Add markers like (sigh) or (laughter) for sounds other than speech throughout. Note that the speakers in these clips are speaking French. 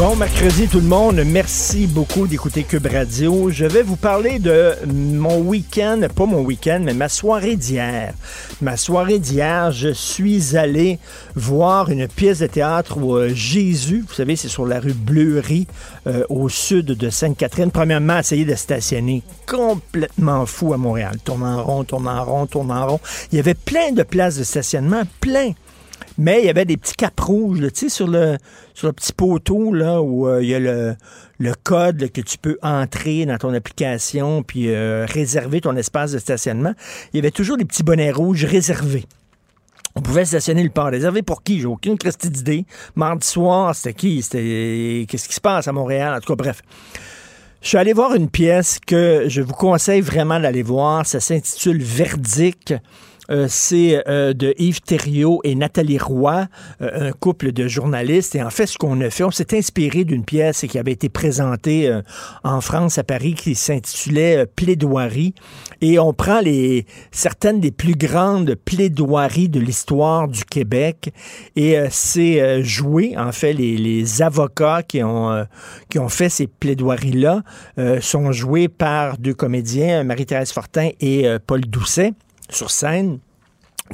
Bon mercredi tout le monde, merci beaucoup d'écouter Cube Radio. Je vais vous parler de mon week-end, pas mon week-end, mais ma soirée d'hier. Ma soirée d'hier, je suis allé voir une pièce de théâtre où euh, Jésus, vous savez, c'est sur la rue Bleury, euh, au sud de Sainte-Catherine. Premièrement, essayer de stationner complètement fou à Montréal. Tourne en rond, tourne en rond, tourne en rond. Il y avait plein de places de stationnement, plein. Mais il y avait des petits capes rouges, tu sais, sur le, petit poteau, là, où euh, il y a le, code que tu peux entrer dans ton application puis euh, réserver ton espace de stationnement. Il y avait toujours des petits bonnets rouges réservés. On pouvait stationner le port. Réservé pour qui? J'ai aucune christie d'idée. Mardi soir, c'était qui? C'était. Qu'est-ce qui se passe à Montréal? En tout cas, bref. Je suis allé voir une pièce que je vous conseille vraiment d'aller voir. Ça s'intitule Verdict. Euh, c'est euh, de Yves Thériault et Nathalie Roy, euh, un couple de journalistes. Et en fait, ce qu'on a fait, on s'est inspiré d'une pièce qui avait été présentée euh, en France, à Paris, qui s'intitulait Plaidoirie. Et on prend les certaines des plus grandes plaidoiries de l'histoire du Québec. Et c'est joué, en fait, les, les avocats qui ont, qui ont fait ces plaidoiries-là sont joués par deux comédiens, Marie-Thérèse Fortin et Paul Doucet sur scène.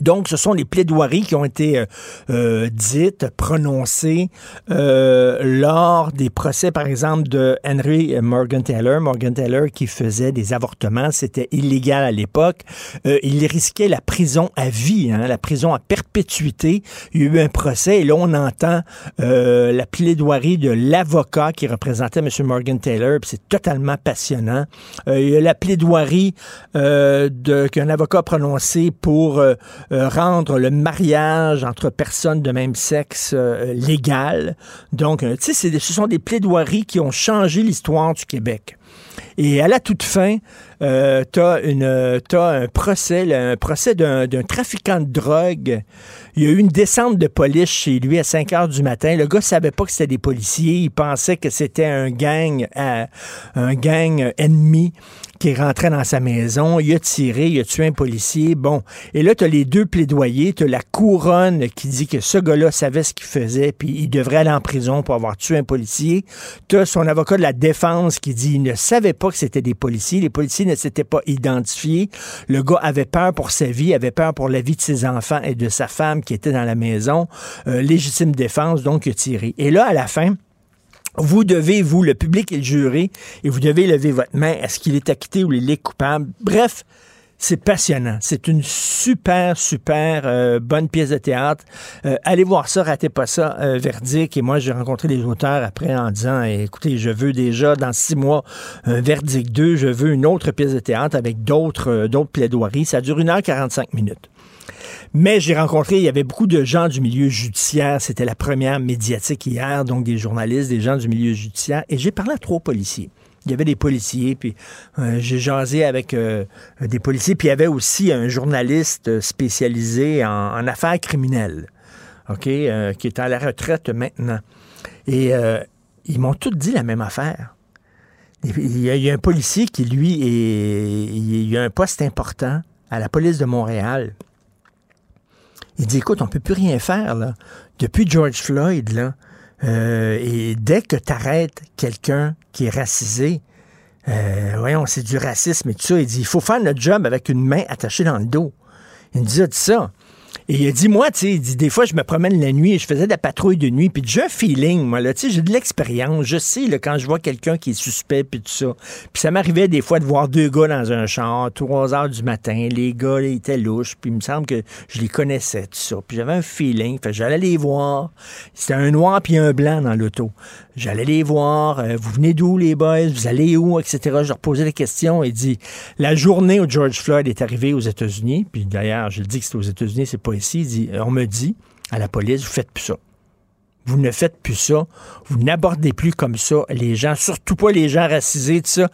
Donc, ce sont les plaidoiries qui ont été euh, euh, dites, prononcées euh, lors des procès, par exemple, de Henry Morgan Taylor. Morgan Taylor qui faisait des avortements, c'était illégal à l'époque. Il risquait la prison à vie, hein, la prison à perpétuité. Il y a eu un procès et là, on entend la plaidoirie de l'avocat qui représentait M. Morgan Taylor. C'est totalement passionnant. Il y a la plaidoirie qu'un avocat a prononcée pour euh, rendre le mariage entre personnes de même sexe euh, légal. Donc, euh, tu sais, ce sont des plaidoiries qui ont changé l'histoire du Québec. Et à la toute fin, euh, t'as une, t'as un procès, un procès d'un, trafiquant de drogue. Il y a eu une descente de police chez lui à 5 heures du matin. Le gars savait pas que c'était des policiers. Il pensait que c'était un gang, un gang ennemi qui rentrait dans sa maison. Il a tiré, il a tué un policier. Bon. Et là, tu as les deux plaidoyers. Tu as la couronne qui dit que ce gars-là savait ce qu'il faisait, puis il devrait aller en prison pour avoir tué un policier. Tu as son avocat de la défense qui dit qu'il ne savait pas que c'était des policiers. Les policiers ne s'étaient pas identifiés. Le gars avait peur pour sa vie, avait peur pour la vie de ses enfants et de sa femme qui était dans la maison. Euh, légitime défense, donc il a tiré. Et là, à la fin, vous devez, vous, le public et le jury, et vous devez lever votre main. Est-ce qu'il est acquitté ou il est coupable? Bref, c'est passionnant. C'est une super, super euh, bonne pièce de théâtre. Euh, allez voir ça, ratez pas ça, euh, Verdict. Et moi, j'ai rencontré les auteurs après en disant, eh, écoutez, je veux déjà, dans six mois, un Verdict 2, je veux une autre pièce de théâtre avec d'autres euh, d'autres plaidoiries. Ça dure 1h45 minutes. Mais j'ai rencontré, il y avait beaucoup de gens du milieu judiciaire. C'était la première médiatique hier, donc des journalistes, des gens du milieu judiciaire. Et j'ai parlé à trois policiers. Il y avait des policiers, puis euh, j'ai jasé avec euh, des policiers, puis il y avait aussi un journaliste spécialisé en, affaires criminelles, OK, euh, qui est à la retraite maintenant. Et ils m'ont tous dit la même affaire. Il y, a, il y a un policier qui, lui, il a un poste important à la police de Montréal. Il dit, écoute, on peut plus rien faire, là. Depuis George Floyd, là, euh, et dès que tu arrêtes quelqu'un qui est racisé, euh, voyons, c'est du racisme et tout ça, il dit, il faut faire notre job avec une main attachée dans le dos. Il ah, dit ça. Et il a dit, moi, tu sais, dit, des fois, je me promène la nuit et je faisais de la patrouille de nuit, puis j'ai un feeling, moi, là, tu sais, j'ai de l'expérience. Je sais, là, quand je vois quelqu'un qui est suspect, puis tout ça. Puis ça m'arrivait des fois de voir deux gars dans un char, 3 heures du matin. Les gars, là, ils étaient louches, puis il me semble que je les connaissais, tout ça. Puis j'avais un feeling, fait j'allais les voir. C'était un noir puis un blanc dans l'auto. J'allais les voir. Euh, vous venez d'où, les boys? Vous allez où? Etc. Je leur posais des questions. Il dit, la journée où George Floyd est arrivé aux États-Unis, puis d'ailleurs, je dis que c'est aux États-Unis, c'est pas ici, il dit, on me dit à la police, vous faites plus ça. Vous ne faites plus ça. Vous n'abordez plus comme ça les gens, surtout pas les gens racisés, tout ça.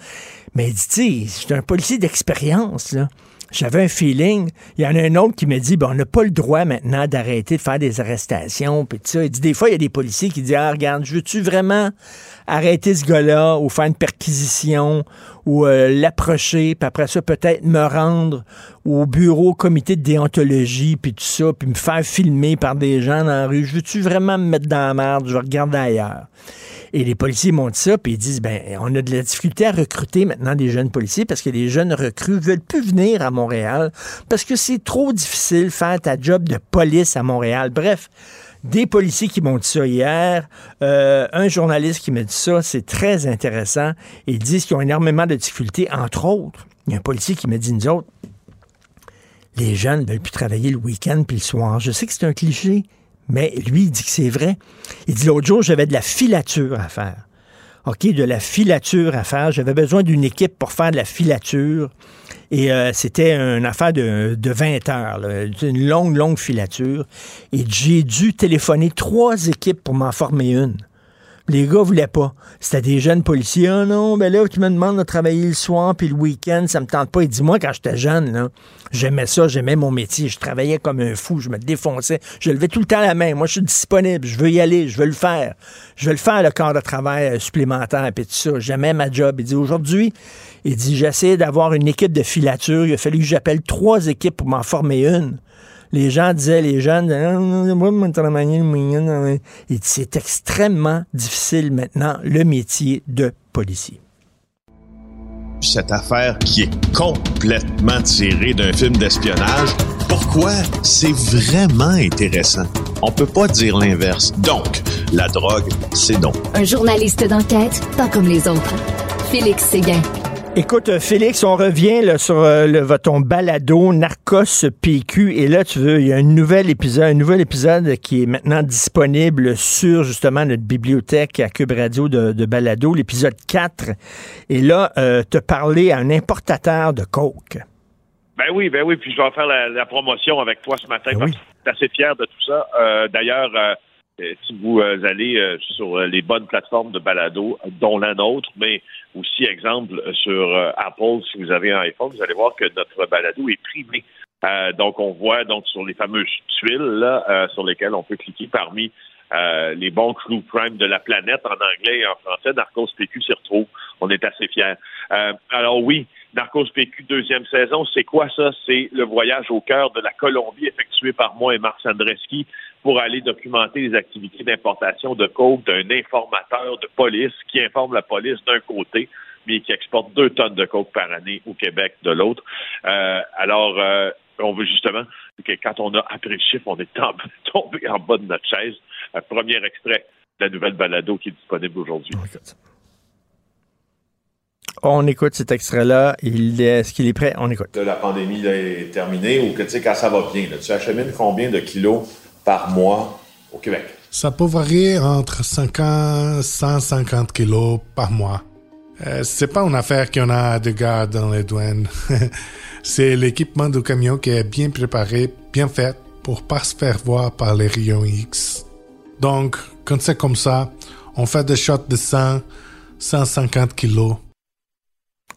Mais dit, suis un policier d'expérience, là j'avais un feeling. Il y en a un autre qui me dit, ben, on n'a pas le droit maintenant d'arrêter de faire des arrestations. Puis ça. Il dit, des fois, il y a des policiers qui disent, ah, regarde, veux-tu vraiment arrêter ce gars-là ou faire une perquisition ou euh, l'approcher, puis après ça, peut-être me rendre au bureau, au comité de déontologie, puis tout ça, puis me faire filmer par des gens dans la rue. Je veux-tu vraiment me mettre dans la merde? Je vais regarder ailleurs. Et les policiers montent ça, puis ils disent, ben, on a de la difficulté à recruter maintenant des jeunes policiers parce que les jeunes recrues veulent plus venir à Montréal parce que c'est trop difficile faire ta job de police à Montréal. Bref, des policiers qui m'ont dit ça hier, euh, un journaliste qui m'a dit ça, c'est très intéressant. Ils disent qu'ils ont énormément de difficultés, entre autres. Il y a un policier qui m'a dit, nous autres, les jeunes ne veulent plus travailler le week-end puis le soir. Je sais que c'est un cliché, mais lui, il dit que c'est vrai. Il dit l'autre jour, j'avais de la filature à faire. OK, de la filature à faire. J'avais besoin d'une équipe pour faire de la filature. Et euh, c'était une affaire de, 20 heures, une longue, longue filature. Et j'ai dû téléphoner trois équipes pour m'en former une. Les gars voulaient pas. C'était des jeunes policiers. Ah non, ben là, tu me demandes de travailler le soir puis le week-end, ça me tente pas. Et dis-moi, quand j'étais jeune, là, j'aimais ça, j'aimais mon métier. Je travaillais comme un fou, je me défonçais. Je levais tout le temps la main. Moi, je suis disponible, je veux y aller, je veux le faire. Je veux le faire, le corps de travail euh, supplémentaire et tout ça. J'aimais ma job. Il dit aujourd'hui, il dit, j'essaie d'avoir une équipe de filature. Il a fallu que j'appelle trois équipes pour m'en former une les gens disaient, les jeunes, c'est extrêmement difficile maintenant, le métier de policier. Cette affaire qui est complètement tirée d'un film d'espionnage, pourquoi c'est vraiment intéressant? On peut pas dire l'inverse. Donc, la drogue, c'est non. Un journaliste d'enquête, pas comme les autres. Félix Séguin. Écoute, euh, Félix, on revient là, sur euh, le, ton balado Narcos PQ. Et là, tu veux, il y a un nouvel épisode, un nouvel épisode qui est maintenant disponible sur justement notre bibliothèque à Cube Radio de, balado, l'épisode 4. Et là, euh, te parler à un importateur de coke. Ben oui, ben oui, puis je vais faire la, promotion avec toi ce matin ben parce que suis assez fier de tout ça. D'ailleurs, si vous allez sur les bonnes plateformes de balado, dont la nôtre, mais aussi, exemple, sur euh, Apple, si vous avez un iPhone, vous allez voir que notre balado est primé. Euh, donc, on voit donc sur les fameuses tuiles euh, sur lesquelles on peut cliquer parmi les bons crew prime de la planète en anglais et en français. Narcos PQ s'y retrouve. On est assez fiers. alors oui, Narcos PQ deuxième saison, c'est quoi ça? C'est le voyage au cœur de la Colombie effectué par moi et Marc Sandreski pour aller documenter les activités d'importation de coke d'un informateur de police qui informe la police d'un côté, mais qui exporte deux tonnes de coke par année au Québec de l'autre. Euh, alors, euh, on veut justement que quand on a appris le chiffre, on est (laughs) tombé en bas de notre chaise. Premier extrait de la nouvelle balado qui est disponible aujourd'hui. On écoute cet extrait-là. Est-ce qu'il est prêt? On écoute. La pandémie est terminée ou que tu sais, quand ça va bien, tu achemines combien de kilos par mois au Québec? Ça peut varier entre 50 et 150 kilos par mois. Euh, c'est pas une affaire qu'on a de gars dans les douanes. (laughs) c'est l'équipement du camion qui est bien préparé, bien fait pour pas se faire voir par les rayons X. Donc, quand c'est comme ça, on fait des shots de 100, 150 kilos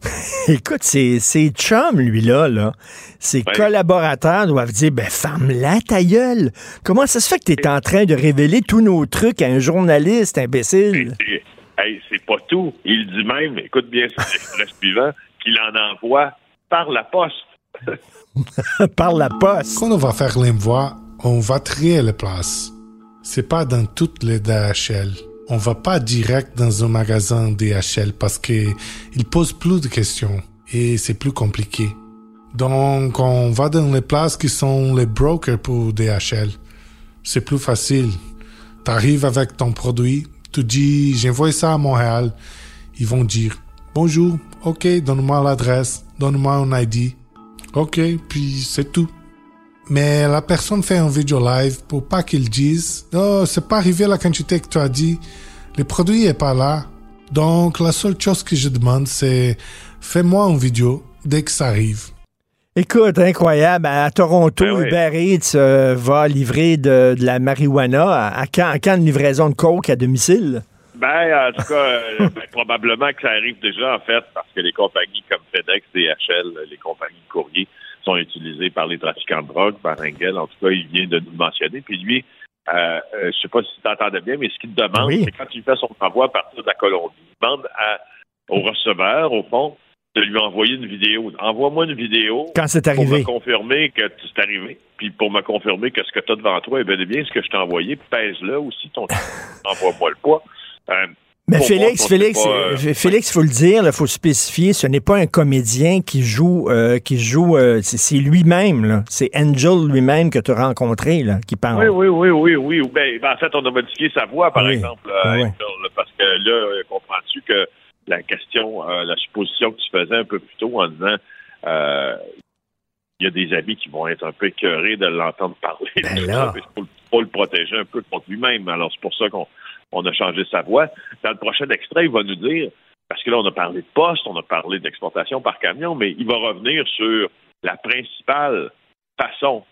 (laughs) Écoute, c'est chum, lui-là, là. Ses collaborateurs doivent dire, ben, femme-la, ta gueule. Comment ça se fait que tu es en train de révéler tous nos trucs à un journaliste imbécile? Hey, c'est pas tout. Il dit même, écoute bien l'extrait (laughs) suivant, qu'il en envoie par la poste. (laughs) par la poste. Quand on va faire l'envoi, on va trier les places. C'est pas dans toutes les DHL on va pas direct dans un magasin DHL parce que il pose plus de questions et c'est plus compliqué. Donc, on va dans les places qui sont les brokers pour DHL. C'est plus facile. Tu arrives avec ton produit, tu dis, j'envoie ça à Montréal. Ils vont dire, bonjour, ok, donne-moi l'adresse, donne-moi un ID. Ok, puis c'est tout. Mais la personne fait un vidéo live pour pas qu'il dise, oh, c'est pas arrivé la quantité que tu as dit. Le produit est pas là. Donc, la seule chose que je demande, c'est fais-moi une vidéo dès que ça arrive. Écoute, incroyable. À Toronto, Ben oui. Uber Eats euh, va livrer de, de la marijuana. À, à quand, à quand une livraison de coke à domicile? Ben, en tout cas, euh, (laughs) ben, probablement que ça arrive déjà, en fait, parce que les compagnies comme FedEx, DHL, les compagnies de courrier sont utilisées par les trafiquants de drogue, par Engel. En tout cas, il vient de nous le mentionner. Puis lui, euh, euh, je sais pas si tu t'entendais bien, mais ce qu'il demande, Oui. c'est quand il fait son envoi à partir de la Colombie, il demande à- au receveur, au fond, de lui envoyer une vidéo. Envoie-moi une vidéo Quand c'est pour me arrivé. confirmer que c'est arrivé, puis pour me confirmer que ce que tu as devant toi est bel et bien ce que je t'ai envoyé, pèse-le aussi, ton (laughs) envoie-moi le poids. Euh, Mais Pour Félix, moi, Félix, pas, euh, Félix, faut le dire, il faut spécifier, ce n'est pas un comédien qui joue, euh, qui joue, euh, c'est lui-même, là. C'est Angel lui-même que tu as rencontré, là, qui parle. Oui, oui, oui, oui, oui. Ben, ben, en fait, on a modifié sa voix, par Oui. exemple, Ah euh, oui. Là, parce que là, euh, comprends-tu que la question, euh, la supposition que tu faisais un peu plus tôt en disant euh, il y a des amis qui vont être un peu écœurés de l'entendre parler. Ben là. (laughs) faut, faut le protéger un peu contre lui-même. Alors, c'est pour ça qu'on on a changé sa voix. Dans le prochain extrait, il va nous dire, parce que là, on a parlé de poste, on a parlé d'exportation par camion, mais il va revenir sur la principale façon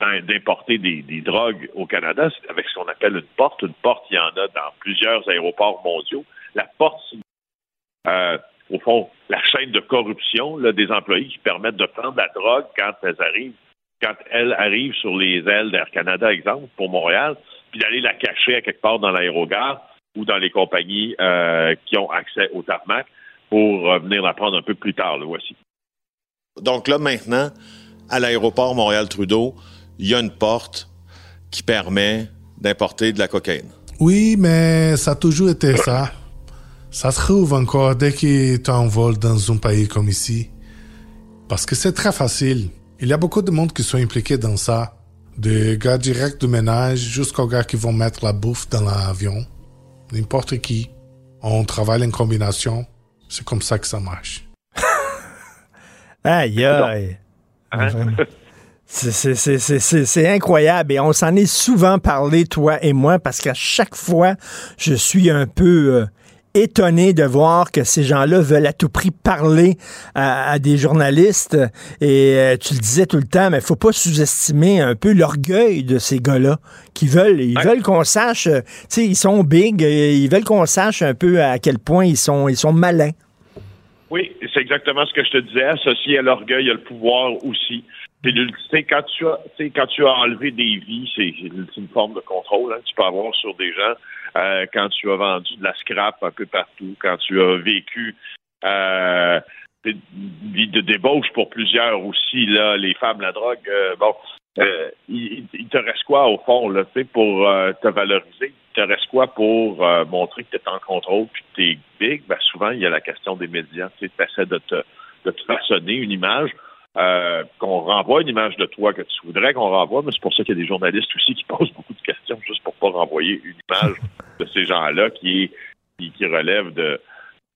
d'im- d'importer des, drogues au Canada, c'est avec ce qu'on appelle une porte. Une porte, il y en a dans plusieurs aéroports mondiaux. La porte, euh, au fond, la chaîne de corruption des employés qui permettent de prendre la drogue quand elles arrivent, quand elles arrivent sur les ailes d'Air Canada, exemple, pour Montréal, puis d'aller la cacher à quelque part dans l'aérogare ou dans les compagnies euh, qui ont accès au tarmac pour euh, venir la prendre un peu plus tard. Le voici. Donc là, maintenant, à l'aéroport Montréal-Trudeau, il y a une porte qui permet d'importer de la cocaïne. Oui, mais ça a toujours été ça. Ça se trouve encore dès que tu envoles dans un pays comme ici. Parce que c'est très facile. Il y a beaucoup de monde qui sont impliqués dans ça. Des gars directs du ménage jusqu'aux gars qui vont mettre la bouffe dans l'avion. N'importe qui. On travaille en combination. C'est comme ça que ça marche. (laughs) Aïe, aïe. Vraiment. C'est- c'est- c'est- C'est c'est- c'est incroyable et on s'en est souvent parlé, toi et moi, parce qu'à chaque fois, je suis un peu euh, étonné de voir que ces gens-là veulent à tout prix parler à, à des journalistes. Et euh, tu le disais tout le temps, mais faut pas sous-estimer un peu l'orgueil de ces gars-là qui veulent, ils Ouais. veulent qu'on sache, euh, tu sais, ils sont big, ils veulent qu'on sache un peu à quel point ils sont, ils sont malins. Oui, c'est exactement ce que je te disais. Associé à l'orgueil, il y a le pouvoir aussi. Puis, tu sais, quand tu as, tu sais, quand tu as enlevé des vies, c'est c'est une forme de contrôle hein, que tu peux avoir sur des gens. Euh, quand tu as vendu de la scrap un peu partout, quand tu as vécu euh, une vie de débauche pour plusieurs aussi, là, les femmes, la drogue, euh, bon, euh, il, te reste quoi au fond, là, pour te valoriser? Il te reste quoi pour montrer que tu es en contrôle puis que tu es big? Ben, souvent, il y a la question des médias. Tu essaies de te, de te façonner une image. Euh, qu'on renvoie une image de toi que tu voudrais qu'on renvoie, mais c'est pour ça qu'il y a des journalistes aussi qui (laughs) posent beaucoup de questions juste pour pas renvoyer une image de ces gens-là qui est qui, qui relève de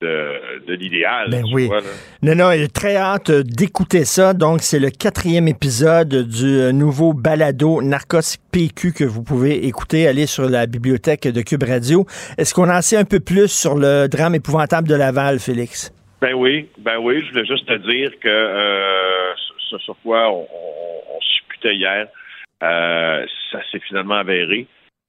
de, de l'idéal. Ben oui. vois. Non, non, j'ai très hâte d'écouter ça. Donc, c'est le quatrième épisode du euh, nouveau balado Narcos PQ que vous pouvez écouter. Aller sur la bibliothèque de Cube Radio. Est-ce qu'on en sait un peu plus sur le drame épouvantable de Laval, Félix? Ben oui, ben oui, je voulais juste te dire que euh, ce sur quoi on, on, on supputait hier, euh, ça s'est finalement avéré.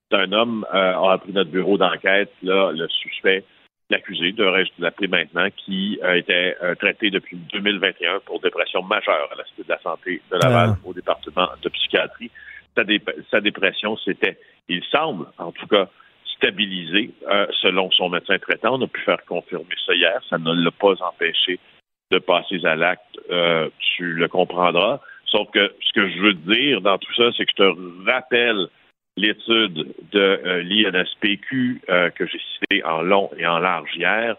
C'est un homme, euh, on a appris notre bureau d'enquête, là, le suspect, l'accusé, devrais-je l'appeler maintenant, qui a été euh, traité depuis 2021 pour dépression majeure à la Cité de la Santé de Laval, au département de psychiatrie. Sa, dé- sa dépression, c'était, il semble, en tout cas, stabilisé euh, selon son médecin traitant. On a pu faire confirmer ça hier. Ça ne l'a pas empêché de passer à l'acte. Euh, tu le comprendras. Sauf que ce que je veux dire dans tout ça, c'est que je te rappelle l'étude de euh, l'INSPQ que j'ai citée en long et en large hier.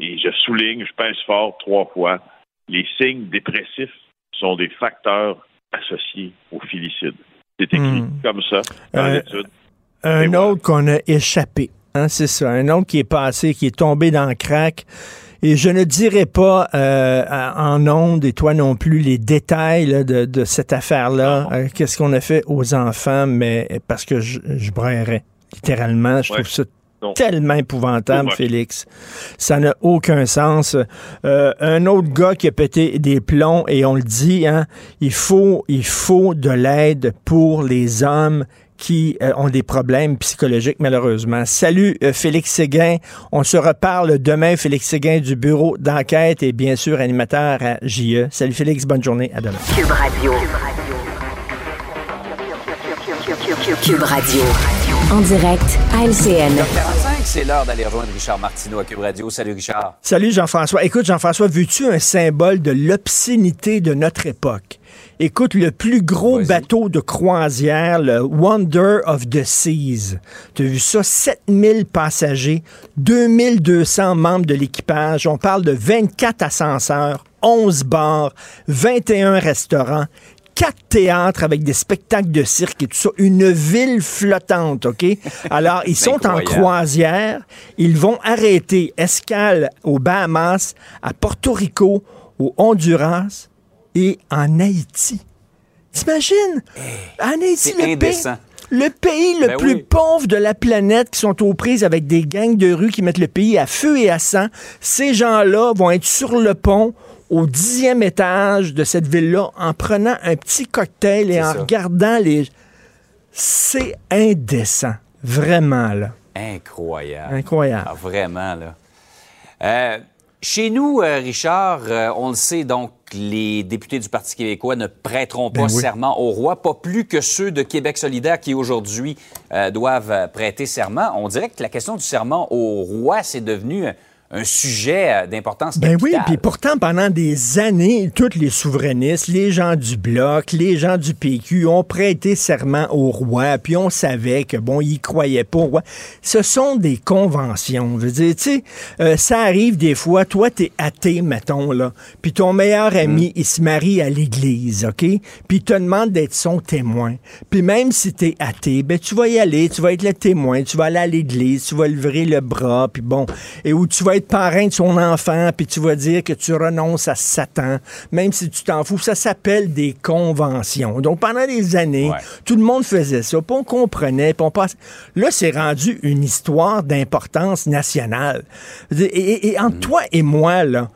Et je souligne, je pèse fort trois fois, les signes dépressifs sont des facteurs associés au filicide. C'est écrit Hmm. comme ça dans l'étude. Un Et autre qu'on a échappé. Hein, c'est ça. Un autre qui est passé, qui est tombé dans le crack. Et je ne dirai pas euh, en ondes, et toi non plus, les détails là, de, de cette affaire-là. Euh, Qu'est-ce qu'on a fait aux enfants, mais parce que je, je braillerais, littéralement. Je Ouais. trouve ça tellement épouvantable, Félix. Ça n'a aucun sens. Euh, un autre gars qui a pété des plombs, et on le dit, hein, il faut, il faut de l'aide pour les hommes qui euh, ont des problèmes psychologiques, malheureusement. Salut, euh, Félix Séguin. On se reparle demain. Félix Séguin du bureau d'enquête et bien sûr animateur à JE. Salut, Félix. Bonne journée. À demain. Cube Radio. Cube Radio. En direct à LCN. C'est l'heure d'aller rejoindre Richard Martineau à Cube Radio. Salut Richard. Salut Jean-François. Écoute Jean-François, veux-tu un symbole de l'obscénité de notre époque? Écoute, le plus gros bateau de croisière, le Wonder of the Seas. Tu as vu ça? 7000 passagers, 2200 membres de l'équipage. On parle de 24 ascenseurs, 11 bars, 21 restaurants, quatre théâtres avec des spectacles de cirque et tout ça, une ville flottante, OK? (laughs) Alors, ils sont en croisière, ils vont arrêter escale aux Bahamas, à Porto Rico, au Honduras et en Haïti. T'imagines? En Haïti, le pays, le pays le Ben plus oui. pauvre de la planète qui sont aux prises avec des gangs de rue qui mettent le pays à feu et à sang. Ces gens-là vont être sur le pont au dixième étage de cette ville-là en prenant un petit cocktail et en ça. regardant les... C'est indécent. Vraiment, là. Incroyable. Incroyable. Ah, vraiment, là. Euh, chez nous, euh, Richard, euh, on le sait, donc, les députés du Parti québécois ne prêteront pas Ben oui. serment au roi, pas plus que ceux de Québec solidaire qui, aujourd'hui, euh, doivent euh, prêter serment. On dirait que la question du serment au roi, c'est devenu un, sujet euh, d'importance Ben oui, puis pourtant, pendant des années, tous les souverainistes, les gens du Bloc, les gens du PQ ont prêté serment au roi, puis on savait que, bon, ils croyaient pas au roi. Ce sont des conventions. Je veux dire, tu sais, euh, ça arrive des fois, toi, t'es athée, mettons, là, puis ton meilleur ami, il se marie à l'église, OK? Puis il te demande d'être son témoin. Puis même si t'es athée, ben tu vas y aller, tu vas être le témoin, tu vas aller à l'église, tu vas lever le bras, puis bon, et où tu vas être parrain de son enfant, puis tu vas dire que tu renonces à Satan, même si tu t'en fous. Ça s'appelle des conventions. Donc pendant des années, Ouais. tout le monde faisait ça, puis on comprenait, puis on passe. Là, c'est rendu une histoire d'importance nationale. Et, et- et entre toi et moi, là,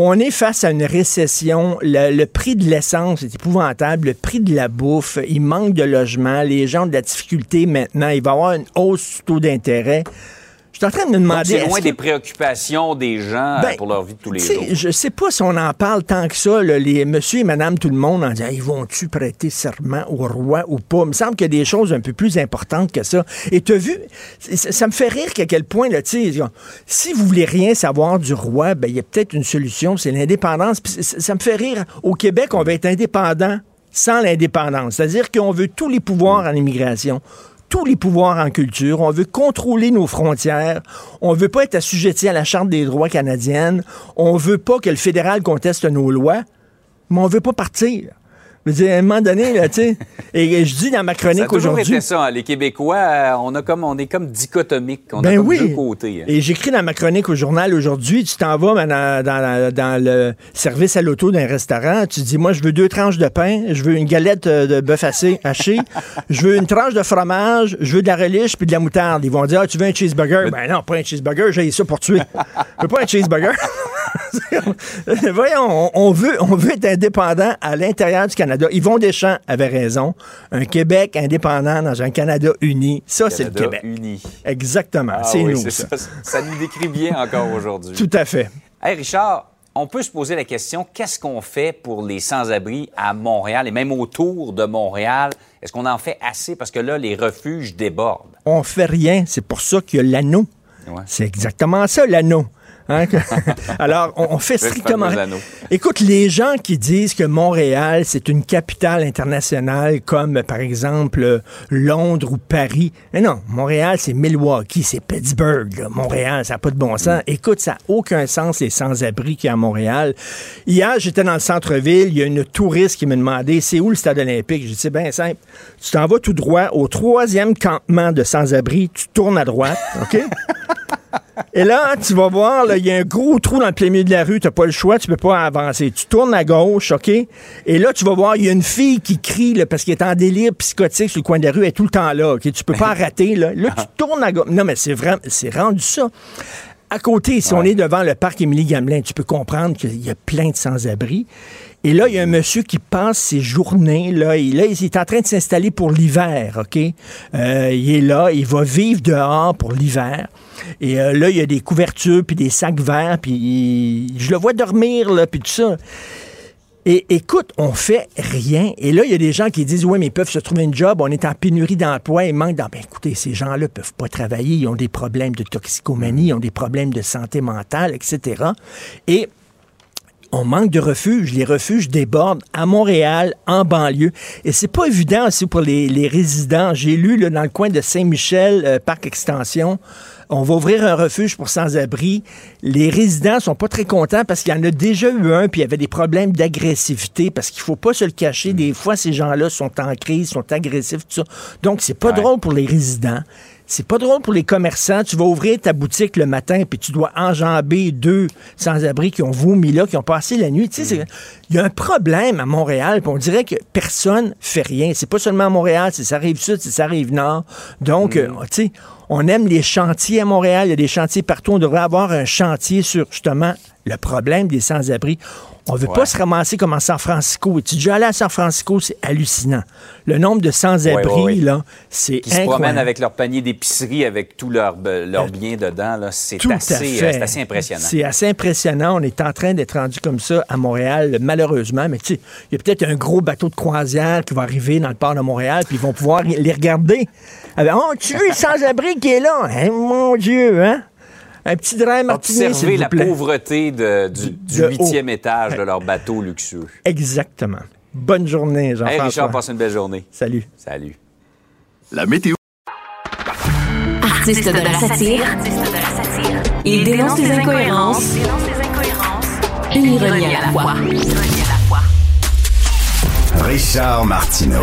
on est face à une récession. Le, le prix de l'essence est épouvantable. Le prix de la bouffe, il manque de logement. Les gens ont de la difficulté maintenant. Il va y avoir une hausse du taux d'intérêt. Je suis en train de me demander. c'est loin des que- préoccupations des gens euh, Ben, pour leur vie de tous les jours. Je sais pas si on en parle tant que ça, là, les monsieur et madame tout le monde en disant ils vont-tu prêter serment au roi ou pas? Il me semble qu'il y a des choses un peu plus importantes que ça. Et tu as vu, ça, ça me fait rire qu'à quel point, là, si vous voulez rien savoir du roi, ben il y a peut-être une solution, c'est l'indépendance. Ça, ça me fait rire. Au Québec, on va être indépendant sans l'indépendance. C'est-à-dire qu'on veut tous les pouvoirs en immigration tous les pouvoirs en culture. On veut contrôler nos frontières. On veut pas être assujetti à la Charte des droits canadienne. On veut pas que le fédéral conteste nos lois. Mais on veut pas partir. Je veux dire, à un moment donné, là, tu sais, et je dis dans ma Ça a chronique toujours aujourd'hui. été ça. hein. Les Québécois, euh, on, a comme, on est comme dichotomique. On a Ben comme oui. deux côtés. hein. Et j'écris dans ma chronique au journal aujourd'hui, tu t'en vas ben, dans, dans- dans le service à l'auto d'un restaurant, tu dis, moi, je veux deux tranches de pain, je veux une galette euh, de bœuf haché, haché, (laughs) je veux une tranche de fromage, je veux de la relish puis de la moutarde. Ils vont dire, ah, tu veux un cheeseburger? Ben non, pas un cheeseburger, j'ai ça pour tuer. Je veux pas un cheeseburger. (laughs) (laughs) Voyons, on, veut, on veut être indépendant à l'intérieur du Canada. Yvon Deschamps avait raison. Un Québec indépendant dans un Canada uni, ça, c'est le Québec. uni. Exactement, Ah c'est oui, nous. ça. ça. Ça nous décrit bien encore aujourd'hui. Tout à fait. Hey Richard, on peut se poser la question, qu'est-ce qu'on fait pour les sans-abri à Montréal et même autour de Montréal? Est-ce qu'on en fait assez? Parce que là, les refuges débordent. On fait rien. C'est pour ça qu'il y a l'anneau. Ouais. C'est exactement ça, l'anneau. Hein, (laughs) Alors, on, on fait strictement. Écoute, les gens qui disent que Montréal, c'est une capitale internationale comme, par exemple, Londres ou Paris. Mais non, Montréal, c'est Milwaukee, c'est Pittsburgh. là. Montréal, ça n'a pas de bon sens. Écoute, ça n'a aucun sens, les sans-abri qui y a à Montréal. Hier, j'étais dans le centre-ville, il y a une touriste qui m'a demandé, c'est où le stade olympique? J'ai dit, bien simple. Tu t'en vas tout droit au troisième campement de sans-abri, tu tournes à droite, OK? Et là, tu vas voir, il y a un gros trou dans le plein milieu de la rue, tu n'as pas le choix, tu peux pas avancer. Tu tournes à gauche, OK? Et là, tu vas voir, il y a une fille qui crie là, parce qu'elle est en délire psychotique sur le coin de la rue, elle est tout le temps là, OK? Tu peux pas (laughs) arrêter, là. Là, tu tournes à gauche. Non, mais c'est vraiment, c'est rendu ça. À côté, si on est devant le parc Émilie Gamelin, tu peux comprendre qu'il y a plein de sans-abri. Et là, il y a un monsieur qui passe ses journées, là, il, là, il est en train de s'installer pour l'hiver, OK? Euh, il est là, il va vivre dehors pour l'hiver. Et euh, là, il y a des couvertures, puis des sacs verts, puis je le vois dormir, là, puis tout ça. Et écoute, on fait rien. Et là, il y a des gens qui disent, oui, mais ils peuvent se trouver une job, on est en pénurie d'emploi, il manque d'emploi. Ben, écoutez, ces gens-là peuvent pas travailler, ils ont des problèmes de toxicomanie, ils ont des problèmes de santé mentale, etc. Et on manque de refuges. Les refuges débordent à Montréal, en banlieue. Et c'est pas évident aussi pour les, les résidents. J'ai lu là, dans le coin de Saint-Michel, euh, Parc Extension, on va ouvrir un refuge pour sans-abri. Les résidents sont pas très contents parce qu'il y en a déjà eu un, puis il y avait des problèmes d'agressivité, parce qu'il faut pas se le cacher. Des fois, ces gens-là sont en crise, sont agressifs, tout ça. Donc, c'est pas drôle pour les résidents. C'est pas drôle pour les commerçants. Tu vas ouvrir ta boutique le matin, puis tu dois enjamber deux sans-abri qui ont vomi là, qui ont passé la nuit. Tu sais, c'est- il y a un problème à Montréal, puis on dirait que personne fait rien. C'est pas seulement à Montréal, c'est ça rive sud, c'est ça rive nord. Donc, euh, tu sais, on aime les chantiers à Montréal. Il y a des chantiers partout. On devrait avoir un chantier sur, justement, le problème des sans-abri. On veut pas se ramasser comme en San Francisco. Tu es déjà allé à San Francisco, c'est hallucinant. Le nombre de sans-abri, Ouais, ouais, là, c'est Qui se incroyable. promènent avec leur panier d'épicerie, avec tous leurs leurs biens dedans. là. C'est assez, euh, c'est assez impressionnant. C'est assez impressionnant. On est en train d'être rendu comme ça à Montréal, malheureusement. Mais tu sais, il y a peut-être un gros bateau de croisière qui va arriver dans le port de Montréal, puis ils vont pouvoir les regarder. Avec, oh, tu veux le sans-abri qui est là? Hein, mon Dieu, hein? Un petit s'il Observer la pauvreté de- du huitième étage de leur bateau luxueux? Exactement. Bonne journée, Hey, Jean-François. Richard, passe une belle journée. Salut. Salut. La météo. Artiste de la satire. Il dénonce les incohérences. Une ironie à la fois. Richard Martineau.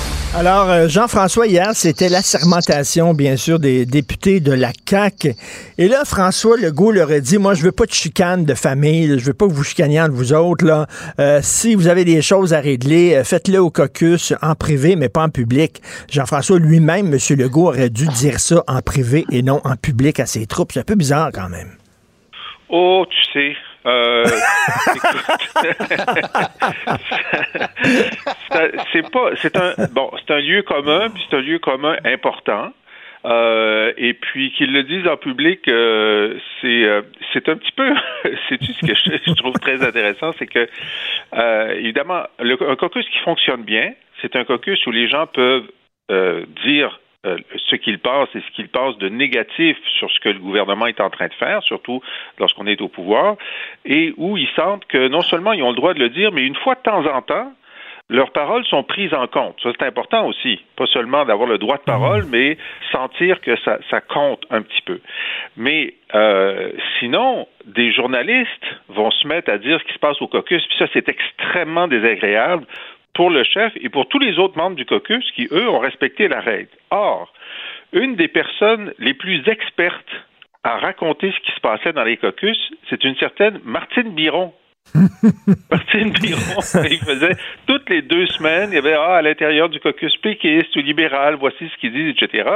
Alors, euh, Jean-François, hier, c'était l'assermentation, bien sûr, des députés de la CAQ. Et là, François Legault leur a dit, moi, je veux pas de chicane de famille, je veux pas que vous chicaniez entre vous autres. Là. Euh, si vous avez des choses à régler, euh, faites-le au caucus, en privé, mais pas en public. Jean-François lui-même, M. Legault, aurait dû dire ça en privé et non en public à ses troupes. C'est un peu bizarre quand même. Oh, tu sais. Euh, (laughs) (laughs) c'est pas, c'est un bon, c'est un lieu commun, puis c'est un lieu commun important. Euh, et puis qu'ils le disent en public, euh, c'est euh, c'est un petit peu, (laughs) c'est ce que je, je trouve très intéressant, c'est que évidemment le, un caucus qui fonctionne bien, c'est un caucus où les gens peuvent dire euh, ce qu'ils pensent et ce qu'ils pensent de négatif sur ce que le gouvernement est en train de faire, surtout lorsqu'on est au pouvoir, et où ils sentent que non seulement ils ont le droit de le dire, mais une fois de temps en temps, leurs paroles sont prises en compte. Ça, c'est important aussi. Pas seulement d'avoir le droit de parole, mais sentir que ça, ça compte un petit peu. Mais euh, sinon, des journalistes vont se mettre à dire ce qui se passe au caucus, puis ça, c'est extrêmement désagréable pour le chef et pour tous les autres membres du caucus qui, eux, ont respecté la règle. Or, une des personnes les plus expertes à raconter ce qui se passait dans les caucus, c'est une certaine Martine Biron. (laughs) Martine Biron, (laughs) il faisait toutes les deux semaines, il y avait ah, à l'intérieur du caucus péquiste ou libéral, voici ce qu'ils disent, etc.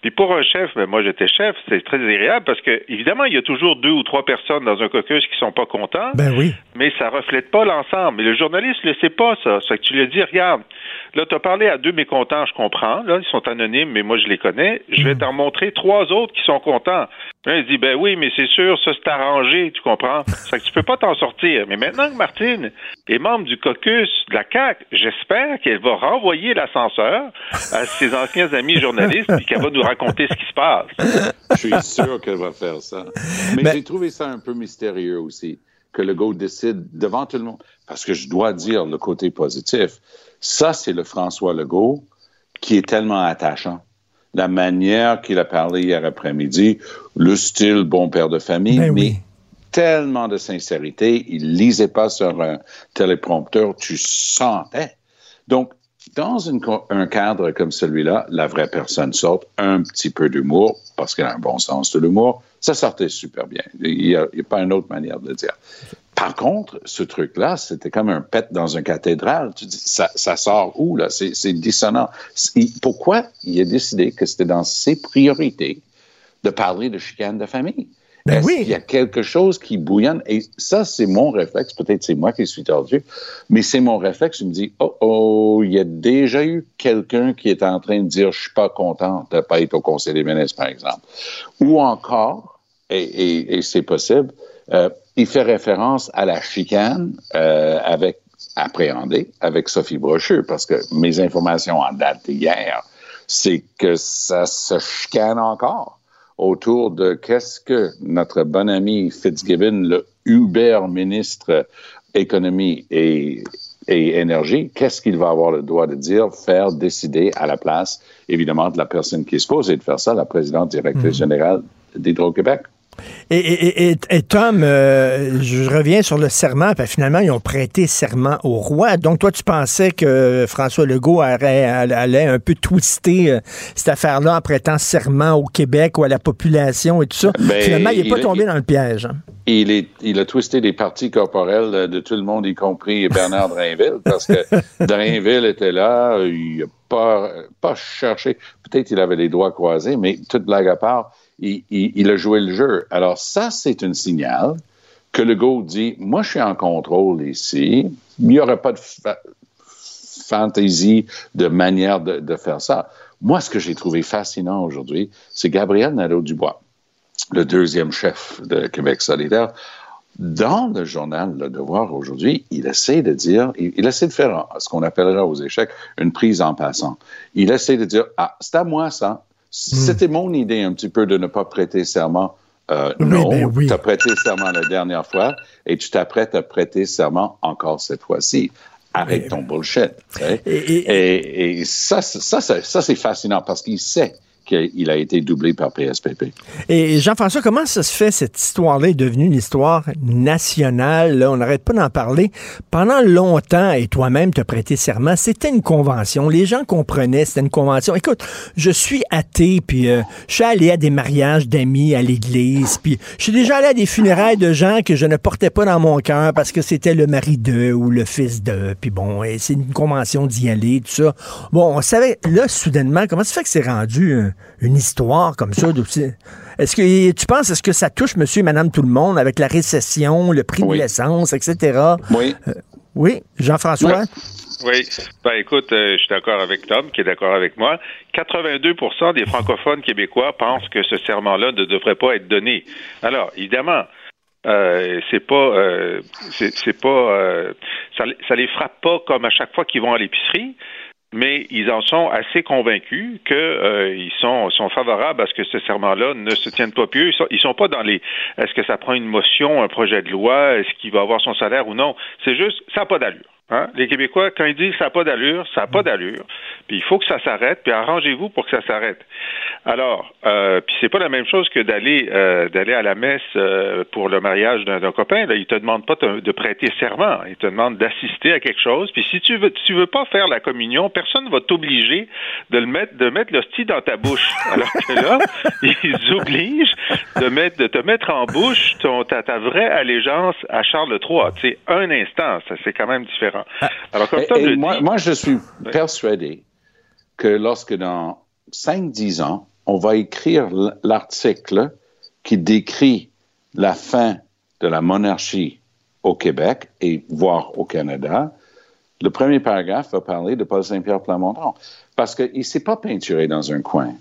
Puis pour un chef, ben moi j'étais chef, c'est très agréable parce que évidemment il y a toujours deux ou trois personnes dans un caucus qui sont pas contents, Ben oui. mais ça reflète pas l'ensemble. Mais le journaliste le sait pas ça. Que tu lui dis regarde, là tu as parlé à deux mécontents, je comprends, là ils sont anonymes, mais moi je les connais. Je vais t'en montrer trois autres qui sont contents. Là, il dit ben oui, mais c'est sûr, ça c'est arrangé, tu comprends? (laughs) C'est que tu peux pas t'en sortir. Mais maintenant que Martine est membre du caucus de la CAC, j'espère qu'elle va renvoyer l'ascenseur à ses anciens amis journalistes et qu'elle va nous raconter ce qui se passe. Je suis sûr qu'elle va faire ça. Mais Ben- j'ai trouvé ça un peu mystérieux aussi, que le go décide devant tout le monde. Parce que je dois dire le côté positif. Ça, c'est le François Legault qui est tellement attachant. La manière qu'il a parlé hier après-midi, le style bon père de famille, Ben mais oui. tellement de sincérité. Il lisait pas sur un téléprompteur, tu sentais. Donc, dans une un cadre comme celui-là, la vraie personne sort un petit peu d'humour, parce qu'il a un bon sens de l'humour. Ça sortait super bien. Il n'y a, pas une autre manière de le dire. Par contre, ce truc-là, c'était comme un pet dans une cathédrale. Tu dis, ça, ça sort où, là? C'est dissonant. Pourquoi il a décidé que c'était dans ses priorités de parler de chicane de famille? Ben oui. qu'il y a quelque chose qui bouillonne? Et ça, c'est mon réflexe. Peut-être c'est moi qui suis tordu, mais c'est mon réflexe. Je me dis, oh, oh, il y a déjà eu quelqu'un qui est en train de dire, je suis pas content de pas être au Conseil des ministres, par exemple. Ou encore, et, et- et c'est possible, euh, il fait référence à la chicane euh, avec appréhendée avec Sophie Brochu, parce que mes informations en date d'hier, c'est que ça se chicane encore autour de qu'est-ce que notre bon ami Fitzgibbon, le Uber ministre économie et, et énergie, qu'est-ce qu'il va avoir le droit de dire, faire, décider à la place, évidemment, de la personne qui est supposée de faire ça, la présidente directrice générale d'Hydro-Québec. Et, et- et- et Tom, euh, je reviens sur le serment, puis finalement, ils ont prêté serment au roi. Donc, toi, tu pensais que François Legault allait, allait un peu twister euh, cette affaire-là en prêtant serment au Québec ou à la population et tout ça. Ben, finalement, il n'est pas tombé il- dans le piège. hein. Il, est, il a twisté des parties corporelles de tout le monde, y compris Bernard Drainville, parce que (laughs) Drainville était là, il n'a pas, pas cherché. Peut-être il avait les doigts croisés, mais toute blague à part, il, a joué le jeu. Alors ça, c'est un signal que le go dit, moi, je suis en contrôle ici. Il n'y aura pas de fa- fantaisie de manière de, faire ça. Moi, ce que j'ai trouvé fascinant aujourd'hui, c'est Gabriel Nadeau-Dubois le deuxième chef de Québec solidaire, dans le journal Le Devoir aujourd'hui, il essaie de dire, il, il essaie de faire ce qu'on appellera aux échecs une prise en passant. Il essaie de dire, ah, c'est à moi ça. C'était mon idée un petit peu de ne pas prêter serment. Euh, Oui, non, ben oui. tu as prêté serment la dernière fois et tu t'apprêtes à prêter serment encore cette fois-ci. Arrête ton bullshit. tu sais. Et, et ça, ça, c'est- ça, c'est fascinant parce qu'il sait qu'il a été doublé par PSPP. Et Jean-François, comment ça se fait, cette histoire-là est devenue une histoire nationale? là? on n'arrête pas d'en parler. Pendant longtemps, et toi-même te prêté serment, c'était une convention. Les gens comprenaient, c'était une convention. Écoute, je suis athée, puis euh, je suis allé à des mariages d'amis à l'église, puis je suis déjà allé à des funérailles de gens que je ne portais pas dans mon cœur parce que c'était le mari d'eux ou le fils d'eux, puis bon, c'est une convention d'y aller, tout ça. Bon, on savait, là, soudainement, comment ça fait que c'est rendu euh, une histoire comme ça? Est-ce que tu penses, est-ce que ça touche monsieur et madame tout le monde avec la récession, le prix de l'essence, etc.? Oui. oui, Jean-François? Oui. Ben, écoute, euh, je suis d'accord avec Tom, qui est d'accord avec moi. 82% des francophones québécois pensent que ce serment-là ne devrait pas être donné. Alors, évidemment, euh, c'est pas, euh, c'est c'est pas, euh, ça, ça les frappe pas comme à chaque fois qu'ils vont à l'épicerie, mais ils en sont assez convaincus que euh, sont, sont favorables à ce que ce serment-là ne se tienne pas plus. Ils sont, ils sont pas dans les, est-ce que ça prend une motion, un projet de loi, est-ce qu'il va avoir son salaire ou non? C'est juste, ça n'a pas d'allure. Hein? Les Québécois, quand ils disent ça n'a pas d'allure, ça n'a pas d'allure. Puis il faut que ça s'arrête, puis arrangez-vous pour que ça s'arrête. Alors, euh, puis c'est pas la même chose que d'aller euh, d'aller à la messe euh, pour le mariage d'un copain. Là, il te demande pas te- de prêter serment, il te demande d'assister à quelque chose. Puis si tu veux, tu veux pas faire la communion, personne va t'obliger de le mettre de mettre l'hostie dans ta bouche. (laughs) Alors que là, ils obligent de mettre de te mettre en bouche ton ta, ta vraie allégeance à Charles III. Tu sais, un instant, ça c'est quand même différent. Alors comme Et- Tom et le moi, dit, moi, je suis persuadé que lorsque dans 5-10 ans, on va écrire l'article qui décrit la fin de la monarchie au Québec et voire au Canada, le premier paragraphe va parler de Paul Saint-Pierre Plamondon. Parce qu'il ne s'est pas peinturé dans un coin.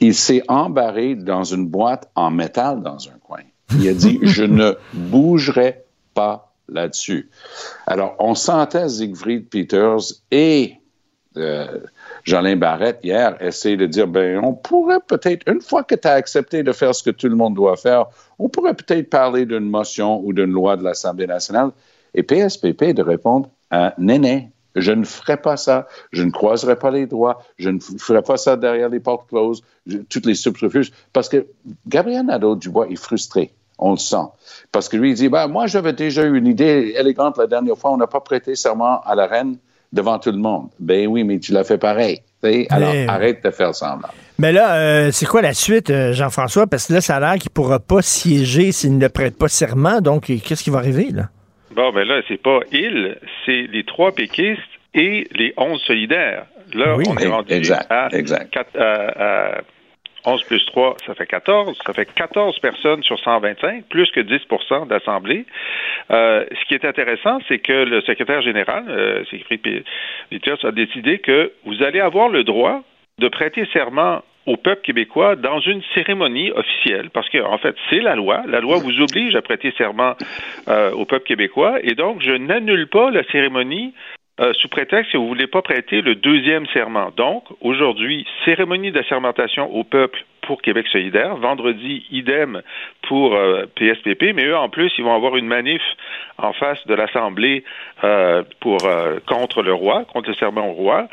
Il s'est embarré dans une boîte en métal dans un coin. Il a dit (laughs) Je ne bougerai pas là-dessus. Alors, on sentait Siegfried Peters et euh, Jolin Barrette hier essayer de dire ben on pourrait peut-être, une fois que tu as accepté de faire ce que tout le monde doit faire, on pourrait peut-être parler d'une motion ou d'une loi de l'Assemblée nationale. Et PSPP de répondre à Néné, Je ne ferai pas ça. Je ne croiserai pas les doigts. Je ne ferai pas ça derrière les portes closes, toutes les subterfuges. Parce que Gabriel Nadeau-Dubois est frustré. On le sent. Parce que lui, il dit, ben, moi, j'avais déjà eu une idée élégante la dernière fois. On n'a pas prêté serment à la reine devant tout le monde. Ben oui, mais tu l'as fait pareil. Alors, arrête de faire semblant. Mais là, euh, c'est quoi la suite, euh, Jean-François? Parce que là, ça a l'air qu'il ne pourra pas siéger s'il ne prête pas serment. Donc, qu'est-ce qui va arriver, là? Bon, ben là, c'est pas il, c'est les trois péquistes et les onze solidaires. Là, on est rendu à, exact. à 11 plus 3, ça fait 14. Ça fait 14 personnes sur 125, plus que 10% d'assemblée. Euh, ce qui est intéressant, c'est que le secrétaire général, euh, c'est a décidé que vous allez avoir le droit de prêter serment au peuple québécois dans une cérémonie officielle, parce que en fait c'est la loi. La loi vous oblige à prêter serment euh, au peuple québécois, et donc je n'annule pas la cérémonie euh, sous prétexte que vous ne voulez pas prêter le deuxième serment. Donc, aujourd'hui, cérémonie d'assermentation au peuple pour Québec solidaire. Vendredi, idem pour PSPP, euh, mais eux, en plus, ils vont avoir une manif en face de l'Assemblée euh, pour contre le roi, contre le serment au roi.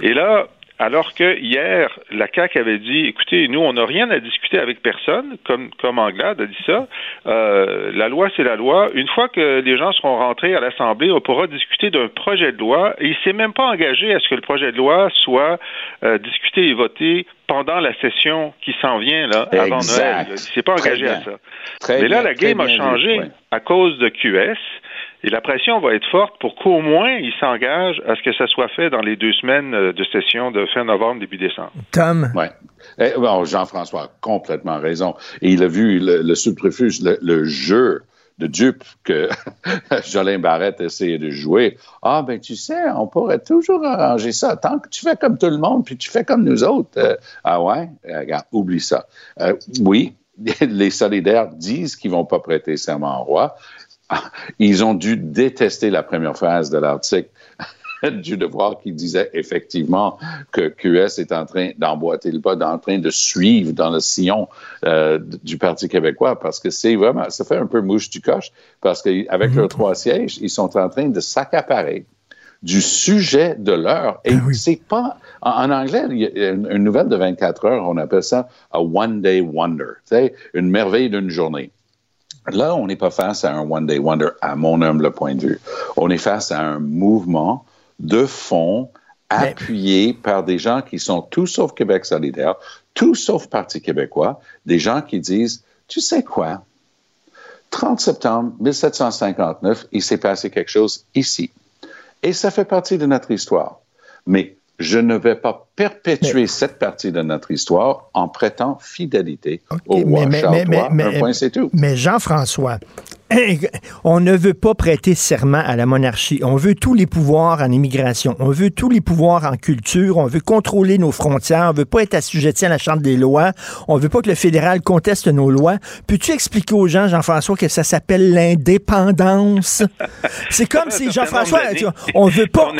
Et là, alors que hier, la CAQ avait dit, écoutez, nous, on n'a rien à discuter avec personne, comme, comme Anglade a dit ça. Euh, la loi, c'est la loi. Une fois que les gens seront rentrés à l'Assemblée, on pourra discuter d'un projet de loi. Et il s'est même pas engagé à ce que le projet de loi soit euh, discuté et voté pendant la session qui s'en vient là, avant Noël. Il s'est pas engagé à ça. Mais là, la game a changé à cause de QS. Et la pression va être forte pour qu'au moins il s'engage à ce que ça soit fait dans les deux semaines euh, de session de fin novembre, début décembre. Tom? Ouais. Eh, Jean-François a complètement raison. Et il a vu le, le subterfuge, le, jeu de dupe que (laughs) Jolin Barrette essayait de jouer. Ah, ben tu sais, on pourrait toujours arranger ça. Tant que tu fais comme tout le monde, puis tu fais comme nous autres. Euh, ah ouais? Regarde, oublie ça. Euh, oui, (laughs) les solidaires disent qu'ils vont pas prêter serment au roi, (laughs) ils ont dû détester la première phase de l'article (laughs) du devoir qui disait effectivement que QS est en train d'emboîter le pas, en train de suivre dans le sillon euh, du Parti québécois, parce que c'est vraiment, ça fait un peu mouche du coche, parce qu'avec mhm. leurs trois sièges, ils sont en train de s'accaparer du sujet de l'heure. Et ah c'est pas, en, anglais, il y a une, nouvelle de 24 heures, on appelle ça a one day wonder, une merveille d'une journée. Là, on n'est pas face à un One Day Wonder, à mon humble point de vue. On est face à un mouvement de fond appuyé par des gens qui sont tout sauf Québec solidaire, tout sauf Parti québécois, des gens qui disent, tu sais quoi, 30 septembre 1759, il s'est passé quelque chose ici. Et ça fait partie de notre histoire. Mais je ne vais pas perpétuer cette partie de notre histoire en prêtant fidélité au roi mais, un point, c'est tout. Mais Jean-François, on ne veut pas prêter serment à la monarchie. On veut tous les pouvoirs en immigration. On veut tous les pouvoirs en culture. On veut contrôler nos frontières. On veut pas être assujetti à la Chambre des lois. On veut pas que le fédéral conteste nos lois. Peux-tu expliquer aux gens, Jean-François, que ça s'appelle l'indépendance? (laughs) C'est comme si, Jean-François, on veut (laughs) pas...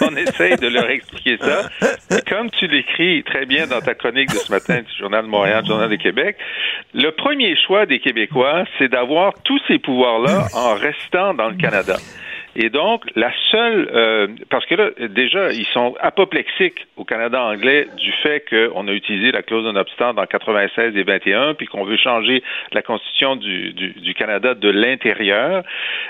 On essaie, de leur expliquer ça. (laughs) comme tu l'écris très bien dans ta chronique de ce matin du Journal de Montréal, du Journal de Québec, le premier choix des Québécois, c'est d'avoir tous ces pouvoirs-là en restant dans le Canada. Et donc, la seule, euh, parce que là, déjà, ils sont apoplexiques au Canada anglais du fait qu'on a utilisé la clause non obstant dans 96 et 21, puis qu'on veut changer la constitution du, du, Canada de l'intérieur.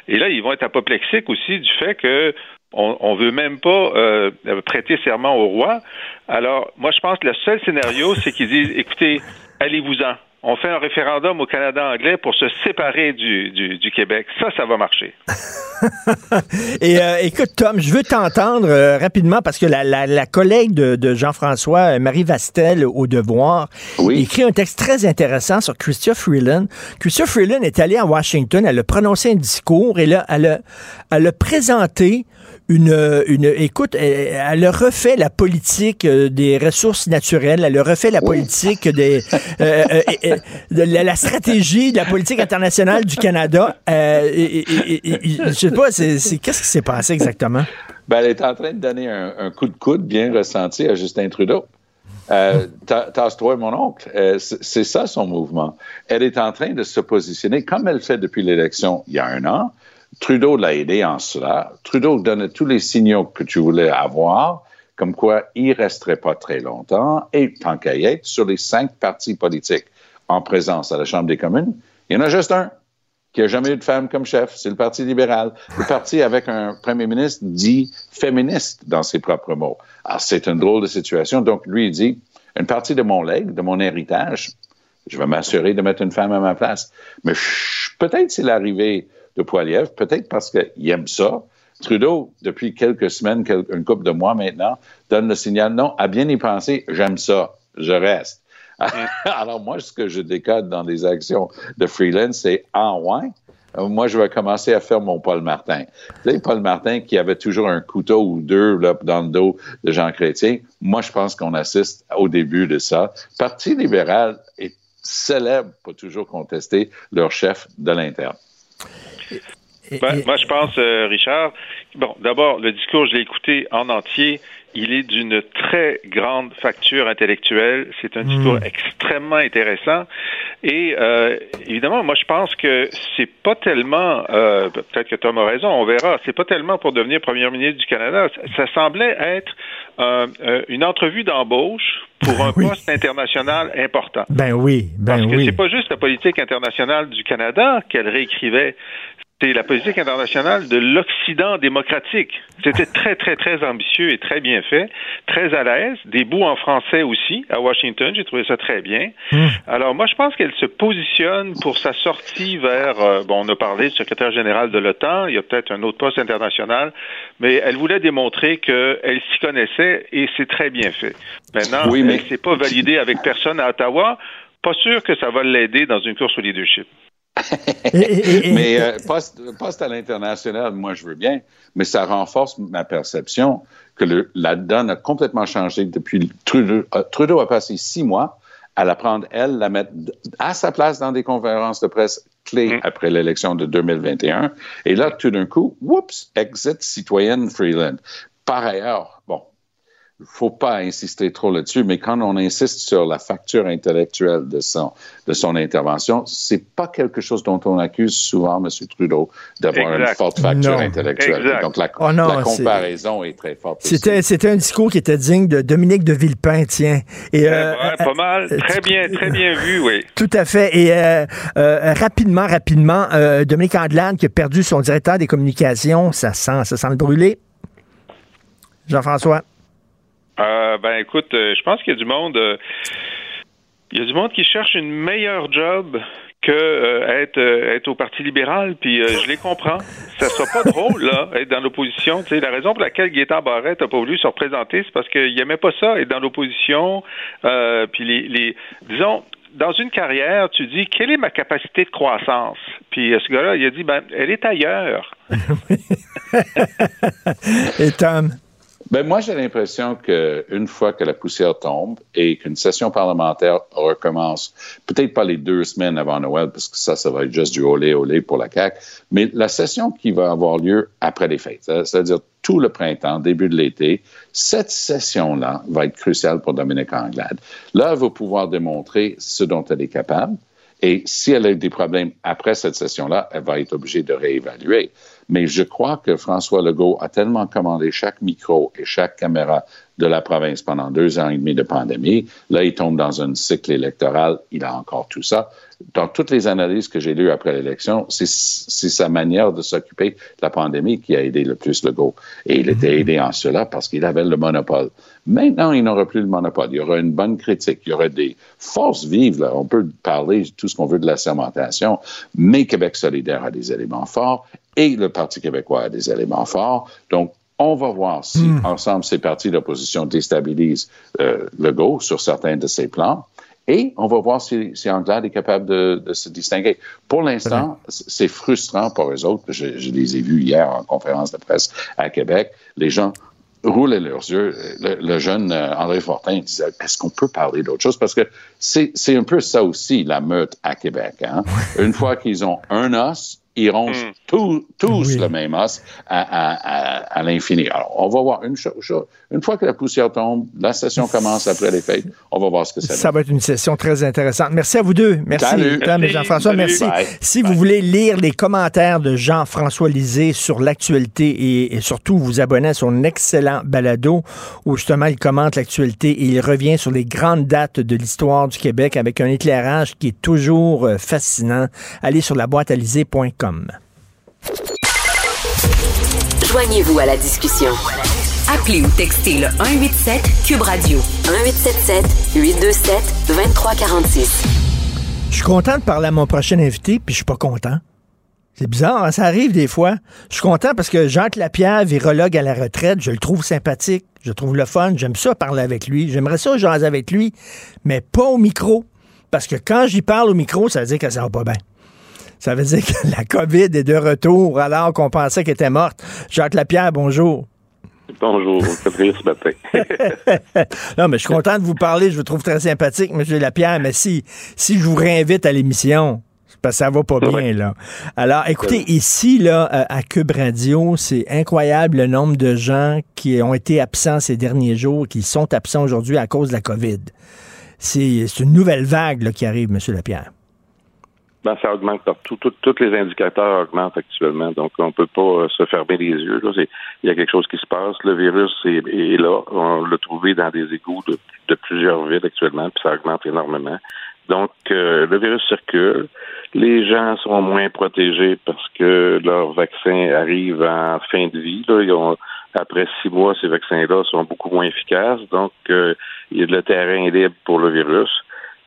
Et là, ils vont être apoplexiques aussi du fait que on, ne veut même pas euh, prêter serment au roi. Alors, moi, je pense que le seul scénario, c'est qu'ils disent, écoutez, allez-vous-en on fait un référendum au Canada anglais pour se séparer du, du, Québec. Ça, ça va marcher. (laughs) Et euh, écoute, Tom, je veux t'entendre euh, rapidement parce que la, la, collègue de, Jean-François, euh, Marie Vastel, au Devoir, écrit un texte très intéressant sur Christophe Freeland. Christophe Freeland est allé à Washington, elle a prononcé un discours et là, elle a, elle a présenté une, une écoute, elle, a refait la politique euh, des ressources naturelles, elle a refait la politique des, euh, euh, de la, stratégie de la politique internationale du Canada. et, je sais pas, c'est, qu'est-ce qui s'est passé exactement? Ben, elle est en train de donner un, coup de coude bien ressenti à Justin Trudeau. Euh, Tasse-toi, mon oncle. c'est ça son mouvement. Elle est en train de se positionner comme elle fait depuis l'élection il y a un an Trudeau l'a aidé en cela. Trudeau donnait tous les signaux que tu voulais avoir, comme quoi il resterait pas très longtemps. Et tant qu'à y sur les cinq partis politiques en présence à la Chambre des communes, il y en a juste un qui n'a jamais eu de femme comme chef, c'est le Parti libéral. Le parti avec un premier ministre dit féministe dans ses propres mots. Alors, c'est une drôle de situation. Donc, lui, il dit, une partie de mon legs, de mon héritage, je vais m'assurer de mettre une femme à ma place. Mais peut-être c'est l'arrivée de Poiliev, peut-être parce qu'il aime ça. Trudeau, depuis quelques semaines, une couple de mois maintenant, donne le signal, non, à bien y penser, j'aime ça, je reste. (laughs) Alors moi, ce que je décode dans les actions de freelance, c'est en ah, ouais. Moi, je vais commencer à faire mon Paul Martin. Tu sais, Paul Martin qui avait toujours un couteau ou deux là, dans le dos de Jean Chrétien. Moi, je pense qu'on assiste au début de ça. Parti libéral est célèbre pour toujours contester leur chef de l'interne. Ben, moi, je pense, euh, Richard, bon, d'abord, le discours, je l'ai écouté en entier. Il est d'une très grande facture intellectuelle. C'est un discours hmm. extrêmement intéressant. Et euh, évidemment, moi, je pense que c'est pas tellement, euh, peut-être que Tom a raison, on verra. C'est pas tellement pour devenir premier ministre du Canada. Ça, semblait être euh, une entrevue d'embauche pour un poste international important. Ben oui, ben Parce que c'est pas juste la politique internationale du Canada qu'elle réécrivait, c'est la politique internationale de l'Occident démocratique. C'était très, très, très ambitieux et très bien fait, très à l'aise. Des bouts en français aussi à Washington, j'ai trouvé ça très bien. Hmm. Alors moi, je pense qu'elle se positionne pour sa sortie vers, euh, bon, on a parlé du secrétaire général de l'OTAN, il y a peut-être un autre poste international, mais elle voulait démontrer qu'elle s'y connaissait et c'est très bien fait. Maintenant, oui, mais... c'est pas validé avec personne à Ottawa. Pas sûr que ça va l'aider dans une course au leadership. Mais euh, poste, à l'international, moi, je veux bien, mais ça renforce ma perception que la donne a complètement changé depuis Trudeau. Euh, Trudeau a passé six mois à la prendre, elle, la mettre à sa place dans des conférences de presse clés mm. après l'élection de 2021. Et là, tout d'un coup, whoops, exit citoyenne Freeland. Par ailleurs, bon, faut pas insister trop là-dessus, mais quand on insiste sur la facture intellectuelle de son, de son intervention, c'est pas quelque chose dont on accuse souvent M. Trudeau d'avoir une forte facture intellectuelle. Donc la, oh la comparaison est... très forte. C'était, c'était un discours qui était digne de Dominique de Villepin, tiens. Et, euh, pas mal, euh, très bien, très bien vu, oui. Tout à fait. Et euh, rapidement, rapidement, Dominique Andelade qui a perdu son directeur des communications, ça sent, ça sent le brûler. Jean-François. Euh, ben écoute, euh, je pense qu'il y a du monde. Euh, il y a du monde qui cherche une meilleure job que être, au Parti libéral, puis je les comprends. Ça sera pas drôle, là, être dans l'opposition. Tu sais, la raison pour laquelle Gaétan Barrette n'a pas voulu se représenter, c'est parce qu'il aimait pas ça, être dans l'opposition. puis les, les, disons, dans une carrière, tu dis quelle est ma capacité de croissance? Puis ce gars-là, il a dit ben elle est ailleurs. (laughs) (laughs) Et Tom? Ben moi, j'ai l'impression qu'une fois que la poussière tombe et qu'une session parlementaire recommence, peut-être pas les deux semaines avant Noël, parce que ça, ça va être juste du olé olé pour la CAQ, mais la session qui va avoir lieu après les fêtes, c'est-à-dire tout le printemps, début de l'été, cette session-là va être cruciale pour Dominique Anglade. Là, elle va pouvoir démontrer ce dont elle est capable. Et si elle a des problèmes après cette session-là, elle va être obligée de réévaluer. Mais je crois que François Legault a tellement commandé chaque micro et chaque caméra de la province pendant deux ans et demi de pandémie. Là, il tombe dans un cycle électoral. Il a encore tout ça. Dans toutes les analyses que j'ai lues après l'élection, c'est sa manière de s'occuper de la pandémie qui a aidé le plus Legault. Et il était aidé en cela parce qu'il avait le monopole. Maintenant, il n'aura plus le monopole. Il y aura une bonne critique. Il y aura des forces vives. On peut parler tout ce qu'on veut de la sermentation, mais Québec solidaire a des éléments forts et le Parti québécois a des éléments forts. Donc, on va voir si hmm. ensemble ces partis d'opposition déstabilisent euh, le go sur certains de ses plans. Et on va voir si, si Anglade est capable de, se distinguer. Pour l'instant, c'est frustrant pour eux autres. Je, les ai vus hier en conférence de presse à Québec. Les gens roulaient leurs yeux. Le, jeune euh, André Fortin disait Est-ce qu'on peut parler d'autre chose Parce que c'est un peu ça aussi, la meute à Québec. Hein? Une fois qu'ils ont un os, ils rongent Hmm. tous, tous Oui. le même os à, à, à, à l'infini. Alors, on va voir une chose. Une fois que la poussière tombe, la session commence après les fêtes, on va voir ce que ça Ça va être une session très intéressante. Merci à vous deux. Merci. Salut. Tom et Merci. Jean-François, merci. Bye. Si vous voulez lire les commentaires de Jean-François Lisée sur l'actualité et, et surtout vous abonner à son excellent balado où justement il commente l'actualité et il revient sur les grandes dates de l'histoire du Québec avec un éclairage qui est toujours euh, fascinant, allez sur la boîte Joignez-vous à la discussion. Appelez ou textez le 187 Cube Radio. 1877 827 2346. Je suis content de parler à mon prochain invité, puis je suis pas content. C'est bizarre, hein, ça arrive des fois. Je suis content parce que Jacques Lapierre, virologue à la retraite, je le trouve sympathique, je trouve le fun, j'aime ça parler avec lui, j'aimerais ça jaser avec lui, mais pas au micro. Parce que quand j'y parle au micro, ça veut dire que ça va pas bien. Ça veut dire que (laughs) la COVID est de retour alors qu'on pensait qu'elle était morte. Jacques Lapierre, bonjour. Bonjour, rire ce matin. (laughs) non, mais je suis content de vous parler. Je vous trouve très sympathique, M. Lapierre. Mais si, si je vous réinvite à l'émission, parce que ça va pas bien, là. Alors, écoutez, ici, là, euh, à Cube Radio, c'est incroyable le nombre de gens qui ont été absents ces derniers jours, qui sont absents aujourd'hui à cause de la COVID. C'est c'est une nouvelle vague là, qui arrive, M. Lapierre. Ben, ça augmente partout. Tout- Tous les indicateurs augmentent actuellement. Donc, on peut pas euh, se fermer les yeux. Il y a quelque chose qui se passe. Le virus est, est là. On l'a trouvé dans des égouts de, de plusieurs villes actuellement, puis ça augmente énormément. Donc, euh, le virus circule. Les gens sont moins protégés parce que leur vaccin arrive en fin de vie. Là. Ils ont, après six mois, ces vaccins-là sont beaucoup moins efficaces. Donc, euh, il y a le terrain libre pour le virus.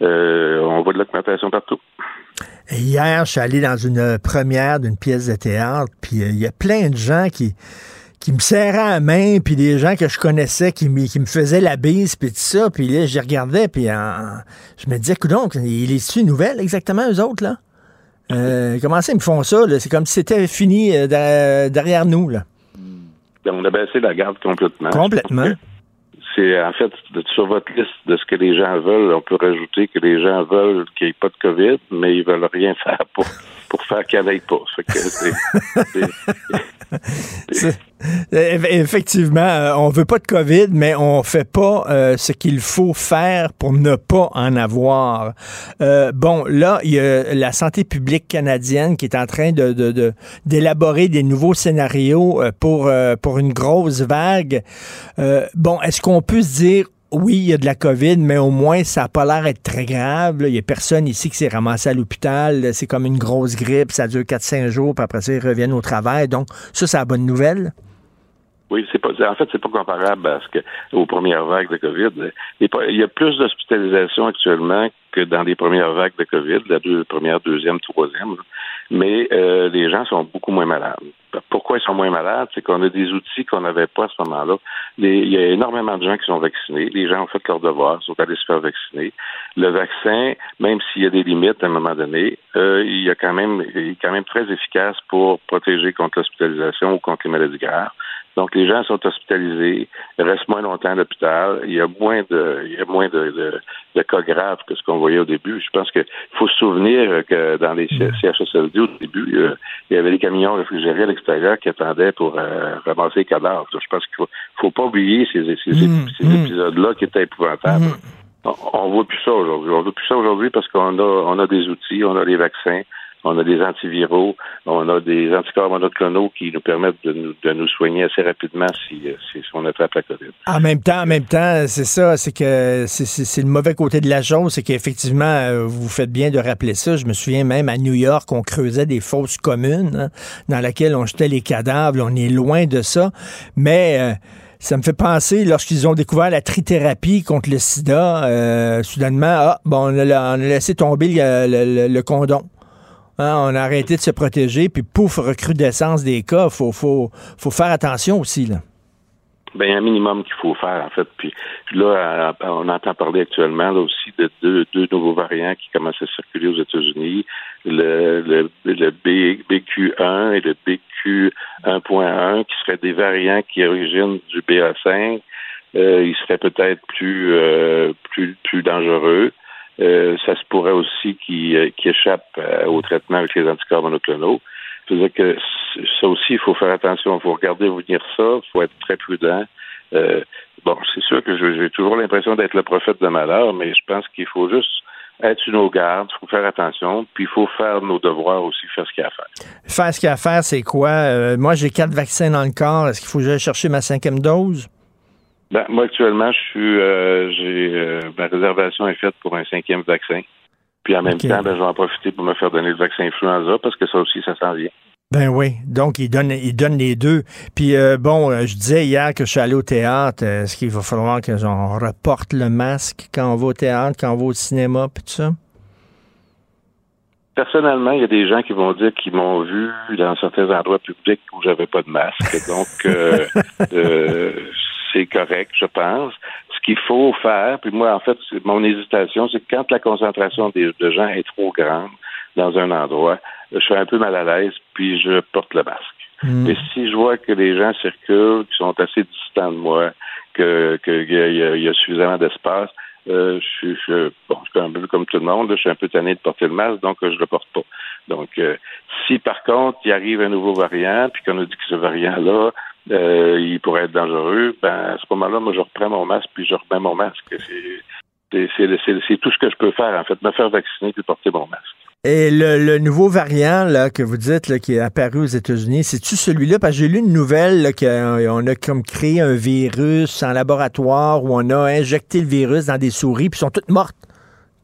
Euh, on voit de l'augmentation partout. Et hier, je suis allé dans une première d'une pièce de théâtre, puis euh, il y a plein de gens qui, qui me serraient la main, puis des gens que je connaissais qui, me- qui me faisaient la bise, puis tout ça. Puis là, j'y regardais, puis je me disais, donc, il est une nouvelle exactement, eux autres, là? Euh, comment ça, ils me font ça? C'est comme si c'était fini euh, derrière, derrière nous, là. Ben, on a baissé la garde complètement. Complètement. C'est en fait sur votre liste de ce que les gens veulent, on peut rajouter que les gens veulent qu'il n'y ait pas de COVID, mais ils veulent rien (laughs) faire pour pour faire ait pas. (laughs) Effectivement, euh, on veut pas de COVID, mais on fait pas euh, ce qu'il faut faire pour ne pas en avoir. Euh, bon, là, il y a la santé publique canadienne qui est en train de de- de- d'élaborer des nouveaux scénarios pour pour une grosse vague. Bon, est-ce qu'on peut se dire oui, il y a de la COVID, mais au moins, ça n'a pas l'air d'être très grave. Il n'y a personne ici qui s'est ramassé à l'hôpital. C'est comme une grosse grippe. Ça dure 4-5 jours, puis après ça, ils reviennent au travail. Donc, ça, c'est la bonne nouvelle. Oui, c'est pas. En fait, c'est pas comparable à ce aux premières vagues de COVID. Il y a pas- il y a plus d'hospitalisations actuellement que dans les premières vagues de COVID, la deux, première, deuxième, troisième. Mais euh, les gens sont beaucoup moins malades. Pourquoi ils sont moins malades? C'est qu'on a des outils qu'on n'avait pas à ce moment-là. Il y a énormément de gens qui sont vaccinés. Les gens ont fait leur devoir, sont allés se faire vacciner. Le vaccin, même s'il y a des limites à un moment donné, euh, il, y a quand même, il est quand même très efficace pour protéger contre l'hospitalisation ou contre les maladies graves. Donc, les gens sont hospitalisés, restent moins longtemps à l'hôpital. Il y a moins de, il y a moins de, de, de cas graves que ce qu'on voyait au début. Je pense qu'il faut se souvenir que dans les CHSLD, au début, euh, il y avait des camions réfrigérés à l'extérieur qui attendaient pour euh, ramasser les cadavres. Je pense qu'il faut, faut pas oublier ces, ces, Mm, ces épisodes-là qui étaient épouvantables. On, on voit plus ça aujourd'hui. On voit plus ça aujourd'hui parce qu'on a, on a des outils, on a des vaccins, on a des antiviraux, on a des anticorps monoclonaux qui nous permettent de nous, de nous soigner assez rapidement si, euh, si, si on attrape la COVID. En même temps, en même temps, c'est ça, c'est que c'est- le mauvais côté de la chose, c'est qu'effectivement, euh, vous faites bien de rappeler ça. Je me souviens même à New York, on creusait des fosses communes hein, dans lesquelles on jetait les cadavres. On est loin de ça, mais euh, ça me fait penser, lorsqu'ils ont découvert la trithérapie contre le sida, euh, soudainement, ah, bon, on a, on a laissé tomber le, le- le- le condom. Hein, on a arrêté de se protéger, puis pouf, recrudescence des cas. Faut, faut, faut faire attention aussi, là. Il a un minimum qu'il faut faire, en fait. Puis là, euh, on entend parler actuellement aussi de deux, deux nouveaux variants qui commencent à circuler aux États-Unis, le, le, le B, BQ1 et le BQ1.1, qui seraient des variants qui originent du BA5. Euh, ils seraient peut-être plus, euh, plus, plus dangereux. Euh, ça se pourrait aussi qu'ils euh, qu'ils échappent euh, au traitement avec les anticorps monoclonaux. C'est-à-dire que ça aussi, il faut faire attention. Il faut regarder venir ça. Il faut être très prudent. Bon, c'est sûr que j'ai toujours l'impression d'être le prophète de malheur, mais je pense qu'il faut juste être sur nos gardes, il faut faire attention, puis il faut faire nos devoirs aussi, faire ce qu'il y a à faire. Faire ce qu'il y a à faire, c'est quoi? Moi, j'ai quatre vaccins dans le corps. Est-ce qu'il faut que chercher ma cinquième dose? Ben, moi, actuellement, je suis, euh, j'ai, euh, ma réservation est faite pour un cinquième vaccin. Puis en même temps, ben, je vais en profiter pour me faire donner le vaccin influenza parce que ça aussi, ça s'en vient. Ben oui, donc il donne, il donne les deux. Puis bon, je disais hier que je suis allé au théâtre. Est-ce qu'il va falloir que j'en reporte le masque quand on va au théâtre, quand on va au cinéma, puis tout ça? Personnellement, il y a des gens qui vont dire qu'ils m'ont vu dans certains endroits publics où j'avais pas de masque. Donc, euh, (laughs) euh, c'est correct, je pense. Ce qu'il faut faire, puis moi, en fait, mon hésitation, c'est que quand la concentration de gens est trop grande dans un endroit, je suis un peu mal à l'aise, puis je porte le masque. Hmm. Mais si je vois que les gens circulent, qui sont assez distants de moi, que qu'il y, y, a suffisamment d'espace, euh, je, je, bon, je suis un peu comme tout le monde, je suis un peu tanné de porter le masque, donc je le porte pas. Donc, euh, si par contre il arrive un nouveau variant, puis qu'on a dit que ce variant-là, euh, il pourrait être dangereux, ben à ce moment-là, moi je reprends mon masque puis je remets mon masque. C'est tout ce que je peux faire, en fait, me faire vacciner puis porter mon masque. Et le, nouveau variant là, que vous dites là, qui est apparu aux États-Unis, c'est-tu celui-là? Parce que j'ai lu une nouvelle qu'on a comme créé un virus en laboratoire où on a injecté le virus dans des souris, puis sont toutes mortes.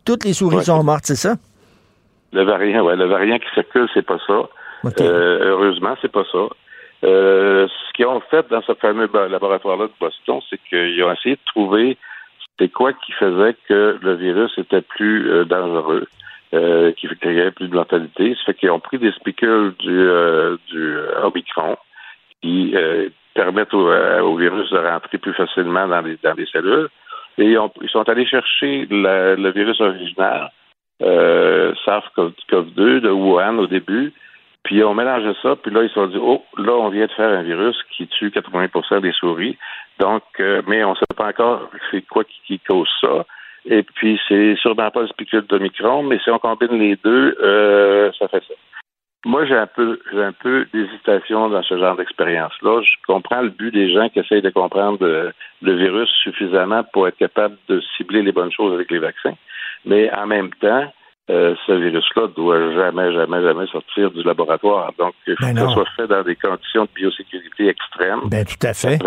Toutes les souris sont mortes, c'est ça? Le variant, ouais, le variant qui circule, c'est pas ça. Euh, heureusement, c'est pas ça. Euh, ce qu'ils ont fait dans ce fameux laboratoire-là de Boston, c'est qu'ils ont essayé de trouver c'était quoi qui faisait que le virus était plus euh, dangereux, euh, qui créait plus de mortalité. Ça fait qu'ils ont pris des spicules du, euh, du Omicron qui permettent au, virus de rentrer plus facilement dans les, dans les cellules. Et ils sont allés chercher le virus original, SARS-CoV-2 de Wuhan au début, puis on mélangé ça, puis là, ils se sont dit, oh, là, on vient de faire un virus qui tue 80% des souris. Donc, euh, mais on ne sait pas encore c'est quoi qui, cause ça. Et puis, c'est sûrement pas le spicule d'Omicron, mais si on combine les deux, euh, ça fait ça. Moi, j'ai un peu, j'ai un peu d'hésitation dans ce genre d'expérience-là. Je comprends le but des gens qui essayent de comprendre euh, le virus suffisamment pour être capable de cibler les bonnes choses avec les vaccins. Mais en même temps, euh, ce virus-là doit jamais, jamais, jamais sortir du laboratoire. Donc, il faut ben que ça soit fait dans des conditions de biosécurité extrêmes. Ben, tout à fait.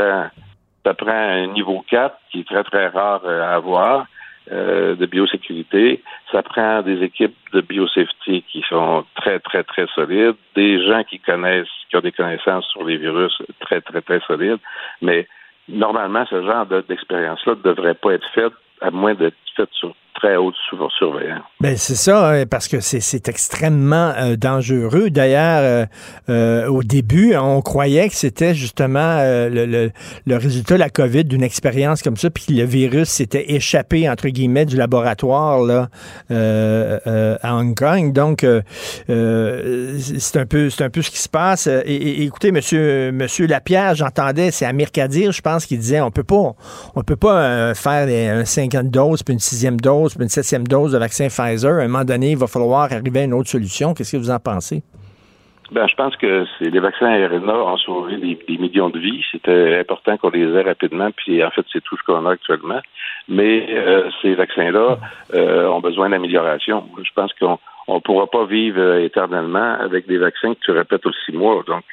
Ça prend, un niveau 4 qui est très, très rare euh, à avoir euh, de biosécurité. Ça prend des équipes de biosafety qui sont très, très, très solides, des gens qui connaissent, qui ont des connaissances sur les virus très, très, très solides. Mais normalement, ce genre d'expérience-là ne devrait pas être faite à moins d'être faite sur très haute surveillance. Ben c'est ça, hein, parce que c'est extrêmement euh, dangereux. D'ailleurs, euh, euh, au début, on croyait que c'était justement le, résultat de la COVID d'une expérience comme ça, puis que le virus s'était échappé entre guillemets du laboratoire là à Hong Kong. Donc, c'est un peu un peu ce qui se passe. Et, écoutez, Monsieur Monsieur Lapierre, j'entendais, c'est Amir Kadir, je pense, qu'il disait on peut pas on peut pas faire un 50 doses puis sixième dose une septième dose de vaccin Pfizer, à un moment donné, il va falloir arriver à une autre solution. Qu'est-ce que vous en pensez? Ben, je pense que les vaccins RNA ont sauvé des, millions de vies. C'était important qu'on les ait rapidement, puis en fait, c'est tout ce qu'on a actuellement. Mais euh, ces vaccins-là euh, ont besoin d'amélioration. Je pense qu'on ne pourra pas vivre euh, éternellement avec des vaccins que tu répètes aux six mois. Donc,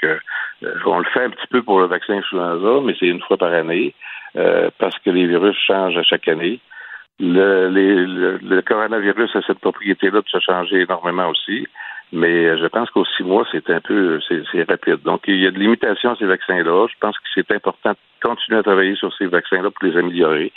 on le fait un petit peu pour le vaccin influenza, mais c'est une fois par année, parce que les virus changent à chaque année. Le, le, coronavirus a cette propriété-là de se changer énormément aussi, mais je pense qu'au six mois, c'est un peu, c'est rapide. Donc, il y a de limitations à ces vaccins-là. Je pense que c'est important de continuer à travailler sur ces vaccins-là pour les améliorer,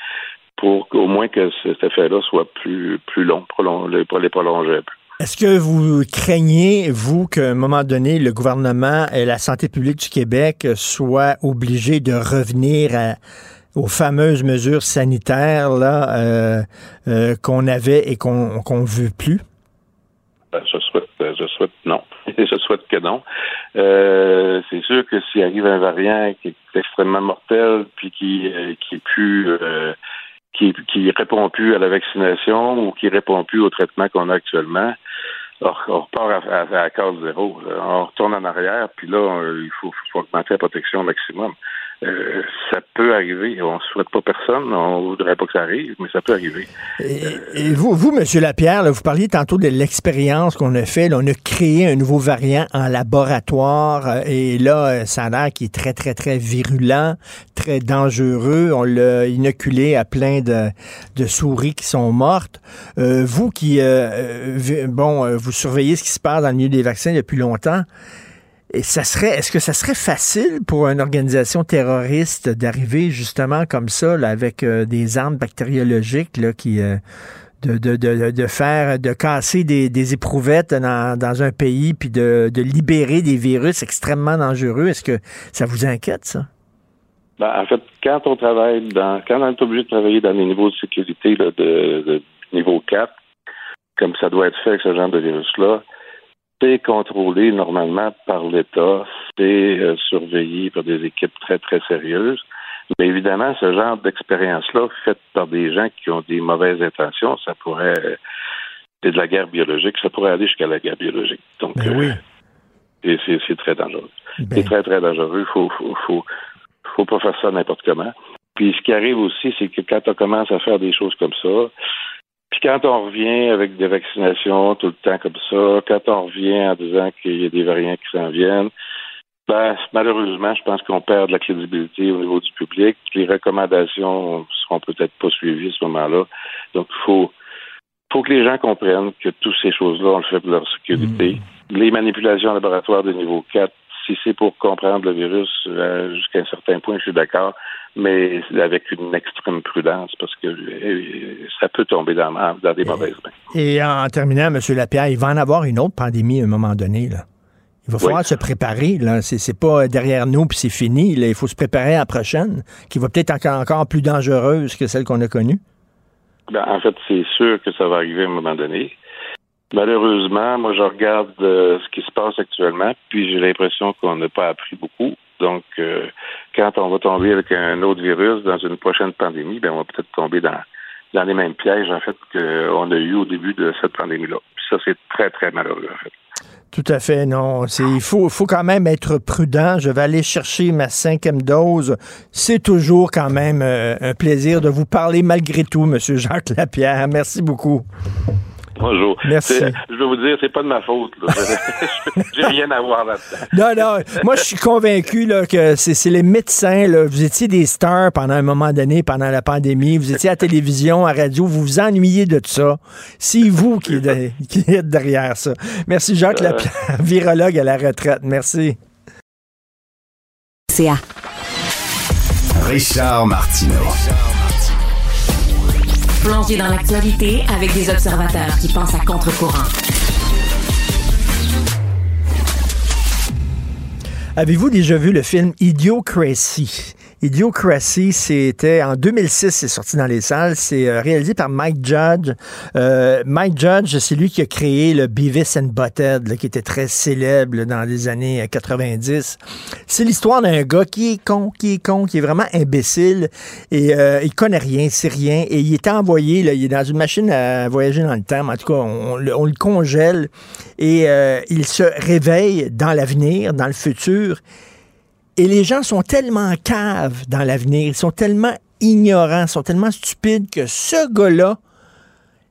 pour qu'au moins que cet effet-là soit plus, plus long, pour les prolonger. Est-ce que vous craignez, vous, qu'à un moment donné, le gouvernement et la santé publique du Québec soient obligés de revenir à aux fameuses mesures sanitaires là euh, euh, qu'on avait et qu'on qu'on veut plus? Ben, je souhaite, je souhaite non. (laughs) je souhaite que non. Euh, c'est sûr que s'il arrive un variant qui est extrêmement mortel, puis qui qui plus qui, répond plus à la vaccination ou qui répond plus au traitement qu'on a actuellement, on repart à, à, zéro. On retourne en arrière, puis là, il faut augmenter la protection au maximum. Euh, ça peut arriver. On ne souhaite pas personne. On voudrait pas que ça arrive, mais ça peut arriver. Et, vous, vous, M. Lapierre, vous parliez tantôt de l'expérience qu'on a fait. on a créé un nouveau variant en laboratoire euh, et là, ça a l'air qui est très, très, très virulent, très dangereux. On l'a inoculé à plein de, de, souris qui sont mortes. Euh, vous qui, bon, vous surveillez ce qui se passe dans le milieu des vaccins depuis longtemps. Et ça serait, est-ce que ça serait facile pour une organisation terroriste d'arriver justement comme ça, avec euh, des armes bactériologiques, là, qui, euh, de, de, de, de, faire, de casser des, des éprouvettes dans, dans, un pays, puis de, de libérer des virus extrêmement dangereux? Est-ce que ça vous inquiète, ça? Ben, en fait, quand on travaille dans, quand on est obligé de travailler dans les niveaux de sécurité là, de, de niveau 4, comme ça doit être fait avec ce genre de virus-là, c'est contrôlé normalement par l'État, c'est euh, surveillé par des équipes très, très sérieuses. Mais évidemment, ce genre d'expérience-là, faite par des gens qui ont des mauvaises intentions, ça pourrait. C'est de la guerre biologique, ça pourrait aller jusqu'à la guerre biologique. Donc, ben oui. Euh, c'est très dangereux. Ben. C'est très, très dangereux. Il faut, faut, faut, faut pas faire ça n'importe comment. Puis ce qui arrive aussi, c'est que quand on commence à faire des choses comme ça, puis quand on revient avec des vaccinations tout le temps comme ça, quand on revient en disant qu'il y a des variants qui s'en viennent, ben, malheureusement, je pense qu'on perd de la crédibilité au niveau du public. Les recommandations seront peut-être pas suivies à ce moment-là. Donc, il faut, faut que les gens comprennent que toutes ces choses-là, on le fait pour leur sécurité. Mmh. Les manipulations en laboratoire de niveau 4, si c'est pour comprendre le virus euh, jusqu'à un certain point, je suis d'accord mais avec une extrême prudence parce que euh, ça peut tomber dans, dans des mauvaises mains. Et en terminant, M. Lapierre, il va en avoir une autre pandémie à un moment donné. Là. Il va falloir se préparer. Là. C'est, pas derrière nous puis c'est fini. Là. Il faut se préparer à la prochaine, qui va peut-être encore, encore plus dangereuse que celle qu'on a connue. Ben, en fait, c'est sûr que ça va arriver à un moment donné. Malheureusement, moi, je regarde euh, ce qui se passe actuellement, puis j'ai l'impression qu'on n'a pas appris beaucoup. Donc, euh, quand on va tomber avec un autre virus dans une prochaine pandémie, ben, on va peut-être tomber dans, dans les mêmes pièges, en fait, qu'on a eu au début de cette pandémie-là. Ça, c'est très, très malheureux, en fait. Tout à fait, non. Il faut, faut quand même être prudent. Je vais aller chercher ma cinquième dose. C'est toujours quand même euh, un plaisir de vous parler malgré tout, M. Jacques Lapierre. Merci beaucoup. Bonjour. Merci. Je veux vous dire, c'est pas de ma faute. (laughs) (laughs) J'ai rien à voir là-dedans. Non, non. Moi, je suis convaincu là, que c'est les médecins. Là. Vous étiez des stars pendant un moment donné, pendant la pandémie. Vous étiez à la télévision, à radio. Vous vous ennuyez de ça. C'est vous qui, êtes derrière ça. Merci, Jacques euh... Lapierre, virologue à la retraite. Merci. Richard Martineau. Plongé dans l'actualité avec des observateurs qui pensent à contre-courant. Avez-vous déjà vu le film Idiocracy? Idiocracy, c'était en 2006, c'est sorti dans les salles. C'est euh, réalisé par Mike Judge. Euh, Mike Judge, c'est lui qui a créé le Beavis and Butthead, qui était très célèbre dans les années 90. C'est l'histoire d'un gars qui est con, qui est con, qui est vraiment imbécile et euh, il connaît rien, c'est rien. Et il est envoyé, là, il est dans une machine à voyager dans le temps. En tout cas, on, on le congèle et il se réveille dans l'avenir, dans le futur et les gens sont tellement caves dans l'avenir, ils sont tellement ignorants, sont tellement stupides que ce gars-là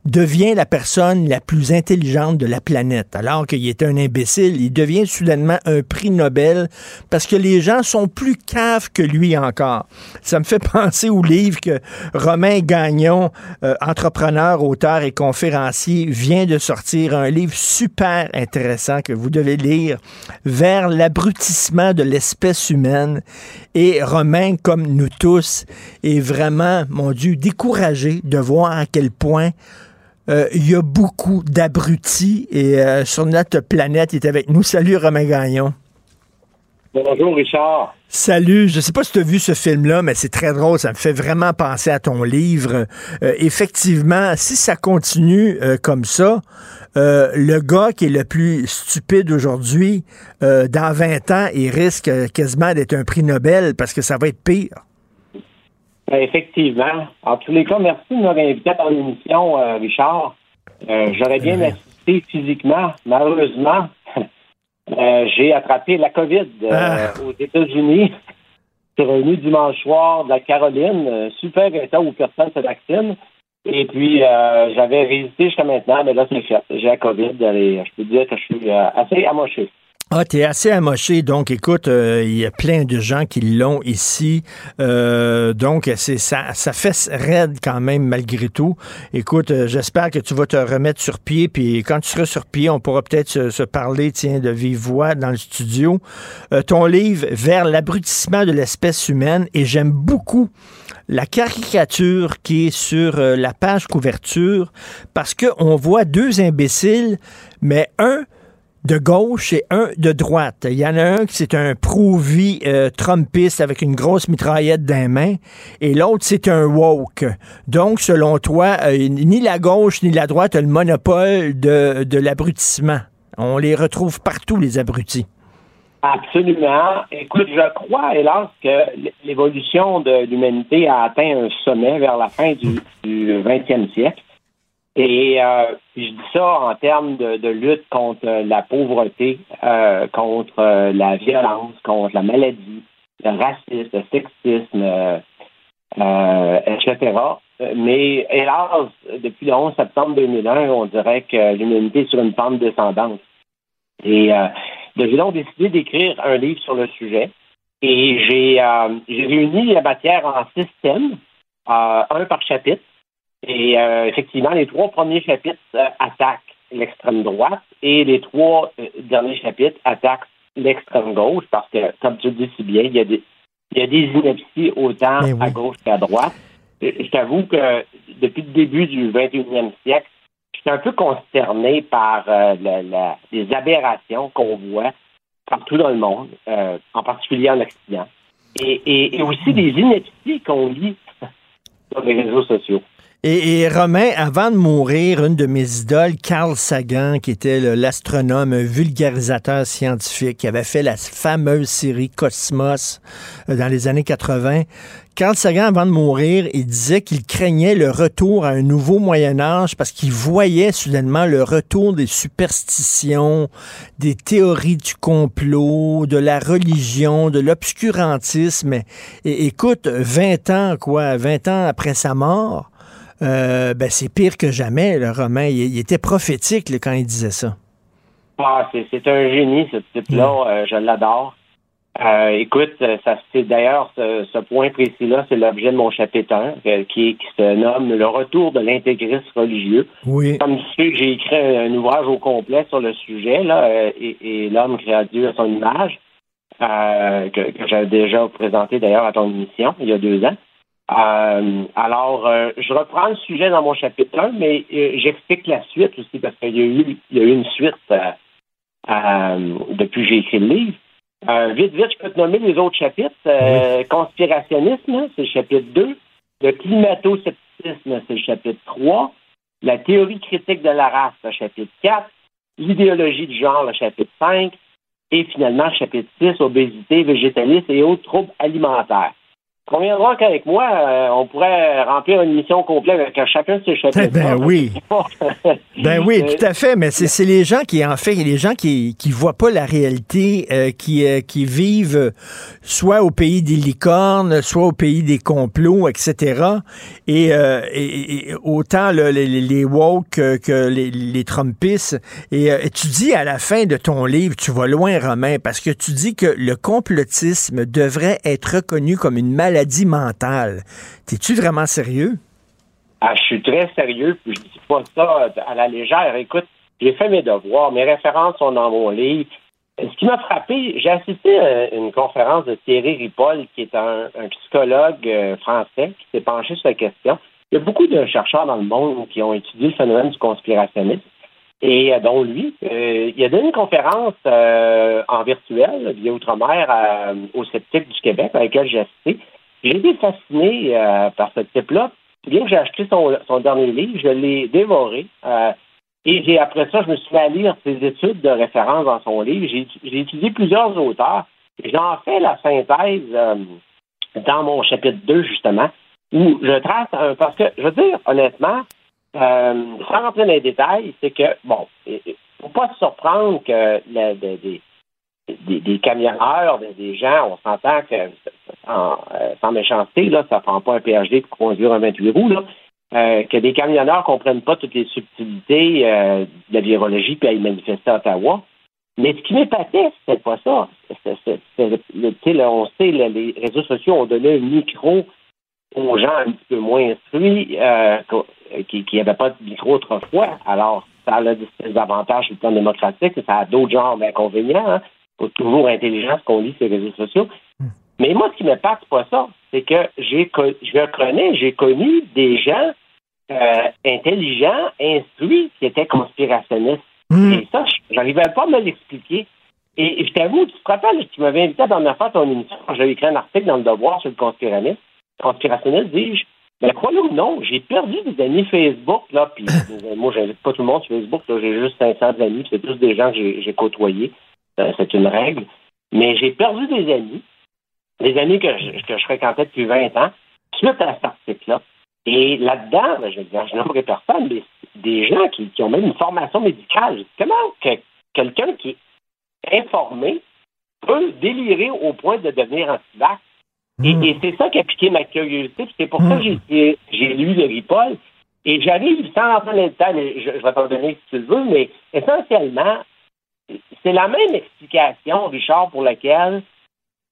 devient la personne la plus intelligente de la planète. Alors qu'il était un imbécile, il devient soudainement un prix Nobel parce que les gens sont plus caves que lui encore. Ça me fait (laughs) penser au livre que Romain Gagnon, euh, entrepreneur, auteur et conférencier, vient de sortir, un livre super intéressant que vous devez lire, Vers l'abrutissement de l'espèce humaine. Et Romain, comme nous tous, est vraiment, mon Dieu, découragé de voir à quel point euh, il y a beaucoup d'abrutis et euh, sur notre planète, il est avec nous. Salut Romain Gagnon. Bonjour Richard. Salut, je sais pas si tu as vu ce film-là, mais c'est très drôle, ça me fait vraiment penser à ton livre. Euh, effectivement, si ça continue comme ça, le gars qui est le plus stupide aujourd'hui, dans 20 ans, il risque quasiment d'être un prix Nobel parce que ça va être pire. Ben, effectivement. En tous les cas, merci de nous invité à ton émission, euh, Richard. Euh, j'aurais bien assisté physiquement, malheureusement, (laughs) euh, j'ai attrapé la COVID Ah. aux États-Unis. Je suis revenu dimanche soir de la Caroline, super état où personne se vaccine. Et puis, euh, j'avais résisté jusqu'à maintenant, mais là, c'est fait. J'ai la COVID et je peux dire que je suis assez amoché. Ah, t'es assez amoché, donc écoute, euh, il y a plein de gens qui l'ont ici, Euh, donc c'est ça, ça fait raide quand même malgré tout. Écoute, euh, j'espère que tu vas te remettre sur pied, puis quand tu seras sur pied, on pourra peut-être se, se parler, tiens, de vive voix dans le studio. Euh, ton livre Vers l'abrutissement de l'espèce humaine, et j'aime beaucoup la caricature qui est sur la page couverture, parce que on voit deux imbéciles, mais un de gauche et un de droite. Il y en a un qui c'est un pro-vie euh, Trumpiste avec une grosse mitraillette dans les mains et l'autre c'est un woke. Donc, selon toi, euh, ni la gauche ni la droite a le monopole de, de l'abrutissement. On les retrouve partout, les abrutis. Absolument. Écoute, je crois, hélas, que l'évolution de l'humanité a atteint un sommet vers la fin du, du 20e siècle. Et euh, je dis ça en termes de, lutte contre la pauvreté, euh, contre euh, la violence, contre la maladie, le racisme, le sexisme, euh, euh, etc. Mais hélas, depuis le 11 septembre 2001, on dirait que l'humanité est sur une pente descendante. Et euh, j'ai donc décidé d'écrire un livre sur le sujet. Et j'ai euh, réuni la matière en six thèmes, euh, un par chapitre. Et euh, effectivement, les trois premiers chapitres euh, attaquent l'extrême droite et les trois euh, derniers chapitres attaquent l'extrême gauche parce que, comme tu le dis si bien, il y a des, il y a des inepties autant oui. à gauche qu'à droite. Je je t'avoue que depuis le début du 21e siècle, je suis un peu consterné par euh, la- la- les aberrations qu'on voit partout dans le monde, euh, en particulier en Occident, et, et- et aussi des inepties qu'on lit (laughs) sur les réseaux sociaux. Et, et Romain, avant de mourir, une de mes idoles, Carl Sagan, qui était l'astronome, vulgarisateur scientifique, qui avait fait la fameuse série Cosmos euh, dans les années 80. Carl Sagan, avant de mourir, il disait qu'il craignait le retour à un nouveau Moyen Âge parce qu'il voyait soudainement le retour des superstitions, des théories du complot, de la religion, de l'obscurantisme. Et, écoute, 20 ans, quoi, 20 ans après sa mort, euh, ben c'est pire que jamais, le Romain. Il, il était prophétique là, quand il disait ça. Ah, c'est un génie, ce type-là. Euh, je l'adore. Euh, écoute, ça c'est d'ailleurs ce, ce point précis-là, c'est l'objet de mon chapitre 1, euh, qui, qui se nomme Le retour de l'intégrisme religieux. Oui. Comme tu sais, j'ai écrit un, un ouvrage au complet sur le sujet, là, et, et l'homme créa Dieu à son image, euh, que, que j'avais déjà présenté d'ailleurs à ton émission il y a deux ans. Euh, alors, euh, je reprends le sujet dans mon chapitre 1, mais euh, j'explique la suite aussi parce qu'il y a eu, il y a eu une suite euh, euh, depuis que j'ai écrit le livre. Euh, vite, vite, je peux te nommer les autres chapitres. Euh, Conspirationnisme, hein, c'est le chapitre 2. Le climato-scepticisme, c'est le chapitre 3. La théorie critique de la race, le chapitre 4. L'idéologie du genre, le chapitre 5. Et finalement, le chapitre 6, obésité, végétalisme et autres troubles alimentaires. Conviendra qu'avec moi, euh, on pourrait remplir une mission complète avec chacun de ces chapitres. Ben oui. (laughs) Ben oui, tout à fait, mais c'est c'est les gens qui, en fait, les gens qui qui voient pas la réalité, euh, qui euh, qui vivent soit au pays des licornes, soit au pays des complots, etc. Et, euh, et- et autant le- les, les- woke que, que les, les Trumpistes. Et, euh, et tu dis à la fin de ton livre, tu vas loin, Romain, parce que tu dis que le complotisme devrait être reconnu comme une maladie mentale. T'es-tu vraiment sérieux? Ah, je suis très sérieux, puis je dis pas ça à la légère. Écoute, j'ai fait mes devoirs, mes références sont dans mon livre. Ce qui m'a frappé, j'ai assisté à une conférence de Thierry Ripoll, qui est un, psychologue euh, français qui s'est penché sur la question. Il y a beaucoup de chercheurs dans le monde qui ont étudié le phénomène du conspirationnisme, et euh, dont lui. Euh, il a donné une conférence euh, en virtuel via Outre-mer à- aux sceptiques du Québec, à laquelle j'ai assisté. J'ai été fasciné euh, par ce type-là. Bien que j'ai acheté son, son dernier livre, je l'ai dévoré. euh, et j'ai après ça, je me suis mis à lire ses études de référence dans son livre. J'ai étudié plusieurs auteurs. J'en fais la synthèse euh, dans mon chapitre 2, justement, où je trace un. Parce que, je veux dire, honnêtement, euh, sans rentrer dans les détails, c'est que, bon, faut pas se surprendre que de- des, des, camionneurs, des, des gens, on s'entend que, sans, euh, sans méchanceté, là, ça prend pas un PhD pour conduire un 28 roues, euh, que des camionneurs comprennent pas toutes les subtilités euh, de la virologie puis aillent manifester à Ottawa. Mais ce qui m'épatait, c'était pas ça. C'est le- on sait, là, les réseaux sociaux ont donné un micro aux gens un petit peu moins instruits qui n'avaient pas de micro autrefois. Alors, ça a des avantages sur le plan démocratique, ça a d'autres genres d'inconvénients. Hein. Faut toujours intelligent ce qu'on lit sur les réseaux sociaux. Mais moi, ce qui m'épate, c'est pas ça. C'est que j'ai je connais, j'ai connu des gens euh, intelligents, instruits, qui étaient conspirationnistes. Et ça, j'arrivais pas à me l'expliquer. Et, et je t'avoue, tu te rappelles, tu m'avais invité la dernière fois à ton émission, quand j'avais écrit un article dans le Devoir sur le conspirationnisme. Conspirationniste, dis-je. Mais croyez ou non, j'ai perdu des amis Facebook, là, puis (laughs) euh, moi, j'invite pas tout le monde sur Facebook, là, j'ai juste 500 amis, c'est tous des gens que j'ai côtoyés. Euh, c'est une règle. Mais j'ai perdu des amis, des amis que je, que je fréquentais depuis 20 ans, suite à cet article-là. Et là-dedans, ben, je je n'aimerais personne, mais des gens qui, qui ont même une formation médicale. Comment que quelqu'un qui est informé peut délirer au point de devenir anti-vax? Et, et c'est ça qui a piqué ma curiosité. C'est pour ça que j'ai- j'ai j'ai lu le Ripoll. Et j'arrive, sans rentrer dans le détail, je, je vais t'en donner si tu le veux, mais essentiellement, c'est la même explication, Richard, pour laquelle,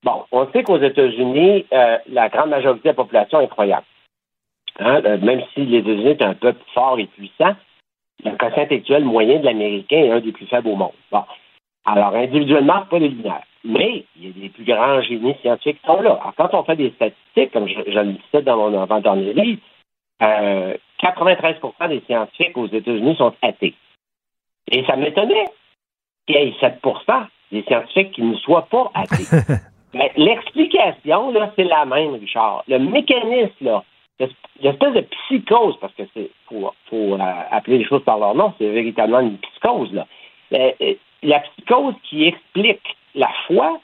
bon, on sait qu'aux États-Unis, euh, la grande majorité de la population est croyante. Hein, euh, même si les États-Unis est un peuple fort et puissant, le quotient intellectuel moyen de l'Américain est un des plus faibles au monde. Bon. Alors, individuellement, pas les lumières. Mais il y a des plus grands génies scientifiques qui sont là. Alors, quand on fait des statistiques, comme je, je le disais dans mon avant-dernier livre, euh, 93% des scientifiques aux États-Unis sont athées. Et ça m'étonnait qu'il y ait 7 des scientifiques qui ne soient pas athées. (laughs) Mais l'explication, là, c'est la même, Richard. Le mécanisme, là, l'espèce de psychose, parce que c'est faut, faut euh, appeler les choses par leur nom, c'est véritablement une psychose, là. Euh, euh, la psychose qui explique la foi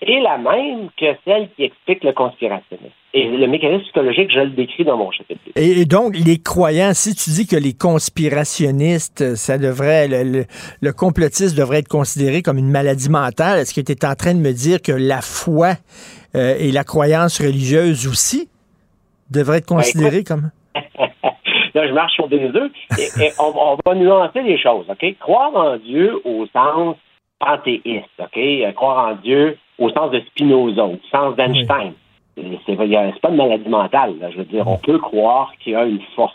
est la même que celle qui explique le conspirationnisme. Et le mécanisme psychologique, je le décris dans mon chapitre. Et, donc, les croyants, si tu dis que les conspirationnistes, ça devrait, le, le, le complotiste devrait être considéré comme une maladie mentale, est-ce que tu es en train de me dire que la foi euh, et la croyance religieuse aussi devraient être considérées comme... (laughs) Là, je marche sur des œufs. Et, et on, on va nuancer les choses, OK? Croire en Dieu au sens panthéiste, OK? Euh, Croire en Dieu au sens de Spinoza, au sens d'Einstein. C'est c'est pas une maladie mentale, là. Je veux dire, on peut croire qu'il y a une force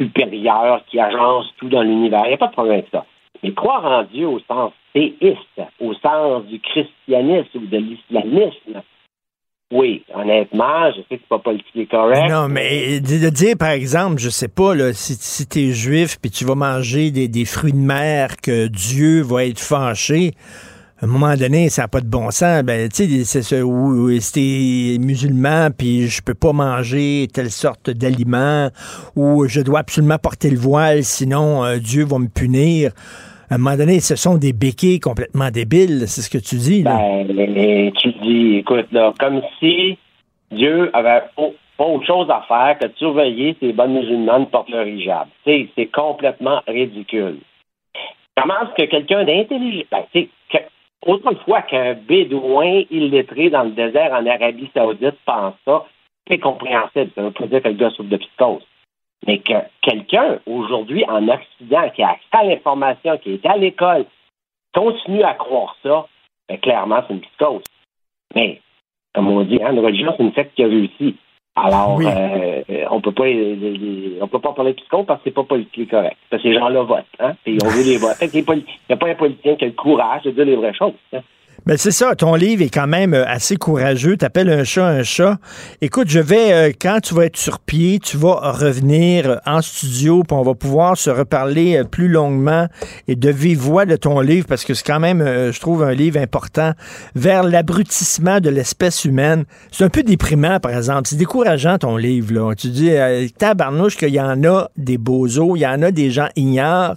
supérieure qui agence tout dans l'univers. Il n'y a pas de problème avec ça. Mais croire en Dieu au sens théiste, au sens du christianisme ou de l'islamisme, oui, honnêtement, je sais que c'est pas politiquement correct. Non, mais de dire, par exemple, je sais pas, là, si, si tu es juif puis tu vas manger des, des fruits de mer que Dieu va être fâché, à un moment donné, ça n'a pas de bon sens. Ben, tu sais, c'est ça, ou, ou si t'es musulman, puis je peux pas manger telle sorte d'aliment, ou je dois absolument porter le voile, sinon euh, Dieu va me punir. À un moment donné, ce sont des béquilles complètement débiles, c'est ce que tu dis. Là. Ben, tu dis, écoute, là, comme si Dieu avait pas, autre chose à faire que de surveiller ces bonnes musulmanes portent leur hijab. C'est complètement ridicule. Comment est-ce que quelqu'un d'intelligent, ben, tu sais, que- autrefois qu'un bédouin illettré dans le désert en Arabie Saoudite pense ça, c'est compréhensible. Ça veut pas dire que le gars souffre de psychose. Mais que quelqu'un, aujourd'hui, en Occident, qui a accès à l'information, qui est à l'école, continue à croire ça, ben, clairement, c'est une psychose. Mais, comme on dit, hein, une religion, c'est une secte qui a réussi. Alors, Oui. euh, on peut pas les- les- les- on peut pas parler de psychose parce que c'est pas politiquement correct. Parce que ces gens-là votent, hein, puis on veut les voter. Il n'y a pas un politicien qui a le courage de dire les vraies choses. hein. Ben c'est ça, ton livre est quand même euh, assez courageux. T'appelles un chat un chat. Écoute, je vais, euh, quand tu vas être sur pied, tu vas revenir euh, en studio, puis on va pouvoir se reparler plus longuement et de vive voix de ton livre, parce que c'est quand même, je trouve, un livre important vers l'abrutissement de l'espèce humaine. C'est un peu déprimant, par exemple. C'est décourageant, ton livre, là. Tu dis, euh, tabarnouche, qu'il y en a des bozos, il y en a des gens ignorent.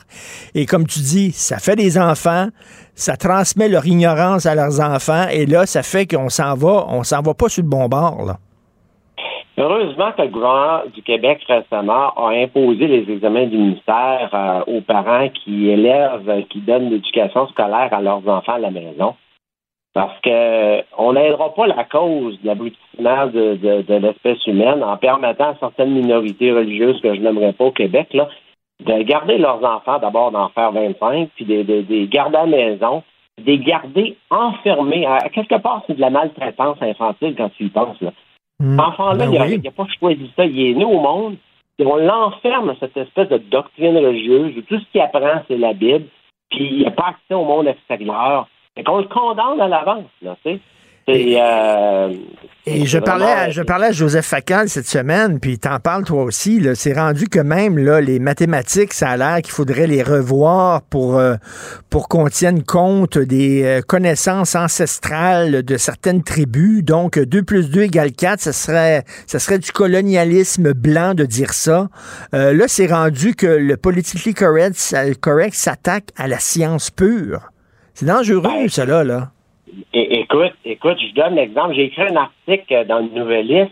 Et comme tu dis, ça fait des enfants, ça transmet leur ignorance à leurs enfants et là, ça fait qu'on s'en va, on s'en va pas sur le bon bord. Là. Heureusement que le gouvernement du Québec récemment a imposé les examens du ministère euh, aux parents qui élèvent, euh, qui donnent l'éducation scolaire à leurs enfants à la maison. Parce que on n'aidera pas la cause de l'abrutissement de, l'espèce humaine en permettant à certaines minorités religieuses que je n'aimerais pas au Québec là, de garder leurs enfants, d'abord d'en faire 25, puis de, de, garder à la maison, de les garder enfermés. À, quelque part, c'est de la maltraitance infantile quand tu y penses. Là. Hmm. L'enfant-là, ben il n'a pas choisi ça. Il est né au monde et on l'enferme à cette espèce de doctrine religieuse où tout ce qu'il apprend, c'est la Bible, puis il n'a pas accès au monde extérieur. Et qu'on le condamne à l'avance, là, tu sais. Euh, et, je parlais, à, je parlais à Joseph Facal cette semaine, puis t'en parles toi aussi. C'est rendu que même là, les mathématiques, ça a l'air qu'il faudrait les revoir pour, euh, pour qu'on tienne compte des euh, connaissances ancestrales de certaines tribus. Donc, 2 plus 2 égale 4, ce serait, ça serait du colonialisme blanc de dire ça. là, c'est rendu que le politically correct, correct s'attaque à la science pure. C'est dangereux, ben, cela, là écoute, écoute, je donne l'exemple. J'ai écrit un article dans le Nouvelliste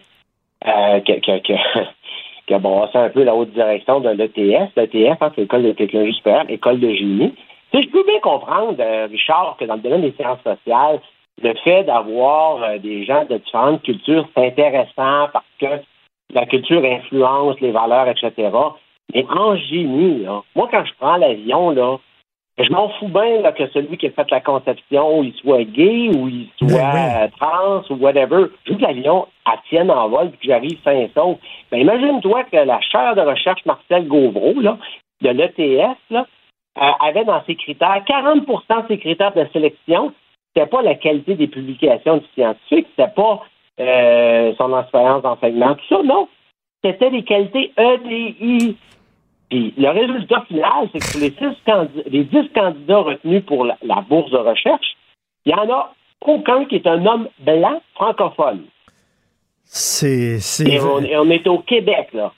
euh, que, (laughs) qui a brassé un peu la haute direction de l'ETS. L'ETF, hein, c'est l'École de technologie supérieure, école de génie. Je peux bien comprendre, euh, Richard, que dans le domaine des sciences sociales, le fait d'avoir euh, des gens de différentes cultures, c'est intéressant parce que la culture influence les valeurs, etc. Mais en génie, là, moi, quand je prends l'avion, là, je m'en fous bien que celui qui a fait la conception, il soit gay ou il soit ben euh, trans ou whatever. Je veux que l'avion tienne en vol et que j'arrive sain sauf. Ben, imagine-toi que la chaire de recherche Marcel Gauvreau, de l'ETS, euh, avait dans ses critères, 40% de ses critères de sélection, c'était pas la qualité des publications du scientifique, c'était pas euh, son expérience d'enseignement, tout ça, non. C'était les qualités EDI. Puis le résultat final, c'est que les, six candidats, les 10 candidats retenus pour la, bourse de recherche, il n'y en a aucun qui est un homme blanc francophone. C'est. Et, on, est au Québec, là.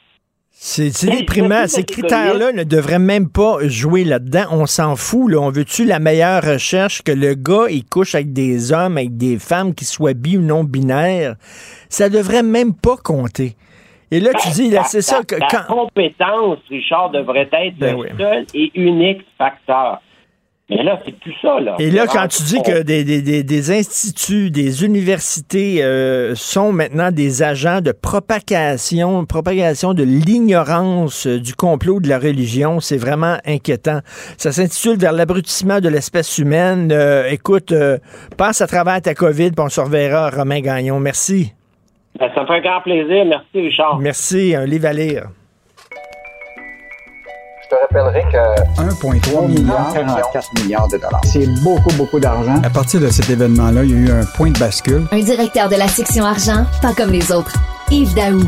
C'est déprimant. Ces critères-là ne devraient même pas jouer là-dedans. On s'en fout. Là. On veut-tu la meilleure recherche que le gars, il couche avec des hommes, avec des femmes qui soient bi ou non binaires? Ça devrait même pas compter. Et là, tu dis, c'est ça que. La compétence, Richard, devrait être ben le seul et unique facteur. Mais là, c'est plus ça, là. Et là, quand tu dis que des, des, des, instituts, des universités euh, sont maintenant des agents de propagation, propagation de l'ignorance euh, du complot de la religion, c'est vraiment inquiétant. Ça s'intitule Vers l'abrutissement de l'espèce humaine. Euh, écoute, passe à travers ta COVID, puis on se reverra, Romain Gagnon. Merci. Ben, ça me fait un grand plaisir. Merci, Richard. Merci. Un livre à lire. Je te rappellerai que 1,3 milliard, 44 milliards de dollars. C'est beaucoup, beaucoup d'argent. À partir de cet événement-là, il y a eu un point de bascule. Un directeur de la section argent, pas comme les autres. Yves Daou.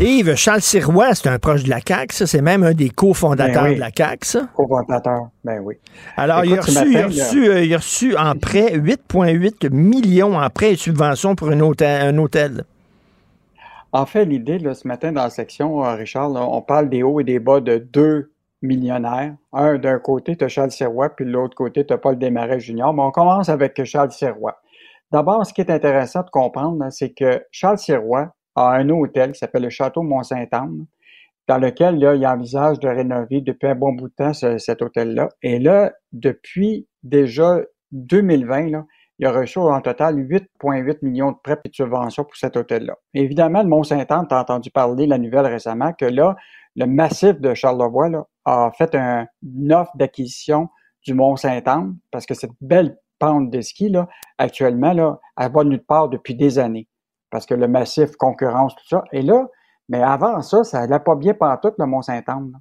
Yves, Charles Sirois, c'est un proche de la CAQ, ça. C'est même un des cofondateurs ben de la CAQ, ça. Cofondateur, ben oui. Alors, il, a reçu, euh, il, a reçu, en prêt 8,8 millions en prêt et subventions pour un hôtel. En fait, l'idée, ce matin, dans la section, euh, Richard, on parle des hauts et des bas de deux millionnaires. Un, d'un côté, tu as Charles Sirois, puis de l'autre côté, tu as Paul Desmarais Junior. Mais on commence avec Charles Sirois. D'abord, ce qui est intéressant de comprendre, c'est que Charles Sirois a un hôtel qui s'appelle le Château Mont-Saint-Anne, dans lequel là, il envisage de rénover depuis un bon bout de temps cet hôtel-là. Et là, depuis déjà 2020, là, il a reçu en total 8,8 millions de prêts et de subventions pour cet hôtel-là. Évidemment, le Mont-Saint-Anne, tu as entendu parler la nouvelle récemment que là, le massif de Charlevoix là, a fait un, une offre d'acquisition du Mont-Saint-Anne parce que cette belle pente de ski, là, actuellement, là, elle va nulle part depuis des années parce que le massif concurrence, tout ça. Et là, mais avant ça, ça n'allait pas bien tout le Mont-Saint-Anne.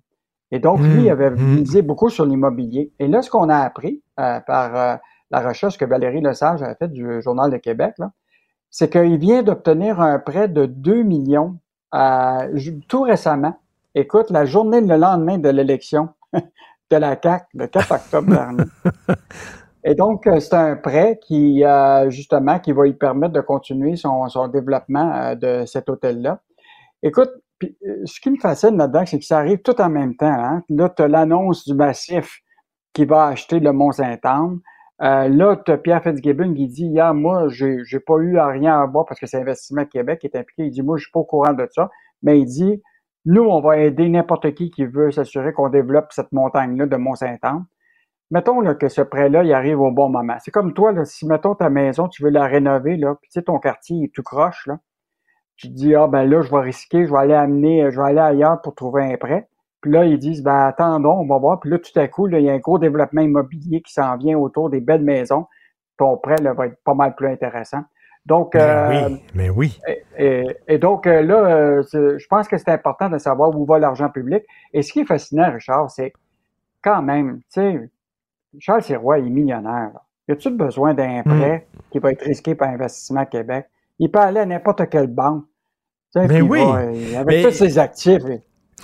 Et donc, lui, il mmh, avait mmh. misé beaucoup sur l'immobilier. Et là, ce qu'on a appris euh, par euh, la recherche que Valérie Lesage a faite du Journal de Québec, c'est qu'il vient d'obtenir un prêt de 2 millions euh, tout récemment. Écoute, la journée le lendemain de l'élection (laughs) de la CAC, le 4 octobre dernier. (laughs) Et donc, euh, c'est un prêt qui, euh, justement, qui va lui permettre de continuer son, développement de cet hôtel-là. Écoute, ce qui me fascine là-dedans, c'est que ça arrive tout en même temps. Hein. Là, tu as l'annonce du massif qui va acheter le Mont-Saint-Anne. Euh, là, Pierre Fitzgibbon qui dit Hier, moi, j'ai, j'ai pas eu à rien à voir parce que c'est Investissement Québec qui est impliqué. Il dit Moi, je suis pas au courant de ça. Mais il dit Nous, on va aider n'importe qui qui veut s'assurer qu'on développe cette montagne-là de Mont-Saint-Anne. Mettons là, que ce prêt-là, il arrive au bon moment. C'est comme toi, là, si mettons ta maison, tu veux la rénover, là, puis tu sais, ton quartier est tout croche, là. Tu dis Ah ben là, je vais risquer, je vais aller amener, je vais aller ailleurs pour trouver un prêt. Puis là, ils disent, ben attendons, on va voir. Puis là, tout à coup, là, il y a un gros développement immobilier qui s'en vient autour des belles maisons. Ton prêt là, va être pas mal plus intéressant. Donc, Mais euh, oui, mais oui. et, et donc euh, là, euh, je pense que c'est important de savoir où va l'argent public. Et ce qui est fascinant, Richard, c'est quand même, tu sais, Charles Sirois est millionnaire. Là. Y a-tu besoin d'un prêt qui va être risqué par Investissement Québec? Il peut aller à n'importe quelle banque. Tu sais, Mais oui. va, avec Mais- tous ses actifs,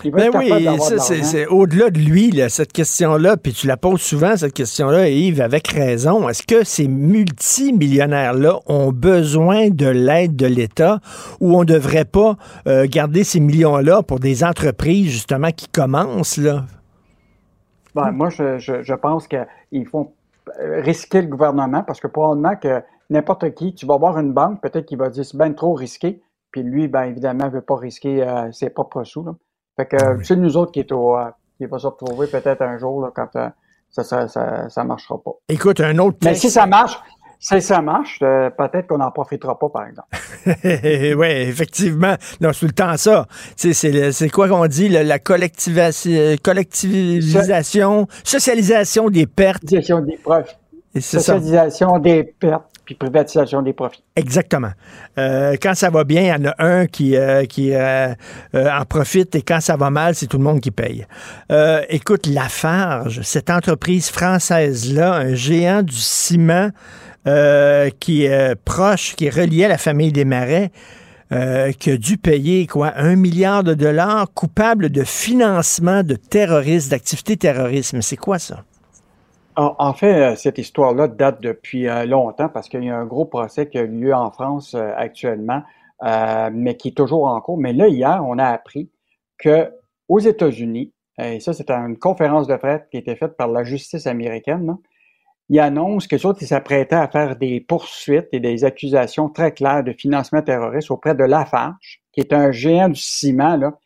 il Ben oui, c'est, au-delà de lui, là, cette question-là, puis tu la poses souvent, cette question-là, Yves, avec raison. Est-ce que ces multimillionnaires-là ont besoin de l'aide de l'État ou on ne devrait pas euh, garder ces millions-là pour des entreprises, justement, qui commencent, là? Ben, moi, je, je, je pense qu'ils font euh, risquer le gouvernement parce que probablement que n'importe qui, tu vas voir une banque, peut-être qu'il va dire c'est bien trop risqué, puis lui, ben évidemment, ne veut pas risquer euh, ses propres sous. Là. Fait que Ah c'est nous autres qui, est au, euh, qui va se retrouver peut-être un jour là, quand euh, ça, ça, ça, ça marchera pas. Écoute, un autre Mais si ça marche, si ça marche, euh, peut-être qu'on n'en profitera pas, par exemple. (laughs) oui, effectivement. Non, c'est tout le temps ça. C'est, quoi qu'on dit, le- la collectivisation, socialisation des pertes. Socialisation des ça. Socialisation des pertes, puis privatisation des profits. Exactement. Euh, quand ça va bien, il y en a un qui, euh, qui euh, euh, en profite et quand ça va mal, c'est tout le monde qui paye. Euh, écoute, Lafarge, cette entreprise française-là, un géant du ciment euh, qui est proche, qui est relié à la famille des Marais, euh, qui a dû payer quoi, un milliard de dollars coupable de financement de terrorisme, d'activités terroristes. C'est quoi ça? En, fait, euh, cette histoire-là date depuis euh, longtemps parce qu'il y a un gros procès qui a eu lieu en France euh, actuellement, mais qui est toujours en cours. Mais là, hier, on a appris que aux États-Unis, et ça, c'est une conférence de presse qui a été faite par la justice américaine, là, ils annoncent que autres, ils s'apprêtaient à faire des poursuites et des accusations très claires de financement terroriste auprès de Lafarge, qui est un géant du ciment, là,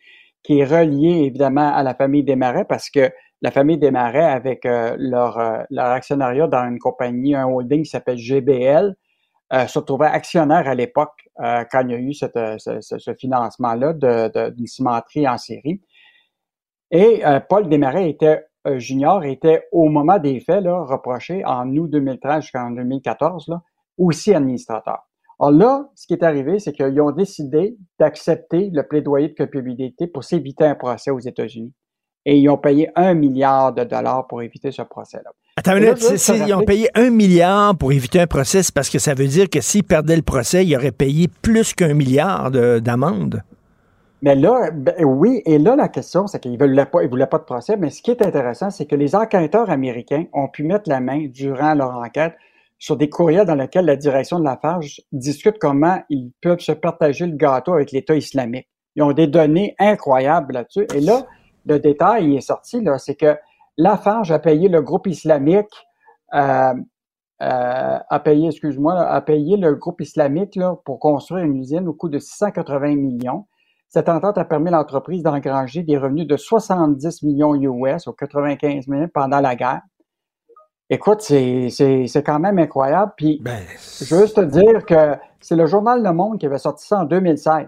qui est relié évidemment à la famille Desmarais parce que la famille Desmarais, avec euh, leur, euh, actionnariat dans une compagnie, un holding qui s'appelle GBL, euh, se retrouvait actionnaire à l'époque euh, quand il y a eu ce, ce- ce financement-là d'une cimenterie en série. Et Paul Desmarais était junior, était au moment des faits là, reproché en août 2013 jusqu'en 2014 là, aussi administrateur. Alors là, ce qui est arrivé, c'est qu'ils ont décidé d'accepter le plaidoyer de culpabilité pour s'éviter un procès aux États-Unis. Et ils ont payé un milliard de dollars pour éviter ce procès-là. Attends, une minute, ils ont payé un milliard pour éviter un procès, c'est parce que ça veut dire que s'ils perdaient le procès, ils auraient payé plus qu'un milliard de- d'amende. Mais là, ben, oui, et là, la question, c'est qu'ils ne voulaient voulaient pas de procès, mais ce qui est intéressant, c'est que les enquêteurs américains ont pu mettre la main durant leur enquête sur des courriels dans lesquels la direction de Lafarge discute comment ils peuvent se partager le gâteau avec l'État islamique. Ils ont des données incroyables là-dessus. Et là, le détail il est sorti, là, c'est que Lafarge a payé le groupe islamique, euh, euh, a payé, excuse-moi, là, a payé le groupe islamique là, pour construire une usine au coût de 680 millions. Cette entente a permis à l'entreprise d'engranger des revenus de 70 millions US ou 95 millions pendant la guerre. Écoute, c'est, c'est, c'est quand même incroyable. Puis, je veux juste te dire que c'est le journal Le Monde qui avait sorti ça en 2016.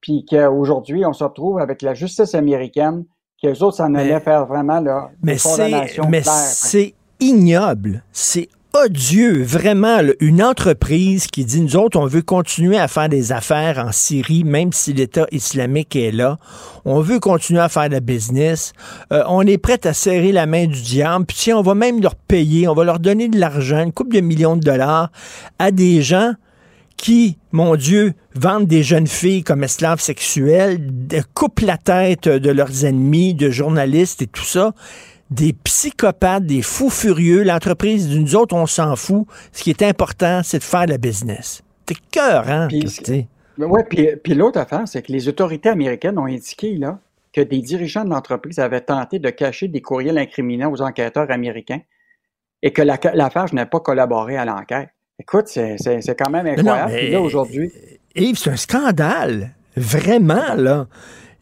Puis qu'aujourd'hui, on se retrouve avec la justice américaine, qui eux autres s'en allaient faire vraiment là, Mais condamnations mais claires. c'est ignoble, c'est odieux, vraiment. là. une entreprise qui dit, nous autres, on veut continuer à faire des affaires en Syrie, même si l'État islamique est là. On veut continuer à faire de la business. Euh, on est prêt à serrer la main du diable. Puis si on va même leur payer, on va leur donner de l'argent, une couple de millions de dollars, à des gens qui, mon Dieu, vendent des jeunes filles comme esclaves sexuelles, coupent la tête de leurs ennemis, de journalistes et tout ça. Des psychopathes, des fous furieux. L'entreprise, nous autres, on s'en fout. Ce qui est important, c'est de faire de la business. T'es cœur, hein? Oui, puis, l'autre affaire, c'est que les autorités américaines ont indiqué là, que des dirigeants de l'entreprise avaient tenté de cacher des courriels incriminants aux enquêteurs américains. et que la, l'affaire n'ait pas collaboré à l'enquête. Écoute, c'est, quand même incroyable. Non, là, aujourd'hui. Yves, c'est un scandale. Vraiment, là.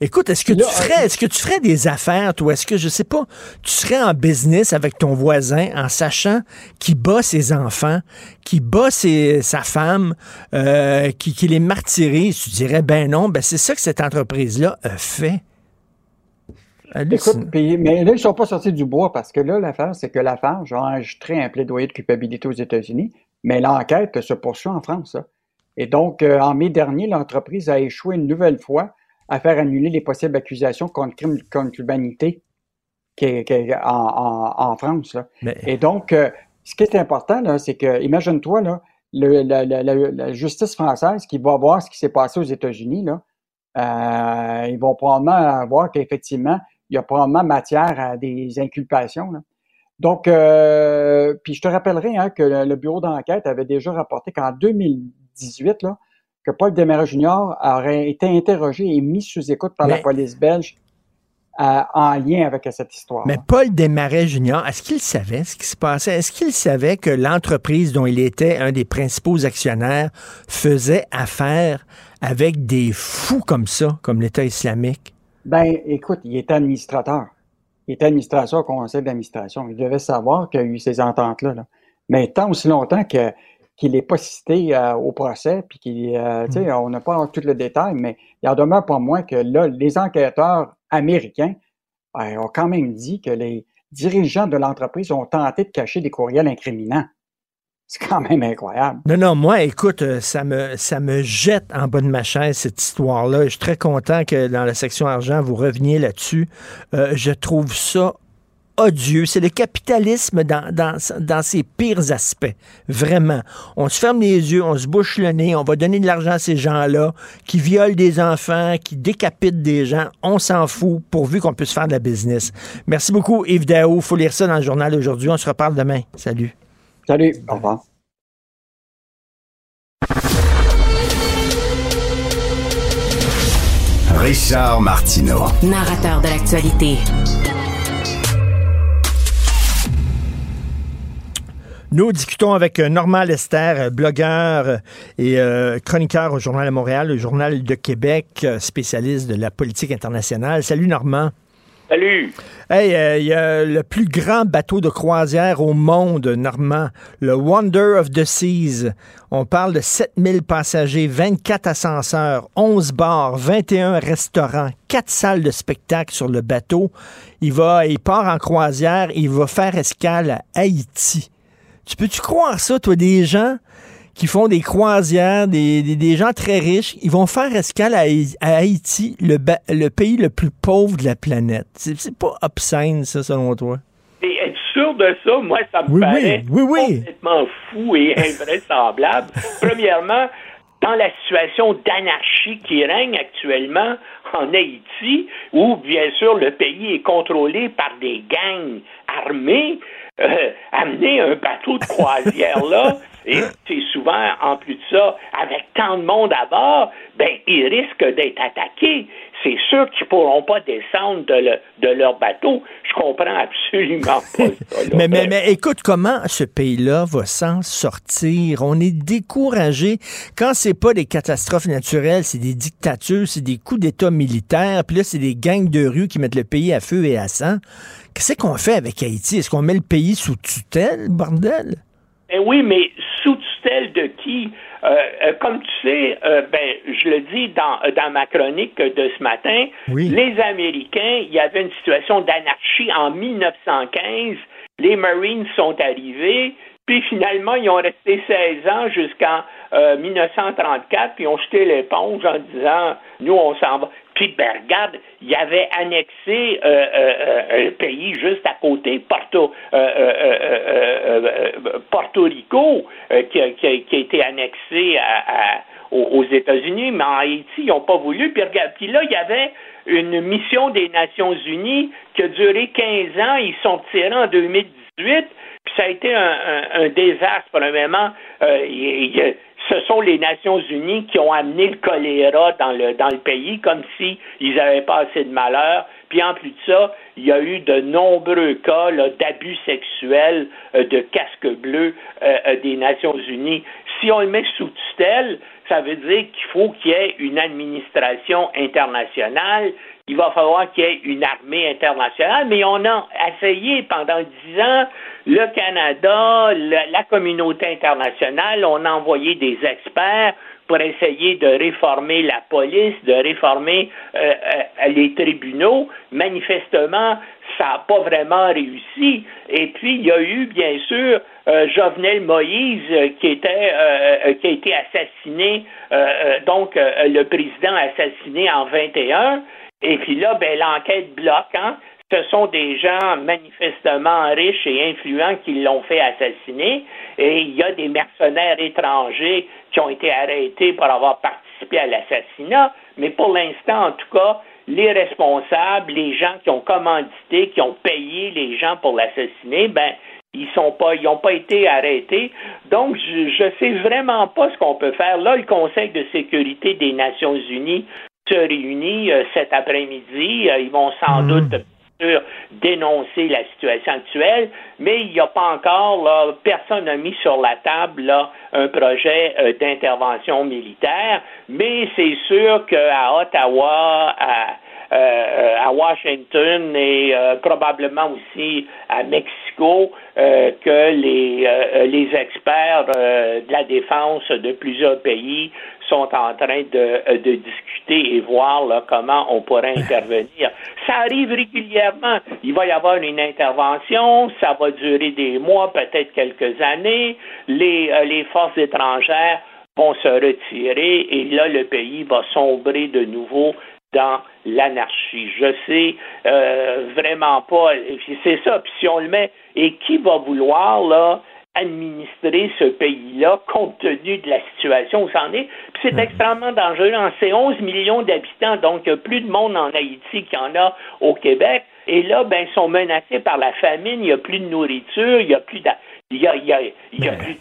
Écoute, est-ce que tu ferais, euh, est-ce que tu ferais des affaires, toi? Est-ce que, je sais pas, tu serais en business avec ton voisin en sachant qu'il bat ses enfants, qu'il bat sa femme, euh, qu'il les martyrise? Tu dirais, ben non, ben c'est ça que cette entreprise-là a fait. Écoute, mais là, ils sont pas sortis du bois parce que là, l'affaire, c'est que la femme, j'ai enregistré un plaidoyer de culpabilité aux États-Unis, mais l'enquête se poursuit en France. Et donc, euh, en mai dernier, l'entreprise a échoué une nouvelle fois à faire annuler les possibles accusations contre crime contre l'humanité qui est, en, France. Et donc, euh, ce qui est important, c'est que, imagine-toi, là, la, justice française qui va voir ce qui s'est passé aux États-Unis, là, euh, ils vont probablement voir qu'effectivement, il y a probablement matière à des inculpations. Donc, euh, puis je te rappellerai hein, que le, bureau d'enquête avait déjà rapporté qu'en 2018, là, que Paul Desmarais Junior aurait été interrogé et mis sous écoute par la police belge euh, en lien avec cette histoire. Mais Paul Desmarais Junior, est-ce qu'il savait ce qui se passait? Est-ce qu'il savait que l'entreprise dont il était un des principaux actionnaires faisait affaire avec des fous comme ça, comme l'État islamique? Ben, écoute, il était administrateur. Il était administrateur au conseil d'administration. Il devait savoir qu'il y a eu ces ententes-là. Là. Mais tant aussi longtemps que qu'il n'est pas cité euh, au procès, puis qu'il, euh, mm. on n'a pas tout le détail, mais il en demeure pas moins que là, les enquêteurs américains euh, ont quand même dit que les dirigeants de l'entreprise ont tenté de cacher des courriels incriminants. C'est quand même incroyable. Non, non, moi, écoute, ça me, ça me jette en bas de ma chaise, cette histoire-là. Je suis très content que dans la section argent, vous reveniez là-dessus. je trouve ça odieux. C'est le capitalisme dans, ses pires aspects. Vraiment. On se ferme les yeux, on se bouche le nez, on va donner de l'argent à ces gens-là qui violent des enfants, qui décapitent des gens. On s'en fout pourvu qu'on puisse faire de la business. Merci beaucoup, Yves Daou. faut lire ça dans le journal aujourd'hui. On se reparle demain. Salut. Salut. Au revoir. Richard Martineau. Narrateur de l'actualité. Nous discutons avec euh, Normand Lester, euh, blogueur euh, et chroniqueur au Journal de Montréal, le Journal de Québec, spécialiste de la politique internationale. Salut Normand. Salut. Hey, il y a le plus grand bateau de croisière au monde, Normand, le Wonder of the Seas. On parle de 7000 passagers, 24 ascenseurs, 11 bars, 21 restaurants, 4 salles de spectacle sur le bateau. Il va, part en croisière, il va faire escale à Haïti. Tu peux-tu croire ça, toi, des gens? Qui font des croisières, des, des, gens très riches, ils vont faire escale à, Haïti, le, le, pays le plus pauvre de la planète. C'est pas obscène, ça, selon toi? Et être sûr de ça, moi, ça me paraît complètement fou et invraisemblable. (laughs) Premièrement, dans la situation d'anarchie qui règne actuellement en Haïti, où bien sûr le pays est contrôlé par des gangs armés, euh, amener un bateau de croisière là, (laughs) et c'est souvent, en plus de ça, avec tant de monde à bord, ben, ils risquent d'être attaqués. C'est sûr qu'ils ne pourront pas descendre de, leur bateau. Je comprends absolument pas ça. (laughs) mais, mais, mais, écoute, comment ce pays-là va s'en sortir? On est découragé. Quand c'est pas des catastrophes naturelles, c'est des dictatures, c'est des coups d'État militaires, puis là, c'est des gangs de rue qui mettent le pays à feu et à sang. Qu'est-ce qu'on fait avec Haïti? Est-ce qu'on met le pays sous tutelle, bordel? Eh oui, mais sous tutelle de qui? Euh, euh, comme tu sais, euh, ben, je le dis dans, dans ma chronique de ce matin, les Américains, il y avait une situation d'anarchie en 1915. Les Marines sont arrivés, puis finalement, ils ont resté 16 ans jusqu'en 1934, puis ils ont jeté l'éponge en disant, nous, on s'en va. Puis, ben, regarde, il y avait annexé euh, euh, un pays juste à côté, Porto, Porto Rico, qui a, été annexé aux, États-Unis, mais en Haïti, ils n'ont pas voulu. Puis, regarde, puis là, il y avait une mission des Nations Unies qui a duré 15 ans. Ils sont tirés en 2018. Puis ça a été un, désastre. Euh, ce sont les Nations Unies qui ont amené le choléra dans le, dans le pays, comme s'ils n'avaient pas assez de malheur, Puis en plus de ça, il y a eu de nombreux cas d'abus sexuels euh, de casque bleu euh, euh, des Nations Unies. Si on le met sous tutelle, ça veut dire qu'il faut qu'il y ait une administration internationale, il va falloir qu'il y ait une armée internationale, mais on a essayé pendant dix ans, le Canada, la communauté internationale, on a envoyé des experts pour essayer de réformer la police, de réformer euh, euh, les tribunaux. Manifestement, ça n'a pas vraiment réussi. Et puis, il y a eu, bien sûr, euh, Jovenel Moïse qui était qui a été assassiné, donc le président assassiné en 21. Et puis là, ben, l'enquête bloque. Hein? Ce sont des gens manifestement riches et influents qui l'ont fait assassiner. Et il y a des mercenaires étrangers qui ont été arrêtés pour avoir participé à l'assassinat. Mais pour l'instant, en tout cas, les responsables, les gens qui ont commandité, qui ont payé les gens pour l'assassiner, ben, ils sont pas, ils n'ont pas été arrêtés. Donc, je ne sais vraiment pas ce qu'on peut faire. Là, le Conseil de sécurité des Nations Unies se réunit euh, cet après-midi. Euh, ils vont sans hmm. doute dénoncer la situation actuelle, mais il n'y a pas encore, là, personne n'a mis sur la table là, un projet euh, d'intervention militaire, mais c'est sûr qu'à Ottawa, à, euh, à Washington et euh, probablement aussi à Mexico que les, les experts de la défense de plusieurs pays sont en train de, de discuter et voir là, comment on pourrait (laughs) intervenir. Ça arrive régulièrement. Il va y avoir une intervention, ça va durer des mois, peut-être quelques années. Les, euh, les forces étrangères vont se retirer et là, le pays va sombrer de nouveau dans l'anarchie. Je sais euh, vraiment pas. C'est ça. Puis si on le met, et qui va vouloir là administrer ce pays-là compte tenu de la situation où ça en est? Puis c'est mhm. extrêmement dangereux. C'est 11 millions d'habitants, donc il y a plus de monde en Haïti qu'il y en a au Québec. Et là, ben, ils sont menacés par la famine, il n'y a plus de nourriture, il n'y a plus de, il y a, il y a, il y a plus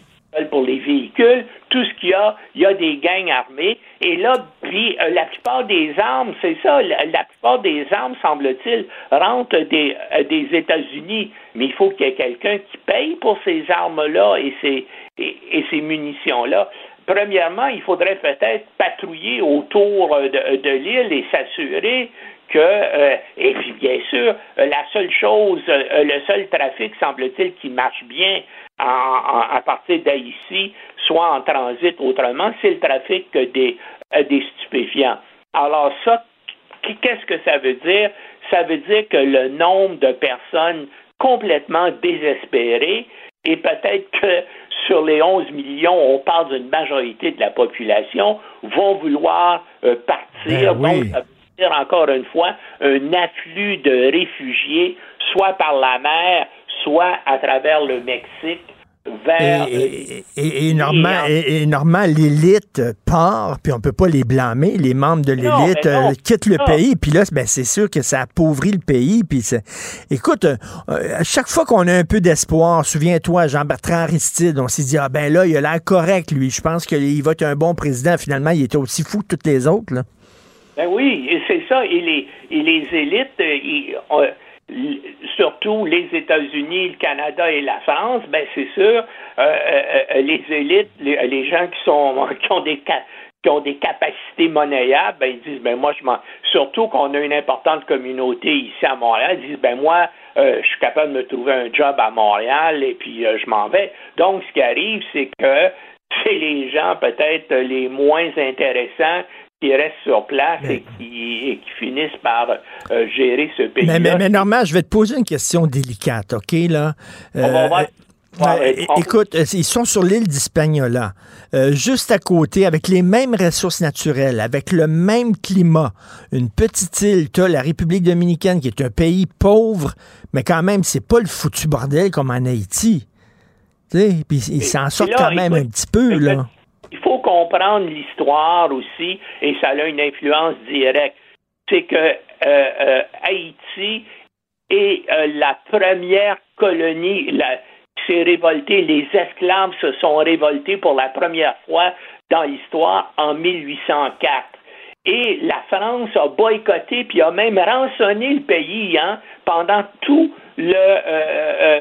pour les véhicules, tout ce qu'il y a, il y a des gangs armés. Et là, puis euh, la plupart des armes, c'est ça, la, plupart des armes, semble-t-il, rentrent des, euh, des États-Unis. Mais il faut qu'il y ait quelqu'un qui paye pour ces armes-là et ces, munitions-là. Premièrement, il faudrait peut-être patrouiller autour de, de l'île et s'assurer que, euh, et puis bien sûr, la seule chose, le seul trafic, semble-t-il, qui marche bien à partir d'Haïti, soit en transit autrement, c'est le trafic des, euh, des stupéfiants. Alors ça, qu'est-ce que ça veut dire? Ça veut dire que le nombre de personnes complètement désespérées, et peut-être que sur les 11 millions, on parle d'une majorité de la population, vont vouloir euh, partir. Ben Donc, veut dire encore une fois un afflux de réfugiés, soit par la mer, soit à travers le Mexique vers... Et, et, l'élite part, puis on peut pas les blâmer. Les membres de l'élite euh, quittent le pays, puis là, ben, c'est sûr que ça appauvrit le pays. Puis écoute, euh, à chaque fois qu'on a un peu d'espoir, souviens-toi, Jean-Bertrand Aristide, on s'est dit, ah ben là, il a l'air correct, lui. Je pense qu'il va être un bon président. Finalement, il était aussi fou que toutes les autres. Là. Ben oui, c'est ça. Et les, et les élites, euh, ils, surtout les États-Unis, le Canada et la France, ben c'est sûr, euh, euh, euh, les élites, les, gens qui sont (laughs) qui ont des qui ont des capacités monnayables, ben ils disent ben moi je m'en surtout qu'on a une importante communauté ici à Montréal, ils disent ben moi je suis capable de me trouver un job à Montréal et puis je m'en vais. Donc ce qui arrive c'est que (laughs) c'est les gens peut-être les moins intéressants qui restent sur place et, qui, finissent par euh, gérer ce pays. Mais, mais, mais, Normand, je vais te poser une question délicate, OK, là? Euh, euh, écoute, ils sont sur l'île d'Hispaniola, juste à côté, avec les mêmes ressources naturelles, avec le même climat. Une petite île, tu la République dominicaine, qui est un pays pauvre, mais quand même, c'est pas le foutu bordel comme en Haïti. Puis ils s'en sortent quand même un petit peu, là comprendre l'histoire aussi, et ça a une influence directe. C'est que euh, euh, Haïti est euh, la première colonie qui s'est révoltée. Les esclaves se sont révoltés pour la première fois dans l'histoire en 1804. Et la France a boycotté puis a même rançonné le pays hein, pendant tout le, euh,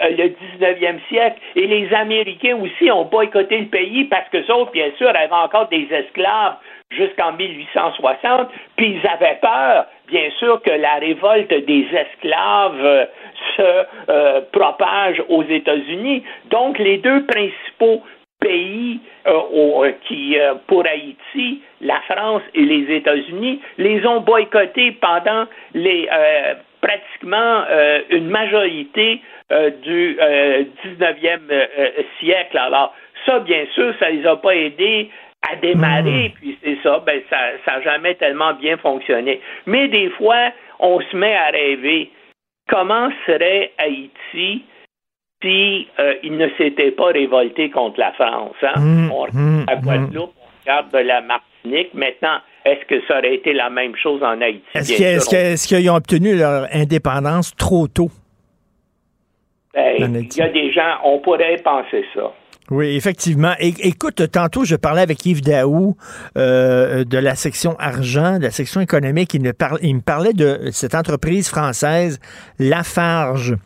euh, le 19e siècle. Et les Américains aussi ont boycotté le pays parce que autres, bien sûr, avaient encore des esclaves jusqu'en 1860, puis ils avaient peur, bien sûr, que la révolte des esclaves se propage aux États-Unis. Donc, les deux principaux pays euh, qui, euh, pour Haïti, la France et les États-Unis, les ont boycottés pendant les euh, pratiquement une majorité du 19e siècle. Alors, ça, bien sûr, ça les a pas aidés à démarrer, hmm. puis c'est ça, ben ça n'a jamais tellement bien fonctionné. Mais des fois, on se met à rêver comment serait Haïti si euh, il ne s'était pas révolté contre la France. Hein? Mmh, on regarde mmh, la Guadeloupe, on regarde de la Martinique. Maintenant, est-ce que ça aurait été la même chose en Haïti? Est-ce qu'ils ont obtenu leur indépendance trop tôt? Ben, il y a des gens, on pourrait penser ça. Oui, effectivement. écoute, tantôt, je parlais avec Yves Daou euh, de la section argent, de la section économique. Il me, il me parlait de cette entreprise française, Lafarge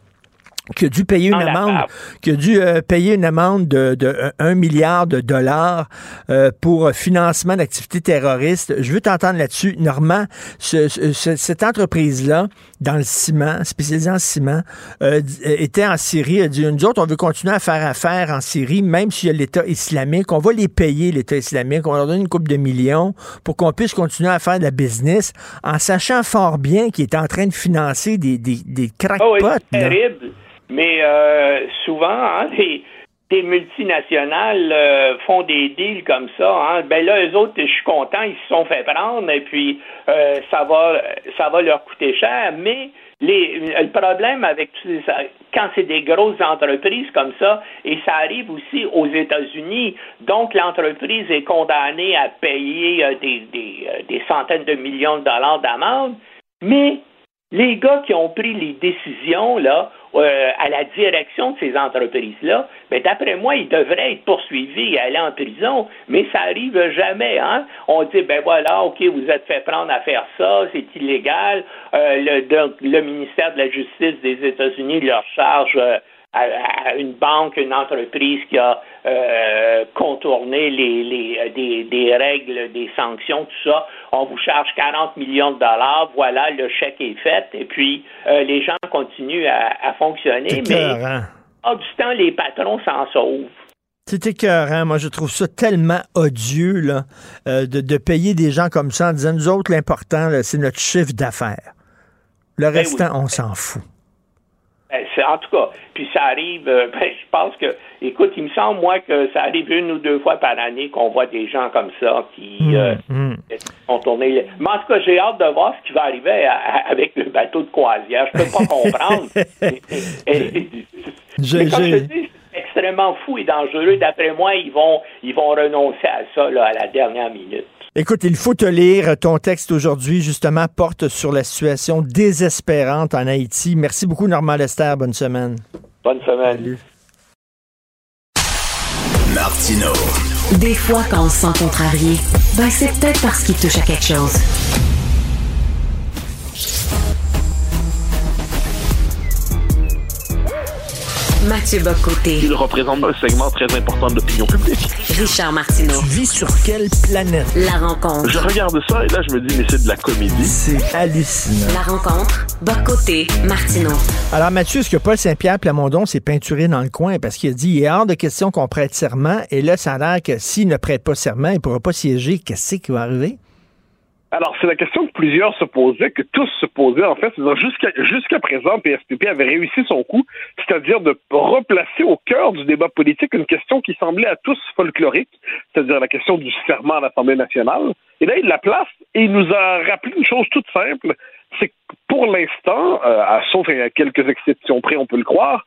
qui a dû payer une amende, qui a dû euh, payer une amende de, de 1 milliard de dollars euh, pour financement d'activités terroristes. Je veux t'entendre là-dessus. Normand, ce, cette entreprise-là, dans le ciment, spécialisée en ciment, euh, était en Syrie, a dit, nous autres, on veut continuer à faire affaire en Syrie, même s'il y a l'État islamique. On va les payer, l'État islamique. On leur donne une coupe de millions pour qu'on puisse continuer à faire de la business en sachant fort bien qu'il est en train de financer des, des, des crackpots. Oh, terrible. Mais euh, souvent, hein, (laughs) des, multinationales euh, font des deals comme ça. Hein. Ben là, eux autres, je suis content, ils se sont fait prendre et puis euh, ça va ça va leur coûter cher. Mais les, le problème avec quand c'est des grosses entreprises comme ça, et ça arrive aussi aux États-Unis, donc l'entreprise est condamnée à payer des, des, des centaines de millions de dollars d'amende, mais les gars qui ont pris les décisions là euh, à la direction de ces entreprises-là, ben, d'après moi, ils devraient être poursuivis et aller en prison, mais ça arrive jamais. Hein? On dit, ben voilà, OK, vous êtes fait prendre à faire ça, c'est illégal. Euh, le, le ministère de la Justice des États-Unis leur charge euh, à, une banque, une entreprise qui a euh, contourné les, les euh, des, des, règles, des sanctions, tout ça, on vous charge 40 millions de dollars, voilà, le chèque est fait, et puis euh, les gens continuent à, à fonctionner, mais en du temps, les patrons s'en sauvent. C'est écœurant. Moi, je trouve ça tellement odieux là, de, de, payer des gens comme ça en disant, nous autres, l'important, c'est notre chiffre d'affaires. Le ben restant, on s'en fout. Ben, en tout cas, puis ça arrive, euh, (laughs) ben, je pense que, écoute, il me semble, moi, que ça arrive une ou deux fois par année qu'on voit des gens comme ça qui mmh, euh, mmh. ont tourné. Mais en tout cas, j'ai hâte de voir ce qui va arriver avec le bateau de croisière. Je peux pas (laughs) comprendre. (laughs) mais comme je dis, c'est extrêmement fou et dangereux. D'après moi, ils vont, ils vont renoncer à ça là, à la dernière minute. Écoute, il faut te lire. Ton texte aujourd'hui, justement, porte sur la situation désespérante en Haïti. Merci beaucoup, Normand Lester. Bonne semaine. Bonne semaine. Martino. Des fois, quand on se sent contrarié, ben c'est peut-être parce qu'il touche à quelque chose. Mathieu Bocoté. Il représente un segment très important de l'opinion publique. Richard Martineau. Tu vis sur quelle planète? La rencontre. Je regarde ça et là, je me dis, mais c'est de la comédie. C'est hallucinant. La rencontre. Bocoté. Martineau. Alors, Mathieu, est-ce que Paul Saint-Pierre Plamondon s'est peinturé dans le coin? Parce qu'il a dit, il est hors de question qu'on prête serment. Et là, ça a l'air que s'il ne prête pas serment, il ne pourra pas siéger. Qu'est-ce qui va arriver? Alors, c'est la question que plusieurs se posaient, que tous se posaient, en fait. Jusqu'à présent, PSPP avait réussi son coup, c'est-à-dire de replacer au cœur du débat politique une question qui semblait à tous folklorique, c'est-à-dire la question du serment à l'Assemblée nationale. Et là, il la place et il nous a rappelé une chose toute simple, c'est que pour l'instant, euh, sauf à quelques exceptions près, on peut le croire,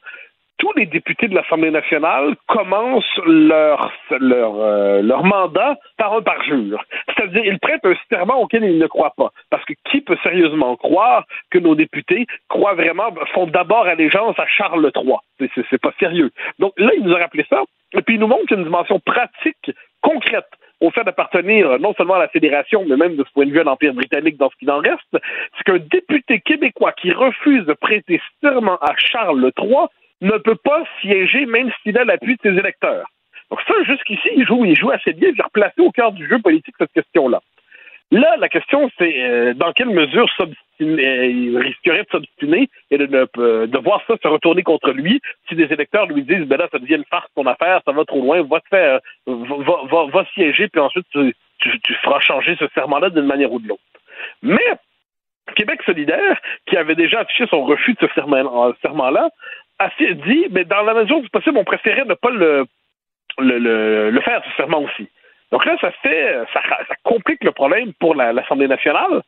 tous les députés de l'Assemblée nationale commencent leur leur, euh, leur mandat par un parjure. C'est-à-dire, ils prêtent un serment auquel ils ne croient pas. Parce que qui peut sérieusement croire que nos députés croient vraiment, font d'abord allégeance à Charles III? C'est pas sérieux. Donc là, il nous a rappelé ça, et puis il nous montre une dimension pratique, concrète au fait d'appartenir retenir non seulement la fédération, mais même de ce point de vue à l'Empire britannique dans ce qu'il en reste, c'est qu'un député québécois qui refuse de prêter serment à Charles III ne peut pas siéger même s'il a l'appui de ses électeurs. Donc ça, jusqu'ici, il joue, il joue assez bien, il a replacé au cœur du jeu politique cette question-là. Là, la question, c'est euh, dans quelle mesure euh, il risquerait de s'obstiner et de, de, voir ça se retourner contre lui si des électeurs lui disent ben là, ça devient une farce ton affaire, ça va trop loin, va te faire va, va, siéger, puis ensuite tu, tu, feras changer ce serment-là d'une manière ou de l'autre. Mais Québec solidaire, qui avait déjà affiché son refus de ce serment-là, a dit, mais dans la mesure du possible, on préférait ne pas le, le, le faire, ce serment aussi. Donc là, ça fait, ça, ça complique le problème pour l'Assemblée nationale.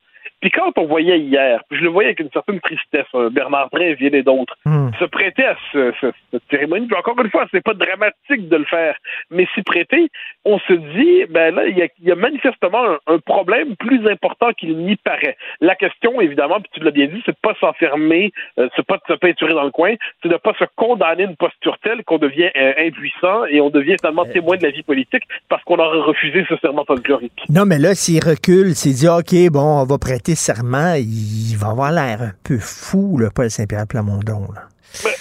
Puis quand on voyait hier, je le voyais avec une certaine tristesse, euh, Bernard Drinville et d'autres, hmm. se prêter à ce, cette cérémonie. Puis encore une fois, c'est pas dramatique de le faire, mais s'y prêter, on se dit, ben là, il y a, manifestement un, problème plus important qu'il n'y paraît. La question, évidemment, puis tu l'as bien dit, c'est de pas s'enfermer, euh, c'est pas de se peinturer dans le coin, c'est de pas se condamner une posture telle qu'on devient euh, impuissant et on devient tellement témoin de la vie politique parce qu'on aurait refusé ce serment folklorique. Non, mais là, s'il recule, s'il dit, OK, bon, on va prêter serment, il va avoir l'air un peu fou, le Paul Saint-Pierre Plamondon.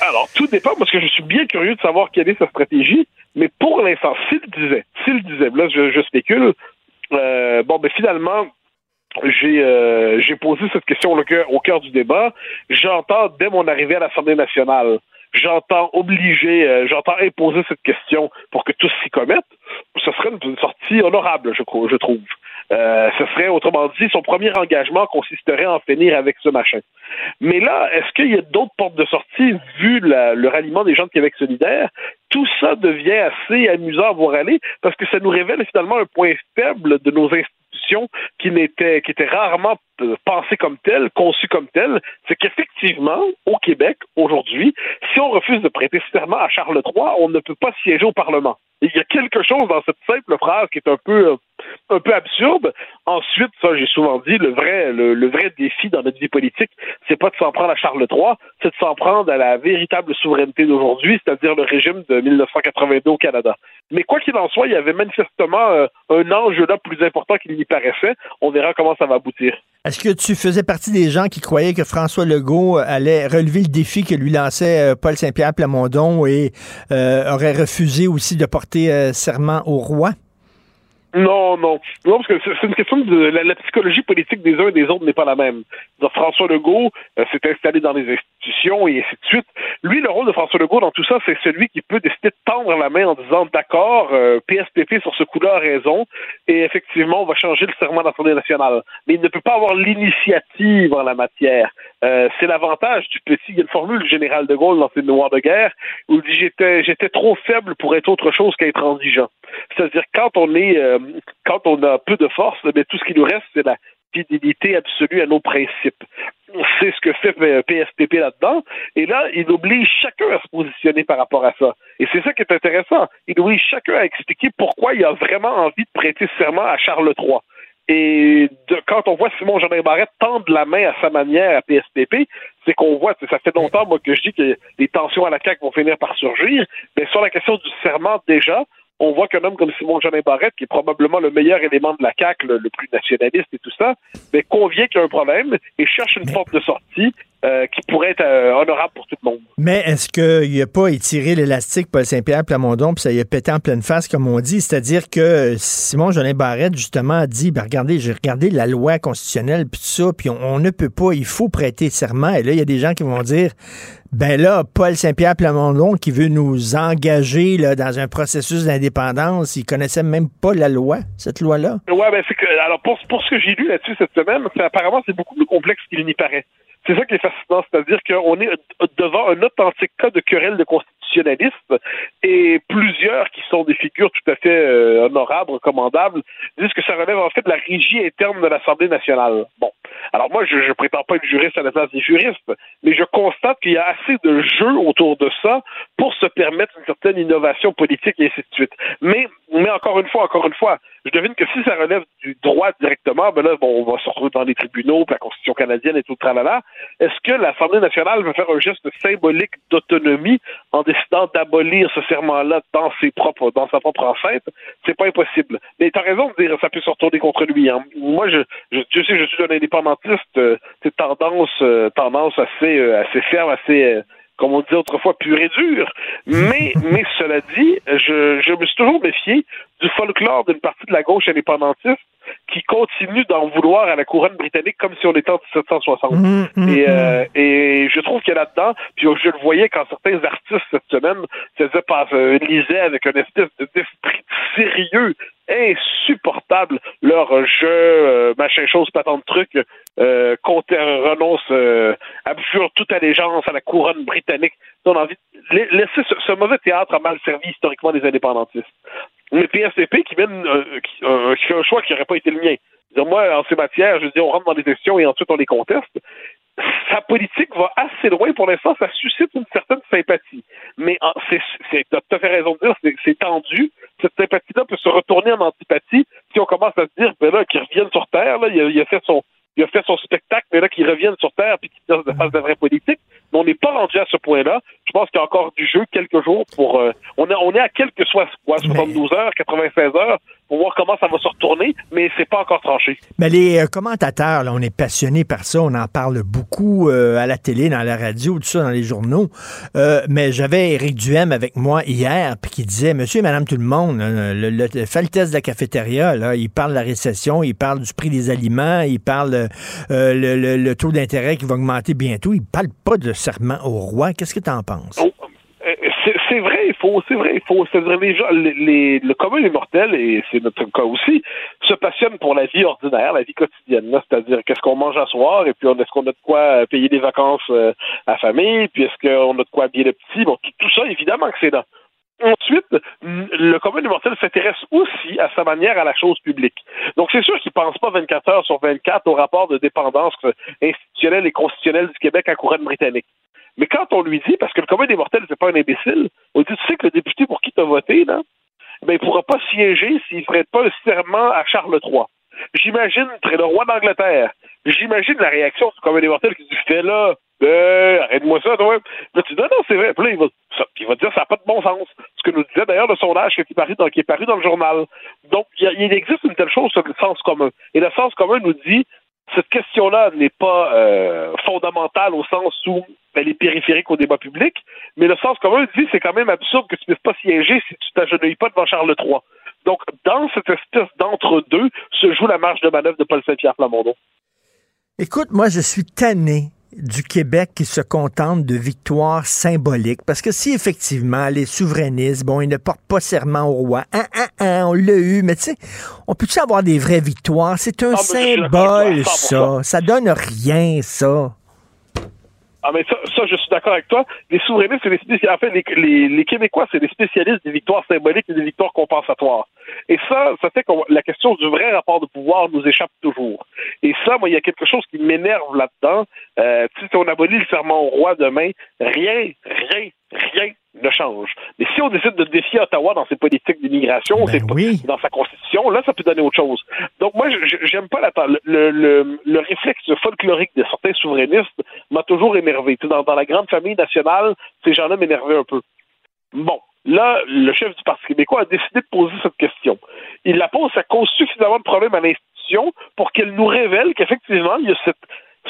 alors, tout dépend, parce que je suis bien curieux de savoir quelle est sa stratégie, mais pour l'instant, s'il disait, s'il disait, là, je, spécule, euh, bon, ben finalement, j'ai euh, posé cette question au cœur du débat. J'entends dès mon arrivée à l'Assemblée nationale, j'entends obliger, euh, j'entends imposer cette question pour que tous s'y commettent. Ce serait une, sortie honorable, je, je trouve. Euh, ce serait, autrement dit, son premier engagement consisterait à en finir avec ce machin. Mais là, est-ce qu'il y a d'autres portes de sortie, vu le ralliement des gens de Québec solidaire? Tout ça devient assez amusant à voir aller, parce que ça nous révèle finalement un point faible de nos institutions qui n'étaient, qui étaient rarement euh, pensées comme telles, conçues comme telles, c'est qu'effectivement, au Québec, aujourd'hui, si on refuse de prêter serment à Charles III, on ne peut pas siéger au Parlement. Il y a quelque chose dans cette simple phrase qui est un peu, euh, un peu absurde. Ensuite, ça, j'ai souvent dit, le vrai, défi dans notre vie politique, c'est pas de s'en prendre à Charles III, c'est de s'en prendre à la véritable souveraineté d'aujourd'hui, c'est-à-dire le régime de 1982 au Canada. Mais quoi qu'il en soit, il y avait manifestement euh, un enjeu là plus important qu'il n'y paraissait. On verra comment ça va aboutir. Est-ce que tu faisais partie des gens qui croyaient que François Legault allait relever le défi que lui lançait euh, Paul Saint-Pierre Plamondon et euh, aurait refusé aussi de porter euh, serment au roi? Non, non. Non, parce que c'est une question de la, psychologie politique des uns et des autres n'est pas la même. François Legault s'est installé dans les institutions et ainsi de suite. Lui, le rôle de François Legault dans tout ça, c'est celui qui peut décider de tendre la main en disant d'accord, PSPP sur ce coup-là a raison, et effectivement, on va changer le serment d'Assemblée nationale. Mais il ne peut pas avoir l'initiative en la matière. Euh, c'est l'avantage du petit. Il y a une formule du général de Gaulle dans ses mémoires de guerre où il dit j'étais j'étais trop faible pour être autre chose qu'être transigeant. C'est-à-dire quand on est euh, quand on a peu de force, mais tout ce qui nous reste c'est la fidélité absolue à nos principes. C'est ce que fait PSPP là-dedans. Et là, il oblige chacun à se positionner par rapport à ça. Et c'est ça qui est intéressant. Il oblige chacun à expliquer pourquoi il a vraiment envie de prêter serment à Charles III. Et quand on voit Simon Jean Barrette tendre la main à sa manière à PSPP, c'est qu'on voit, ça fait longtemps moi que je dis que les tensions à la CAQ vont finir par surgir, mais sur la question du serment déjà, on voit qu'un homme comme Simon Jean Barrette, qui est probablement le meilleur élément de la CAQ, le, plus nationaliste et tout ça, mais convient qu'il y a un problème et cherche une porte de sortie euh, qui pourrait être euh, honorable pour tout le monde. Mais est-ce qu'il n'a pas étiré l'élastique Paul Saint-Pierre Plamondon puis ça y a pété en pleine face, comme on dit? C'est-à-dire que Simon Jolin Barrette, justement, a dit ben, regardez, j'ai regardé la loi constitutionnelle puis tout ça, puis on, ne peut pas, il faut prêter serment. Et là, il y a des gens qui vont dire ben là, Paul Saint-Pierre Plamondon qui veut nous engager là, dans un processus d'indépendance, il connaissait même pas la loi, cette loi-là. Ouais, ben c'est que alors pour, pour ce que j'ai lu là-dessus cette semaine, apparemment c'est beaucoup plus complexe qu'il n'y paraît. C'est ça qui est fascinant, c'est-à-dire qu'on est devant un authentique cas de querelle de constitutionnalisme et plusieurs qui sont des figures tout à fait euh, honorables, recommandables, disent que ça relève en fait de la régie interne de l'Assemblée nationale. Bon. Alors moi, je ne prétends pas être juriste à la place des juristes, mais je constate qu'il y a assez de jeux autour de ça pour se permettre une certaine innovation politique et ainsi de suite. Mais mais encore une fois, encore une fois, je devine que si ça relève du droit directement, ben là, bon, on va se retrouver dans les tribunaux, puis la Constitution canadienne et tout tralala. Est-ce que l'Assemblée nationale veut faire un geste symbolique d'autonomie en décidant d'abolir ce serment-là dans ses propres, dans sa propre enceinte? C'est pas impossible. Mais t'as raison de dire ça peut se retourner contre lui. Hein. Moi, je, je, tu sais, je suis un indépendantiste, euh, c'est tendance, euh, tendance assez, euh, assez ferme, assez euh, comme on disait autrefois, pur et dur. Mais, (laughs) mais cela dit, je, je me suis toujours méfié du folklore d'une partie de la gauche indépendantiste qui continue d'en vouloir à la couronne britannique comme si on était en 1760. Mmh, mmh, et, euh, mmh. et je trouve qu'il y a là-dedans, puis je le voyais quand certains artistes cette semaine se disaient, euh, lisaient avec une espèce de- d'esprit sérieux insupportable leur jeu, euh, machin chose, pas de trucs, euh, renonce, euh, abjure toute allégeance à la couronne britannique. Laisser ce, mauvais théâtre a mal servi historiquement les indépendantistes. Mais PSCP qui mène euh, euh, un choix qui n'aurait pas été le mien. Moi, en ces matières, je dis on rentre dans des questions et ensuite on les conteste. Sa politique va assez loin pour l'instant, ça suscite une certaine sympathie. Mais c'est, t'as tout à fait raison de dire, c'est, tendu. Cette sympathie-là peut se retourner en antipathie si on commence à se dire, ben là, qu'il revienne sur Terre, là, il a, fait son, il a fait son spectacle, mais là, qu'il revienne sur Terre puis qu'il fasse de la vraie politique. Mais on n'est pas rendu à ce point-là. Je pense qu'il y a encore du jeu quelques jours pour. euh, on, est, on est à quelques soit, quoi, 72 heures, 96 heures pour voir comment ça va se retourner, mais c'est pas encore tranché. Mais les euh, commentateurs, là, on est passionnés par ça, on en parle beaucoup euh, à la télé, dans la radio, tout ça, dans les journaux. Euh, mais j'avais Éric Duhem avec moi hier, puis qui disait, Monsieur et Madame tout le monde, le, le, le- fait le test de la cafétéria, là, il parle de la récession, il parle du prix des aliments, il parle le, le- le taux d'intérêt qui va augmenter bientôt. Il parle pas de serment au roi. Qu'est-ce que tu en penses? Euh, c'est, vrai, il faut, c'est vrai, il faut. C'est-à-dire les les, le commun des mortels, et c'est notre cas aussi, se passionnent pour la vie ordinaire, la vie quotidienne. C'est-à-dire qu'est-ce qu'on mange à soir, et puis est-ce qu'on a de quoi euh, payer des vacances euh, à famille, puis est-ce qu'on a de quoi habiller le petit? Bon, tout, tout ça, évidemment que c'est là. Ensuite, le commun des mortels s'intéresse aussi à sa manière à la chose publique. Donc, c'est sûr qu'il ne pense pas 24 heures sur 24 au rapport de dépendance institutionnelle et constitutionnelle du Québec à couronne britannique. Mais quand on lui dit, parce que le commun des mortels, c'est pas un imbécile, on dit, tu sais que le député pour qui tu as voté, ben, il pourra pas siéger s'il ne ferait pas un serment à Charles III. J'imagine, le roi d'Angleterre, j'imagine la réaction du commun des mortels qui dit, fais là, euh, arrête-moi ça, toi. Là, tu dis, non, non, c'est vrai. Puis là, il va, ça, il va dire, ça n'a pas de bon sens. Ce que nous disait d'ailleurs le sondage qui est paru dans, qui est paru dans le journal. Donc, il existe une telle chose sur le sens commun. Et le sens commun nous dit, cette question-là n'est pas euh, fondamentale au sens où elle est périphérique au débat public, mais le sens commun dit c'est quand même absurde que tu ne puisses pas siéger si tu t'agenouilles pas devant Charles III. Donc, dans cette espèce d'entre-deux se joue la marge de manœuvre de Paul Saint-Pierre Plamondon. Écoute, moi, je suis tanné du Québec qui se contente de victoires symboliques. Parce que si effectivement les souverainistes, bon, ils ne portent pas serment au roi, hein, hein, hein, on l'a eu, mais tu sais, on peut-tu avoir des vraies victoires? C'est un Ah, symbole, ça. Ça donne rien, ça. Ah, mais ça, ça, je suis d'accord avec toi. Les souverainistes, c'est les spécialistes. En fait, les, les, les Québécois, c'est des spécialistes des victoires symboliques et des victoires compensatoires. Et ça, ça fait que la question du vrai rapport de pouvoir nous échappe toujours. Et ça, moi, il y a quelque chose qui m'énerve là-dedans. Euh, si on abolit le serment au roi demain, rien, rien, rien ne change. Mais si on décide de défier Ottawa dans ses politiques d'immigration, pas- dans sa constitution, là, ça peut donner autre chose. Donc moi, j'aime pas la le, le, le réflexe folklorique de certains souverainistes m'a toujours énervé. Dans, dans la grande famille nationale, ces gens-là m'énervaient un peu. Bon, là, le chef du Parti québécois a décidé de poser cette question. Il la pose, ça cause suffisamment de problèmes à l'institution pour qu'elle nous révèle qu'effectivement, il y a cette,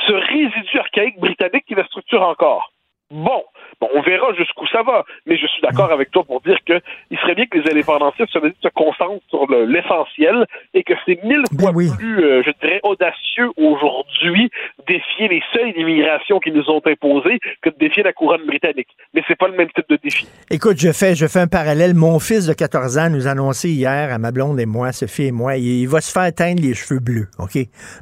ce résidu archaïque britannique qui la structure encore. Bon, bon, on verra jusqu'où ça va, mais je suis d'accord avec toi pour dire que il serait bien que les indépendantistes se, se concentrent sur le- l'essentiel et que c'est mille fois plus, euh, je dirais, audacieux aujourd'hui défier les seuils d'immigration qui nous ont imposés que de défier la couronne britannique. Mais c'est pas le même type de défi. Écoute, je fais, je fais un parallèle. Mon fils de 14 ans nous a annoncé hier à ma blonde et moi, Sophie et moi, il, il va se faire teindre les cheveux bleus, OK?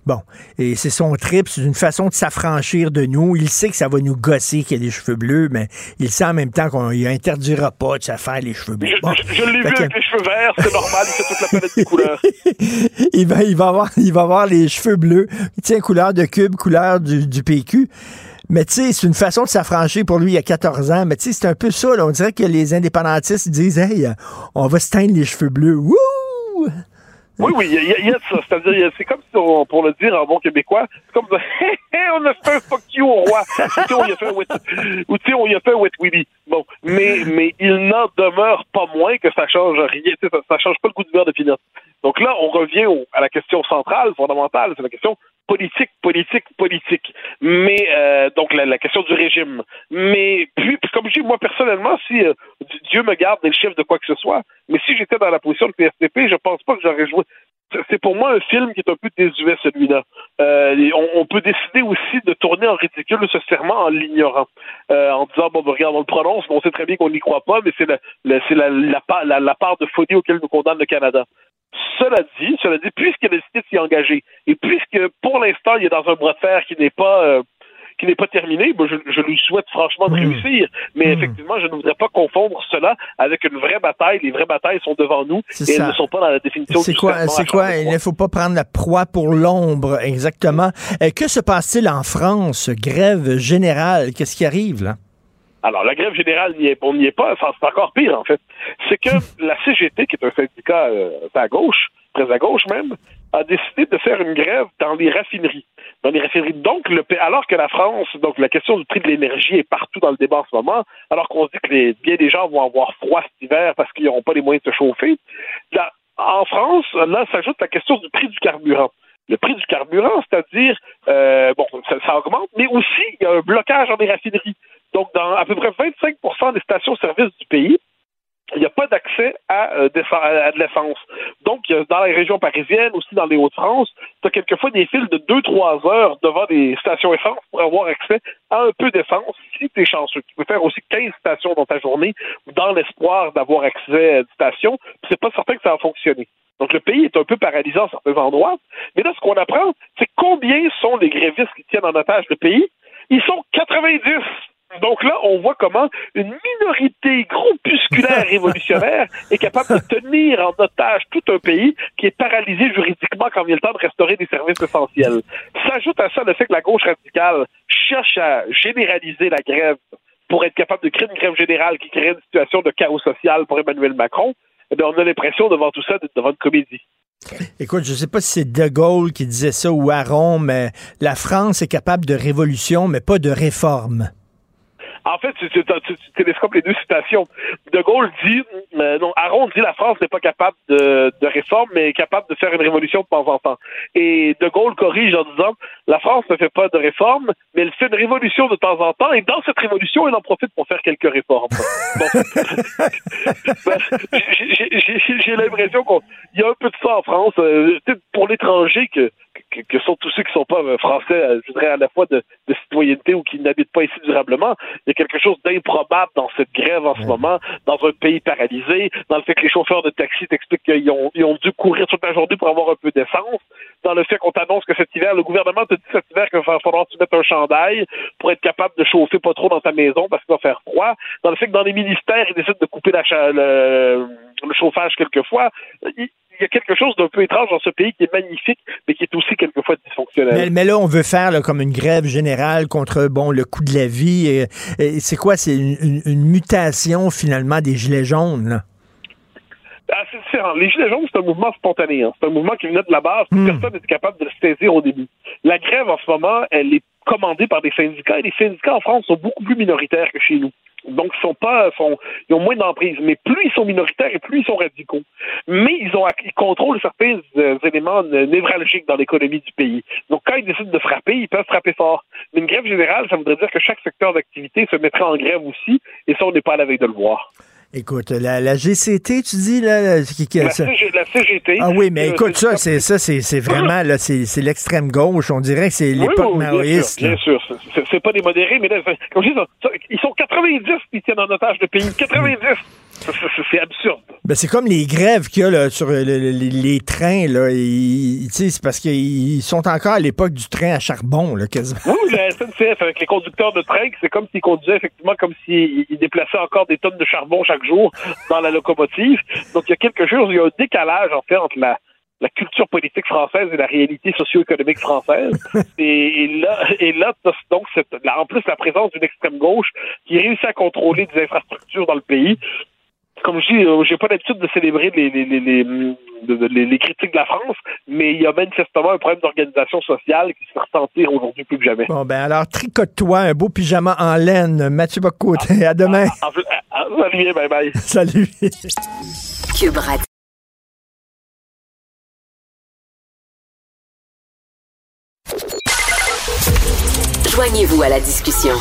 Bon. Et c'est son trip, c'est une façon de s'affranchir de nous. Il sait que ça va nous gosser qu'il y a des cheveux bleus, mais il sait en même temps qu'on ne interdira pas de se faire les cheveux bleus. Bon. Je l'ai vu Fait que- avec les cheveux verts, c'est normal, il fait toute la palette de couleurs. (laughs) il va, il va avoir, il va avoir les cheveux bleus. Tiens, couleur de cube, couleur du, du PQ. Mais tu sais, c'est une façon de s'affranchir pour lui il y a 14 ans. Mais tu sais, c'est un peu ça. Là. On dirait que les indépendantistes disent Hey, on va se teindre les cheveux bleus. Wouh! Oui, oui, il y, a ça. C'est-à-dire, c'est comme si, on, pour le dire en bon québécois, c'est comme (laughs) on a fait un fuck you au roi. tu sais, on y a fait un ou tu on y a fait un wet willy. Bon, mais, mais il n'en demeure pas moins que ça change rien. Ça, ça change pas le goût du beurre de. Donc là, on revient à la question centrale, fondamentale, c'est la question politique, politique, politique. Mais euh, donc la, question du régime. Mais puis, comme je dis, moi personnellement, si euh, Dieu me garde le chef de quoi que ce soit, mais si j'étais dans la position de PSDP, je pense pas que j'aurais joué. C'est pour moi un film qui est un peu désuet, celui-là. Euh, on, peut décider aussi de tourner en ridicule ce serment en l'ignorant. en disant, bon, ben, regarde, on le prononce, mais on sait très bien qu'on n'y croit pas, mais c'est la, la, la, la, part de folie auquel nous condamne le Canada. Cela dit, cela dit, puisqu'il a décidé de s'y engager, et puisque pour l'instant il est dans un bras de fer qui n'est pas euh, qui n'est pas terminé, je, je, lui souhaite franchement de hmm. réussir, mais hmm. effectivement, je ne voudrais pas confondre cela avec une vraie bataille. Les vraies batailles sont devant nous et elles ne sont pas dans la définition C'est quoi, c'est quoi? Il ne faut pas prendre la proie pour l'ombre, exactement. Euh, que se passe-t-il en France? Grève générale, qu'est-ce qui arrive là? Alors, la grève générale, on n'y est pas, c'est encore pire, en fait. C'est que (laughs) la CGT, qui est un syndicat euh, à gauche, très à gauche même, a décidé de faire une grève dans les raffineries. Dans les raffineries. Donc, le, alors que la France, donc la question du prix de l'énergie est partout dans le débat en ce moment, alors qu'on se dit que les, bien des gens vont avoir froid cet hiver parce qu'ils n'auront pas les moyens de se chauffer, là, en France, là, s'ajoute la question du prix du carburant le prix du carburant, c'est-à-dire, euh, bon, ça, augmente, mais aussi, il y a un blocage dans les raffineries. Donc, dans à peu près 25% des stations-service du pays, il n'y a pas d'accès à, euh, à, de l'essence. Donc, dans les régions parisiennes, aussi dans les Hauts-de-France, tu as quelquefois des files de 2-3 heures devant des stations essence pour avoir accès à un peu d'essence si tu es chanceux. Tu peux faire aussi 15 stations dans ta journée dans l'espoir d'avoir accès à des stations. C'est pas certain que ça va fonctionner. Donc, le pays est un peu paralysé en certains endroits. Mais là, ce qu'on apprend, c'est combien sont les grévistes qui tiennent en otage le pays? Ils sont 90. Donc là, on voit comment une minorité groupusculaire (laughs) révolutionnaire est capable de tenir en otage tout un pays qui est paralysé juridiquement quand est le temps de restaurer des services essentiels. S'ajoute à ça le fait que la gauche radicale cherche à généraliser la grève pour être capable de créer une grève générale qui crée une situation de chaos social pour Emmanuel Macron. Eh bien, on a l'impression devant tout ça d'être devant une comédie. Écoute, je ne sais pas si c'est De Gaulle qui disait ça ou Aron, mais la France est capable de révolution, mais pas de réforme. En fait, tu, télescopes les deux citations. De Gaulle dit, euh, non, Aron dit la France n'est pas capable de, de réforme, mais est capable de faire une révolution de temps en temps. Et De Gaulle corrige en disant, la France ne fait pas de réforme, mais elle fait une révolution de temps en temps, et dans cette révolution, elle en profite pour faire quelques réformes. (laughs) Ben, (laughs) j'ai l'impression qu'il y a un peu de ça en France. Euh, pour l'étranger que que, sont tous ceux qui sont pas euh, français, euh, je dirais à la fois de, citoyenneté ou qui n'habitent pas ici durablement. Il y a quelque chose d'improbable dans cette grève en ce moment, dans un pays paralysé, dans le fait que les chauffeurs de taxi t'expliquent qu'ils ont, ils ont dû courir toute la journée pour avoir un peu d'essence, dans le fait qu'on t'annonce que cet hiver, le gouvernement te dit cet hiver qu'il va falloir que tu mettes un chandail pour être capable de chauffer pas trop dans ta maison parce qu'il va faire froid, dans le fait que dans les ministères, ils décident de couper la, le, le chauffage quelquefois il y a quelque chose d'un peu étrange dans ce pays qui est magnifique, mais qui est aussi quelquefois dysfonctionnel. Mais, là, on veut faire comme une grève générale contre bon le coût de la vie. Et, c'est quoi? C'est une, mutation finalement des Gilets jaunes, Ah, c'est différent. Les Gilets jaunes, c'est un mouvement spontané. Hein. C'est un mouvement qui venait de la base. Hmm. Personne n'était capable de le saisir au début. La grève, en ce moment, elle est commandée par des syndicats et les syndicats en France sont beaucoup plus minoritaires que chez nous. Donc, ils sont pas, sont, ils ont moins d'emprise. Mais plus ils sont minoritaires et plus ils sont radicaux. Mais ils ont, ils contrôlent certains euh, éléments névralgiques dans l'économie du pays. Donc, quand ils décident de frapper, ils peuvent frapper fort. Mais une grève générale, ça voudrait dire que chaque secteur d'activité se mettrait en grève aussi. Et ça, on n'est pas à la veille de le voir. Écoute, la, la, GCT, tu dis, là, la, CGT. Ah oui, mais écoute, ça, c'est ça, c'est vraiment, là, c'est l'extrême gauche. On dirait que c'est l'époque maoïste. Bien sûr, c'est pas des modérés, mais là, comme je dis, ils sont 90 qui tiennent en otage le pays. 90! (laughs) C'est absurde. Ben, c'est comme les grèves qu'il y a sur les, trains. Là. C'est parce qu'ils sont encore à l'époque du train à charbon, là, quasiment. Oui, la SNCF, avec les conducteurs de train, c'est comme s'ils conduisaient effectivement comme s'ils déplaçaient encore des tonnes de charbon chaque jour dans la locomotive. Donc, il y a quelque chose, il y a un décalage, en fait, entre la, la culture politique française et la réalité socio-économique française. (laughs) et, là, et là, donc, en plus, la présence d'une extrême gauche qui réussit à contrôler des infrastructures dans le pays. Comme je dis, euh, j'ai pas l'habitude de célébrer les, les, les, les, critiques de la France, mais il y a manifestement un problème d'organisation sociale qui se fait ressentir aujourd'hui plus que jamais. Bon, ben alors, tricote-toi un beau pyjama en laine, Mathieu Bocoté. À demain. Ah, ah, ah, salut, bye bye. (laughs) Salut. Cube Radio. Joignez-vous à la discussion.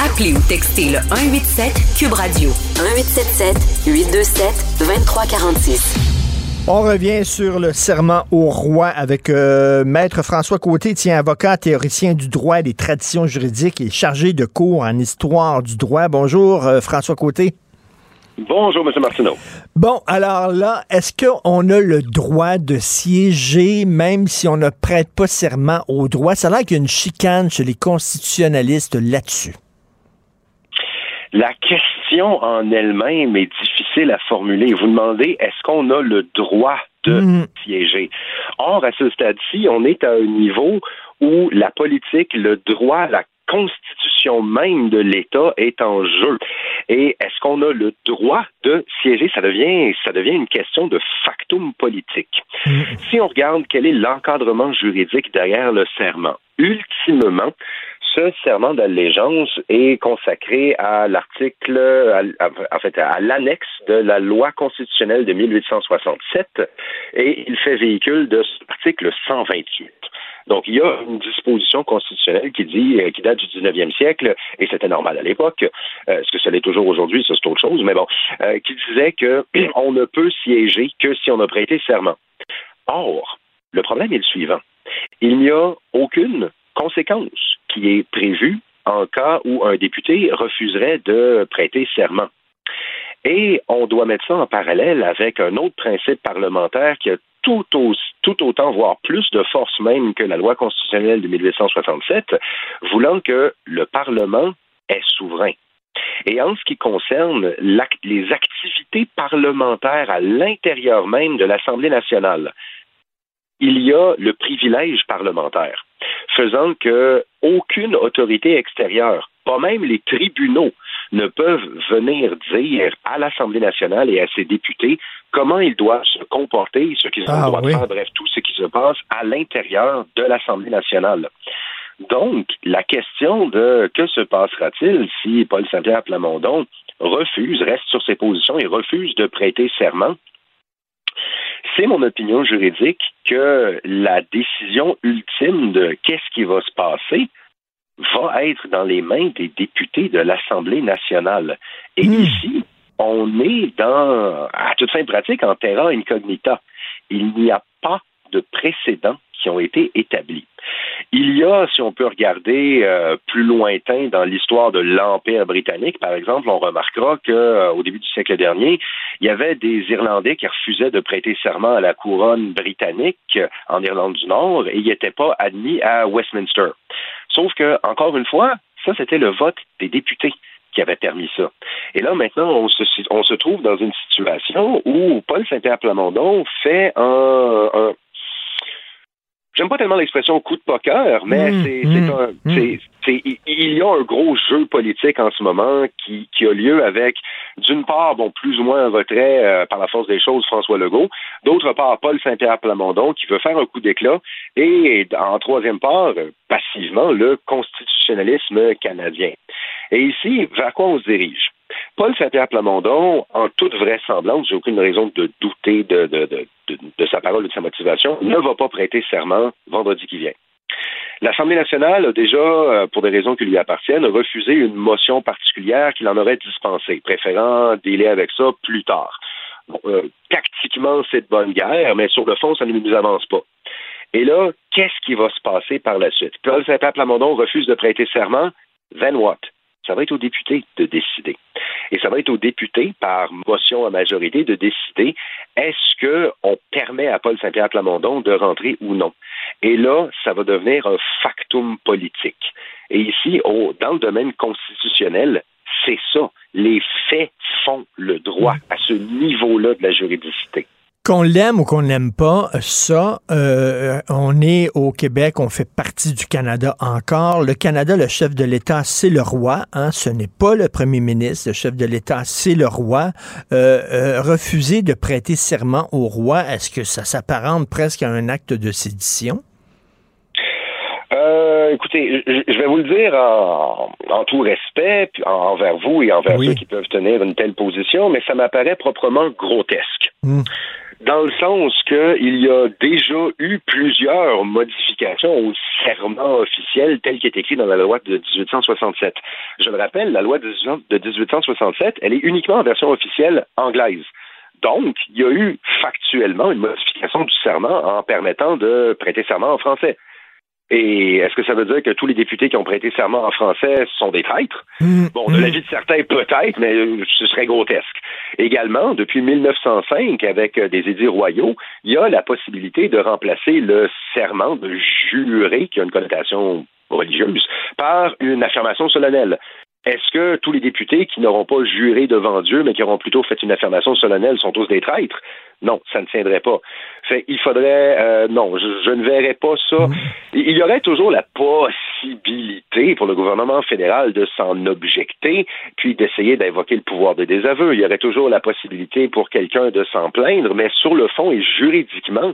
Appelez ou textez le 187 Cube Radio 1877 827 2346. On revient sur le serment au roi avec euh, Maître François Côté, tient avocat, théoricien du droit et des traditions juridiques et chargé de cours en histoire du droit. Bonjour, euh, François Côté. Bonjour, M. Martineau. Bon, alors là, est-ce qu'on a le droit de siéger même si on ne prête pas serment au droit? Ça a l'air qu'il y a une chicane chez les constitutionnalistes là-dessus. La question en elle-même est difficile à formuler. Vous demandez, est-ce qu'on a le droit de mm. siéger? Or, à ce stade-ci, on est à un niveau où la politique, le droit, la constitution même de l'État est en jeu. Et est-ce qu'on a le droit de siéger? Ça devient, ça devient une question de factum politique. Si on regarde quel est l'encadrement juridique derrière le serment, ultimement, ce serment d'allégeance est consacré à l'article, en fait, à l'annexe de la loi constitutionnelle de 1867 et il fait véhicule de cet article 128. Donc, il y a une disposition constitutionnelle qui dit, euh, qui date du 19e siècle, et c'était normal à l'époque, euh, ce que ça l'est toujours aujourd'hui, ça c'est autre chose, mais bon, euh, qui disait qu'on (clears throat) ne peut siéger que si on a prêté serment. Or, le problème est le suivant. Il n'y a aucune conséquence qui est prévue en cas où un député refuserait de prêter serment. Et on doit mettre ça en parallèle avec un autre principe parlementaire qui a tout, tout autant, voire plus de force même que la loi constitutionnelle de 1867, voulant que le Parlement est souverain. Et en ce qui concerne les activités parlementaires à l'intérieur même de l'Assemblée nationale, il y a le privilège parlementaire, faisant que aucune autorité extérieure, pas même les tribunaux, ne peuvent venir dire à l'Assemblée nationale et à ses députés comment ils doivent se comporter, ce qu'ils ont le ah de faire, bref, tout ce qui se passe à l'intérieur de l'Assemblée nationale. Donc, la question de que se passera-t-il si Paul Saint-Pierre Plamondon refuse, reste sur ses positions et refuse de prêter serment, c'est mon opinion juridique que la décision ultime de qu'est-ce qui va se passer va être dans les mains des députés de l'Assemblée nationale. Et hmm. ici, on est dans, à toute fin pratique, en terra incognita. Il n'y a pas de précédent qui ont été établis. Il y a, si on peut regarder euh, plus lointain dans l'histoire de l'Empire britannique, par exemple, on remarquera qu'au euh, début du siècle dernier, il y avait des Irlandais qui refusaient de prêter serment à la couronne britannique euh, en Irlande du Nord et ils n'étaient pas admis à Westminster. Sauf que, encore une fois, ça, c'était le vote des députés qui avait permis ça. Et là, maintenant, on se, on se trouve dans une situation où Paul Saint-Pierre Plamondon fait un, j'aime pas tellement l'expression coup de poker, mais mmh, c'est, mmh, un, mmh. il y a un gros jeu politique en ce moment qui, qui a lieu avec, d'une part, bon, plus ou moins un retrait euh, par la force des choses François Legault, d'autre part, Paul Saint-Pierre Plamondon qui veut faire un coup d'éclat, et en troisième part, passivement, le constitutionnalisme canadien. Et ici, vers quoi on se dirige? Paul Saint-Pierre Plamondon, en toute vraisemblance, j'ai aucune raison de douter de, sa parole et de sa motivation, ne va pas prêter serment vendredi qui vient. L'Assemblée nationale a déjà, euh, pour des raisons qui lui appartiennent, refusé une motion particulière qu'il en aurait dispensée, préférant délai avec ça plus tard. Euh, tactiquement, c'est de bonne guerre, mais sur le fond, ça ne nous avance pas. Et là, qu'est-ce qui va se passer par la suite? Paul Saint-Pierre Plamondon refuse de prêter serment. Then what? Ça va être aux députés de décider. Et ça va être aux députés, par motion à majorité, de décider est-ce qu'on permet à Paul Saint-Pierre Plamondon de rentrer ou non. Et là, ça va devenir un factum politique. Et ici, dans le domaine constitutionnel, c'est ça. Les faits font le droit à ce niveau-là de la juridicité. Qu'on l'aime ou qu'on n'aime pas, ça, euh, on est au Québec, on fait partie du Canada encore. Le Canada, le chef de l'État, c'est le roi. Hein, ce n'est pas le premier ministre. Le chef de l'État, c'est le roi. Euh, euh, refuser de prêter serment au roi, est-ce que ça s'apparente presque à un acte de sédition? Euh, écoutez, je vais vous le dire en, tout respect envers vous et envers ceux qui peuvent tenir une telle position, mais ça m'apparaît proprement grotesque. Hmm. Dans le sens qu'il y a déjà eu plusieurs modifications au serment officiel tel qu'il est écrit dans la loi de 1867. Je le rappelle, la loi de 1867, elle est uniquement en version officielle anglaise. Donc, il y a eu factuellement une modification du serment en permettant de prêter serment en français. Et est-ce que ça veut dire que tous les députés qui ont prêté serment en français sont des traîtres? Mmh. bon, de mmh. l'avis de certains, peut-être, mais ce serait grotesque. Également, depuis 1905, avec euh, des édits royaux, il y a la possibilité de remplacer le serment de jurer, qui a une connotation religieuse, par une affirmation solennelle. Est-ce que tous les députés qui n'auront pas juré devant Dieu, mais qui auront plutôt fait une affirmation solennelle, sont tous des traîtres? Non, ça ne tiendrait pas. Fait, il faudrait, euh, non, je, ne verrais pas ça. Il y aurait toujours la possibilité pour le gouvernement fédéral de s'en objecter, puis d'essayer d'invoquer le pouvoir de désaveu. Il y aurait toujours la possibilité pour quelqu'un de s'en plaindre, mais sur le fond et juridiquement,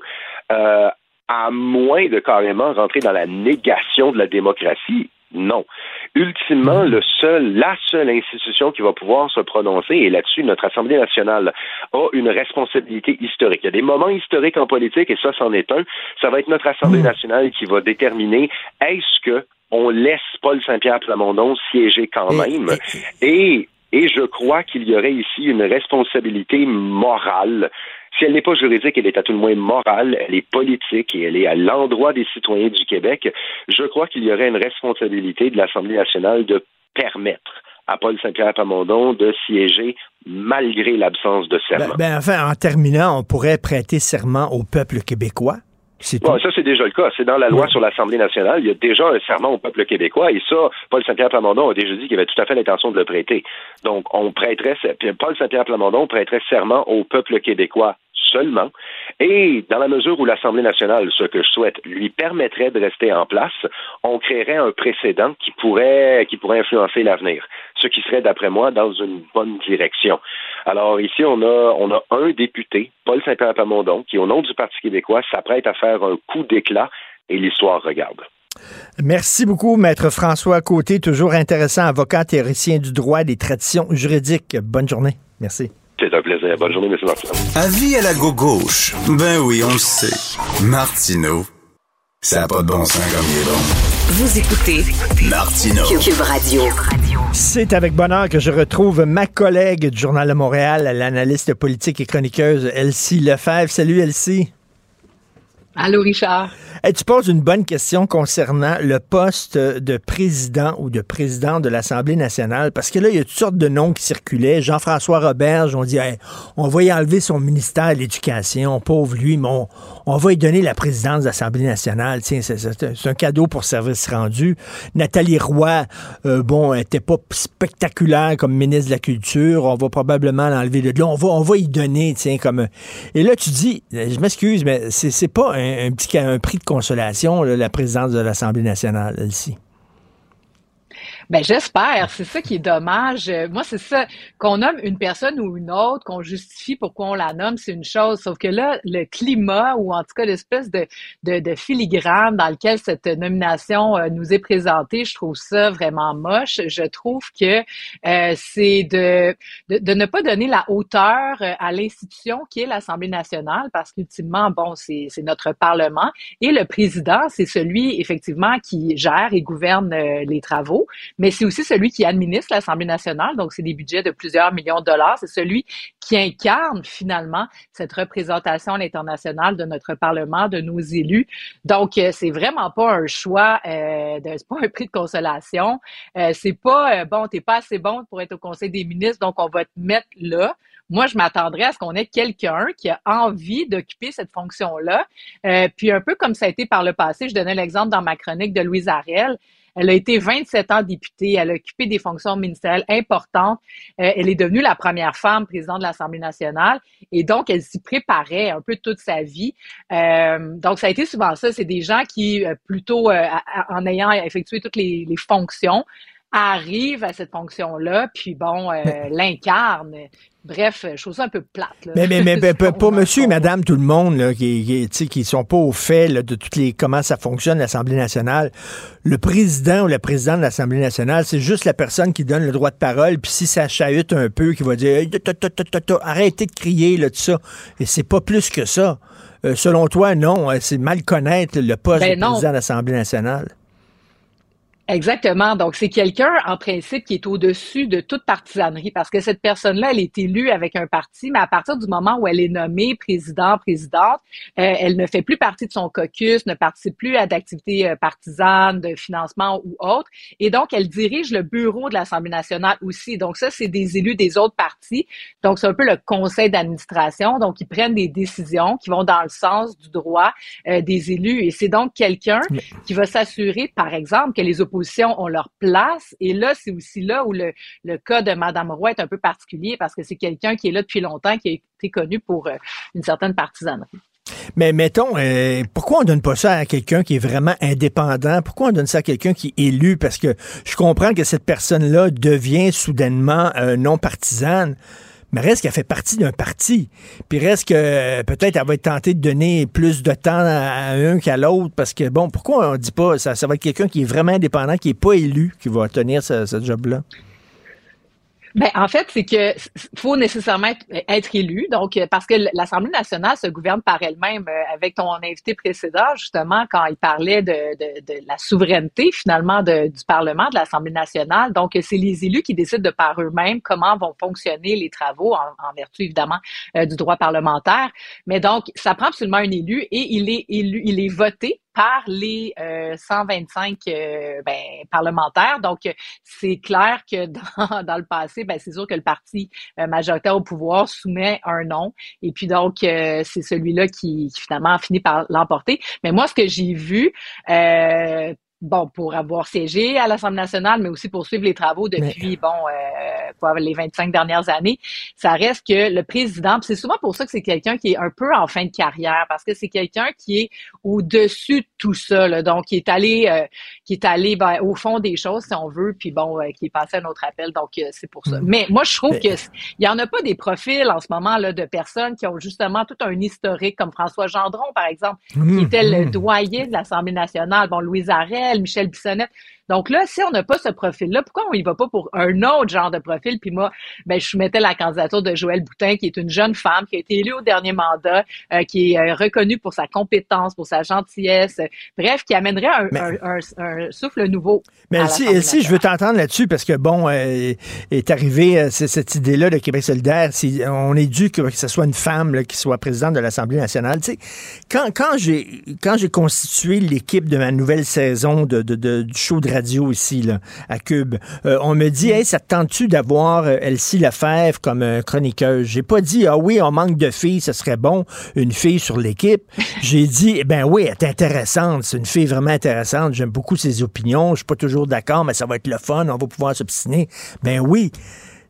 euh, à moins de carrément rentrer dans la négation de la démocratie, non. Ultimement, le seul, la seule institution qui va pouvoir se prononcer, et là-dessus, notre Assemblée nationale a une responsabilité historique. Il y a des moments historiques en politique, et ça, c'en est un. Ça va être notre Assemblée hmm. nationale qui va déterminer est-ce que on laisse Paul Saint-Pierre Plamondon siéger quand même? Et, et je crois qu'il y aurait ici une responsabilité morale si elle n'est pas juridique, elle est à tout le moins morale, elle est politique et elle est à l'endroit des citoyens du Québec. Je crois qu'il y aurait une responsabilité de l'Assemblée nationale de permettre à Paul Saint-Pierre Plamondon de siéger malgré l'absence de serment. Ben, ben, enfin, en terminant, on pourrait prêter serment au peuple québécois. Bon, ça, c'est déjà le cas. C'est dans la loi sur l'Assemblée nationale. Il y a déjà un serment au peuple québécois. Et ça, Paul Saint-Pierre Plamondon a déjà dit qu'il avait tout à fait l'intention de le prêter. Donc, on prêterait, Paul Saint-Pierre Plamondon prêterait serment au peuple québécois seulement. Et dans la mesure où l'Assemblée nationale, ce que je souhaite, lui permettrait de rester en place, on créerait un précédent qui pourrait, qui pourrait influencer l'avenir. Ce qui serait, d'après moi, dans une bonne direction. Alors ici, on a, on a un député, Paul Saint-Pierre Plamondon, qui, au nom du Parti québécois, s'apprête à faire un coup d'éclat et l'histoire regarde. Merci beaucoup, Maître François Côté, toujours intéressant, avocat théoricien du droit et des traditions juridiques. Bonne journée. Merci. C'est un plaisir. Bonne journée, M. Martineau. Avis à la gauche. Ben oui, on le sait. Martineau, ça n'a pas de bon sens comme il est bon. Vous écoutez Martineau. Cube Radio. C'est avec bonheur que je retrouve ma collègue du Journal de Montréal, l'analyste politique et chroniqueuse Elsie Lefebvre. Salut Elsie. Allô, Richard. tu poses une bonne question concernant le poste de président ou de président de l'Assemblée nationale, parce que là, il y a toutes sortes de noms qui circulaient. Jean-François Roberge, on dit, on va y enlever son ministère de l'Éducation, pauvre lui, mais on, va lui donner la présidence de l'Assemblée nationale. Tiens, c'est un cadeau pour service rendu. Nathalie Roy, euh, bon, elle n'était pas spectaculaire comme ministre de la Culture. On va probablement l'enlever de là. On va, on va y donner, tiens, comme... Et là, tu dis, je m'excuse, mais c'est pas un un, petit prix de consolation, la présidence de l'Assemblée nationale, ici. Ben j'espère. C'est ça qui est dommage. Euh, moi, c'est ça qu'on nomme une personne ou une autre, qu'on justifie pourquoi on la nomme, c'est une chose. Sauf que là, le climat ou en tout cas l'espèce de, de, filigrane dans lequel cette nomination euh, nous est présentée, je trouve ça vraiment moche. Je trouve que euh, c'est de, de, de ne pas donner la hauteur à l'institution qui est l'Assemblée nationale, parce qu'ultimement, bon, c'est notre Parlement et le président, c'est celui effectivement qui gère et gouverne les travaux mais c'est aussi celui qui administre l'Assemblée nationale, donc c'est des budgets de plusieurs millions de dollars. C'est celui qui incarne finalement cette représentation à l'international de notre Parlement, de nos élus. Donc, euh, c'est vraiment pas un choix, euh, c'est pas un prix de consolation. Euh, c'est pas, euh, bon, t'es pas assez bon pour être au Conseil des ministres, donc on va te mettre là. Moi, je m'attendrais à ce qu'on ait quelqu'un qui a envie d'occuper cette fonction-là. puis un peu comme ça a été par le passé, je donnais l'exemple dans ma chronique de Louise Ariel. Elle a été 27 ans députée. Elle a occupé des fonctions ministérielles importantes. Euh, elle est devenue la première femme présidente de l'Assemblée nationale. Et donc, elle s'y préparait un peu toute sa vie. Euh, donc, ça a été souvent ça. C'est des gens qui, euh, plutôt en ayant effectué toutes les, les fonctions, arrivent à cette fonction-là, puis bon, l'incarnent. Bref, je trouve ça un peu plate. Mais, mais, mais (laughs) pour monsieur et madame, tout le monde, là, qui, qui, qui sont pas au fait de toutes les comment ça fonctionne, l'Assemblée nationale, le président ou la présidente de l'Assemblée nationale, c'est juste la personne qui donne le droit de parole, puis si ça chahute un peu, qui va dire arrêtez de crier, là, tout ça. Et c'est pas plus que ça. Euh, selon toi, non, euh, c'est mal connaître le poste ben de président de l'Assemblée nationale. Exactement. Donc, c'est quelqu'un, en principe, qui est au-dessus de toute partisanerie parce que cette personne-là, elle est élue avec un parti, mais à partir du moment où elle est nommée président, présidente, euh, elle ne fait plus partie de son caucus, ne participe plus à d'activités euh, partisanes, de financement ou autres. Et donc, elle dirige le bureau de l'Assemblée nationale aussi. Donc, ça, c'est des élus des autres partis. Donc, c'est un peu le conseil d'administration. Donc, ils prennent des décisions qui vont dans le sens du droit euh, des élus. Et c'est donc quelqu'un qui va s'assurer, par exemple, que les oppositions leur place. Et là, c'est aussi là où le, le cas de Madame Roy est un peu particulier parce que c'est quelqu'un qui est là depuis longtemps, qui a été connu pour euh, une certaine partisanerie. Mais mettons, euh, pourquoi on donne pas ça à quelqu'un qui est vraiment indépendant? Pourquoi on donne ça à quelqu'un qui est élu? Parce que je comprends que cette personne-là devient soudainement euh, non partisane mais reste qu'elle fait partie d'un parti. Puis reste que peut-être elle va être tentée de donner plus de temps à un qu'à l'autre parce que, bon, pourquoi on dit pas, ça, ça va être quelqu'un qui est vraiment indépendant, qui n'est pas élu, qui va tenir ce, ce job-là? Ben, en fait, c'est que faut nécessairement être, élu. Donc, euh, parce que l'Assemblée nationale se gouverne par elle-même. Euh, avec ton invité précédent, justement, quand il parlait de, de, la souveraineté, finalement, du Parlement, de l'Assemblée nationale. Donc, c'est les élus qui décident de par eux-mêmes comment vont fonctionner les travaux, en, vertu, évidemment, euh, du droit parlementaire. Mais donc, ça prend absolument un élu et il est élu, il est voté par les 125 euh, euh, ben, parlementaires. Donc, c'est clair que (laughs) dans, le passé, ben, c'est sûr que le parti euh, majoritaire au pouvoir soumet un nom. Et puis donc, c'est celui-là qui, qui, finalement a fini par l'emporter. Mais moi, ce que j'ai vu, bon, pour avoir siégé à l'Assemblée nationale, mais aussi pour suivre les travaux depuis, bon, euh, les 25 dernières années, ça reste que le président, c'est souvent pour ça que c'est quelqu'un qui est un peu en fin de carrière, parce que c'est quelqu'un qui est au-dessus de tout ça, là, donc qui est allé, euh, qui est allé ben, au fond des choses, si on veut, puis bon, euh, qui est passé à un autre appel, donc euh, c'est pour ça. Mm. Mais moi, je trouve que il y en a pas des profils en ce moment là de personnes qui ont justement tout un historique, comme François Gendron, par exemple, qui mm. était le mm. doyen de l'Assemblée nationale, bon, Louise Arel, Michel Bissonnette. Donc là, si on n'a pas ce profil-là, pourquoi on y va pas pour un autre genre de profil? Puis moi, ben, je soumettais la candidature de Joël Boutin, qui est une jeune femme qui a été élue au dernier mandat, euh, qui est euh, reconnue pour sa compétence, pour sa gentillesse, bref, qui amènerait un, souffle nouveau. Mais si, si je veux t'entendre là-dessus, parce que bon, euh, est arrivé cette idée-là de Québec solidaire, si on est dû que, ce soit une femme qui soit présidente de l'Assemblée nationale. Tu sais, quand, j'ai quand j'ai constitué l'équipe de ma nouvelle saison de, de, de du show de radio ici, là, à Cube. Euh, on me dit, hey, ça te tente-tu d'avoir euh, Elsie Lefebvre comme euh, chroniqueuse? J'ai pas dit, ah oui, on manque de filles, ce serait bon, une fille sur l'équipe. (laughs) J'ai dit, eh ben oui, elle est intéressante, c'est une fille vraiment intéressante, j'aime beaucoup ses opinions, je suis pas toujours d'accord, mais ça va être le fun, on va pouvoir s'obstiner. Ben oui.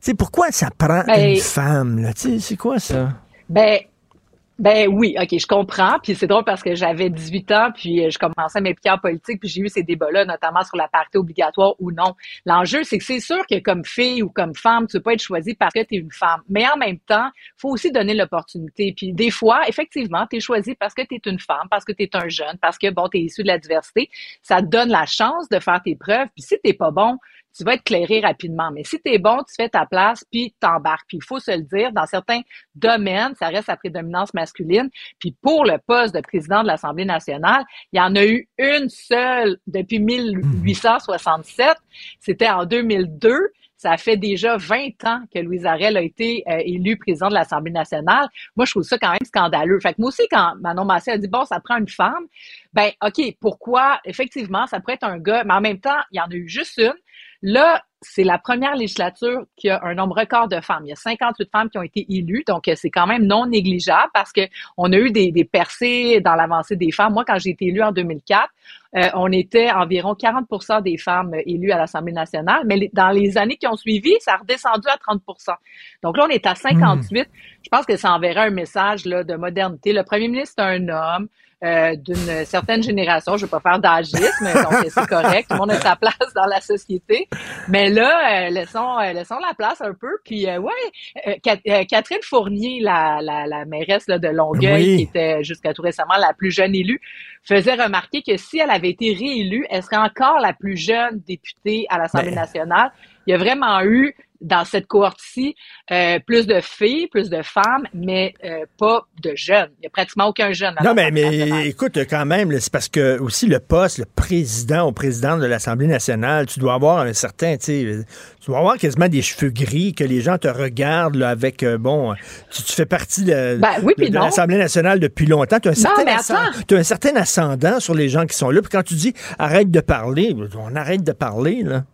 C'est pourquoi ça prend ben, une femme, là? C'est quoi ça? Ben, ben oui, ok, je comprends. Puis c'est drôle parce que j'avais 18 ans, puis euh, je commençais mes pieds en politique, puis j'ai eu ces débats-là, notamment sur la parité obligatoire ou non. L'enjeu, c'est que c'est sûr que comme fille ou comme femme, tu peux pas être choisie parce que tu es une femme. Mais en même temps, faut aussi donner l'opportunité. Puis des fois, effectivement, tu es choisie parce que tu es une femme, parce que tu es un jeune, parce que bon, tu es issu de la diversité. Ça te donne la chance de faire tes preuves. Puis si t'es pas bon, tu vas être clairé rapidement. Mais si tu es bon, tu fais ta place, puis t'embarques. Puis il faut se le dire, dans certains domaines, ça reste la prédominance masculine. Puis pour le poste de président de l'Assemblée nationale, il y en a eu une seule depuis 1867. C'était en 2002. Ça fait déjà 20 ans que Louise Arel a été euh, élu président de l'Assemblée nationale. Moi, je trouve ça quand même scandaleux. Fait que moi aussi, quand Manon Massé a dit, bon, ça prend une femme, ben, OK, pourquoi? Effectivement, ça pourrait être un gars, mais en même temps, il y en a eu juste une. Là, c'est la première législature qui a un nombre record de femmes. Il y a 58 femmes qui ont été élues, donc c'est quand même non négligeable parce que on a eu des, des percées dans l'avancée des femmes. Moi, quand j'ai été élue en 2004, euh, on était environ 40% des femmes élues à l'Assemblée nationale, mais dans les années qui ont suivi, ça a redescendu à 30% Donc là, on est à 58. Hmm. Je pense que ça enverrait un message là, de modernité. Le premier ministre est un homme. Euh, d'une certaine génération. Je ne vais pas faire d'agisme, donc c'est correct. Tout le monde a sa place dans la société. Mais là, euh, laissons, euh, laissons la place un peu. Puis, ouais, Catherine Fournier, la, la, la mairesse là, de Longueuil, qui était jusqu'à tout récemment la plus jeune élue, faisait remarquer que si elle avait été réélue, elle serait encore la plus jeune députée à l'Assemblée ben. nationale. Il y a vraiment eu dans cette cohorte-ci, euh, plus de filles, plus de femmes, mais euh, pas de jeunes. Il n'y a pratiquement aucun jeune. Non, mais, mais écoute, quand même, c'est parce que aussi le poste, le président ou présidente de l'Assemblée nationale, tu dois avoir un certain, tu sais, tu dois avoir quasiment des cheveux gris, que les gens te regardent là, avec, euh, bon, tu, fais partie de, ben l'Assemblée nationale depuis longtemps. Tu as, as, un certain ascendant sur les gens qui sont là. Puis quand tu dis arrête de parler, on arrête de parler, là.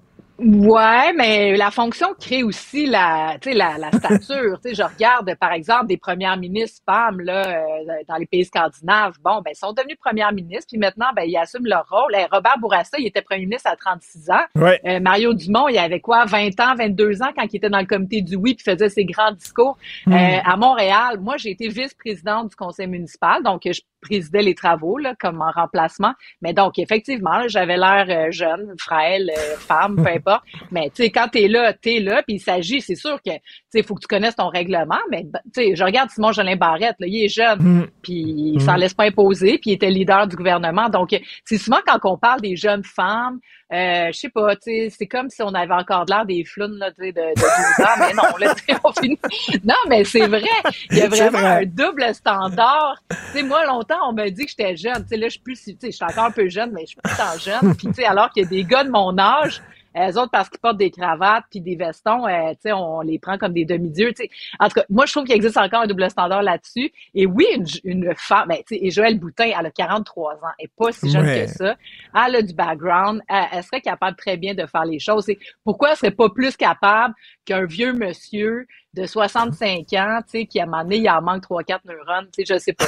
Ouais, mais la fonction crée aussi la, la, la (laughs) stature. je regarde, par exemple, des premières ministres femmes là, euh, dans les pays scandinaves. Bon, ben, ils sont devenus premières ministres, puis maintenant, ben, ils assument leur rôle. Robert Bourassa, il était premier ministre à 36 ans. Euh, Mario Dumont, il avait quoi, 20 ans, 22 ans quand il était dans le comité du oui, puis faisait ses grands discours. Hmm. Euh, à Montréal, moi, j'ai été vice-présidente du conseil municipal, donc je présidais les travaux là, comme en remplacement. Mais donc, effectivement, j'avais l'air jeune, frêle, femme, peu (laughs) importe. Mais tu sais, quand t'es là, t'es là, puis il s'agit, c'est sûr que tu sais, faut que tu connaisses ton règlement. Mais tu sais, je regarde Simon Jolin Barrette, là, il est jeune, mm. puis il mm. s'en laisse pas imposer, puis il était leader du gouvernement. Donc, c'est souvent quand on parle des jeunes femmes, euh, je sais pas, tu sais, c'est comme si on avait encore de l'air des flounes là, de, de 12 ans, mais non, là, on finit. Non, mais c'est vrai, il y a vraiment un double standard. Tu sais, moi, longtemps, on m'a dit que j'étais jeune. Tu sais, là, je suis plus, tu sais, je suis encore un peu jeune, mais je suis plus tant jeune. Puis, tu sais, alors qu'il y a des gars de mon âge elles autres, parce qu'ils portent des cravates puis des vestons, euh, sais, on les prend comme des demi-dieux. En tout cas, moi, je trouve qu'il existe encore un double standard là-dessus. Et oui, une, une femme, ben, et Joëlle Boutin, elle a 43 ans, elle n'est pas si jeune que ça. Elle a du background, elle, serait capable très bien de faire les choses. pourquoi elle serait pas plus capable qu'un vieux monsieur de 65 ans, tu sais, qui a donné, il en manque 3-4 neurones, tu sais, je sais pas.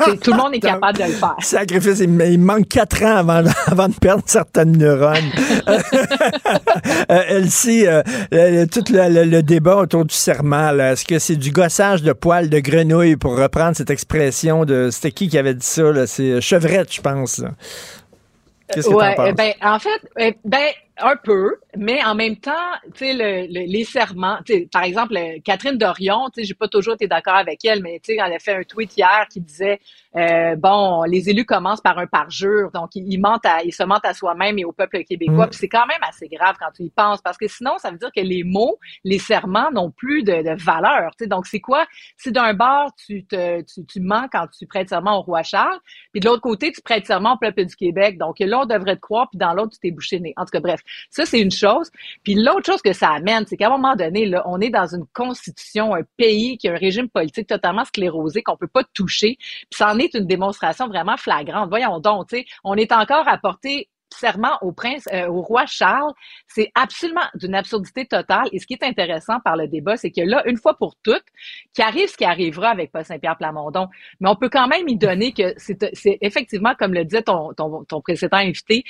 (laughs) tout le monde est capable de le faire. Sacrifice, il, manque 4 ans avant, (laughs) avant de perdre certaines neurones. (laughs) euh, Elsie, euh, tout le, débat autour du serment, est-ce que c'est du gossage de poils de grenouille pour reprendre cette expression de, c'était qui qui avait dit ça, C'est Chevrette, je pense. Qu'est-ce que ouais, penses? Ben, en fait, eh, ben, un peu, mais en même temps, tu sais, le, les serments, par exemple, Catherine Dorion, tu sais, j'ai pas toujours été d'accord avec elle, mais tu sais, elle a fait un tweet hier qui disait, euh, bon, les élus commencent par un parjure, donc ils, mentent à, ils se mentent à soi-même et au peuple québécois, mm. puis c'est quand même assez grave quand tu y penses, parce que sinon, ça veut dire que les mots, les serments n'ont plus de, de valeur, tu sais, donc c'est quoi? Si d'un bord, tu te, tu, tu mens quand tu prêtes serment au roi Charles, puis de l'autre côté, tu prêtes serment au peuple du Québec, donc là, on devrait te croire, puis dans l'autre, tu t'es bouché nez. En tout cas, bref, ça, c'est une chose. Puis l'autre chose que ça amène, c'est qu'à un moment donné, là, on est dans une constitution, un pays qui a un régime politique totalement sclérosé qu'on peut pas toucher. Puis ça en est une démonstration vraiment flagrante. Voyons donc, on est encore à porter serment au prince, euh, au roi Charles, c'est absolument d'une absurdité totale. Et ce qui est intéressant par le débat, c'est que là, une fois pour toutes, qui arrive ce qui arrivera avec Paul Saint-Pierre Plamondon, mais on peut quand même y donner que c'est effectivement, comme le disait ton, ton, ton, précédent invité,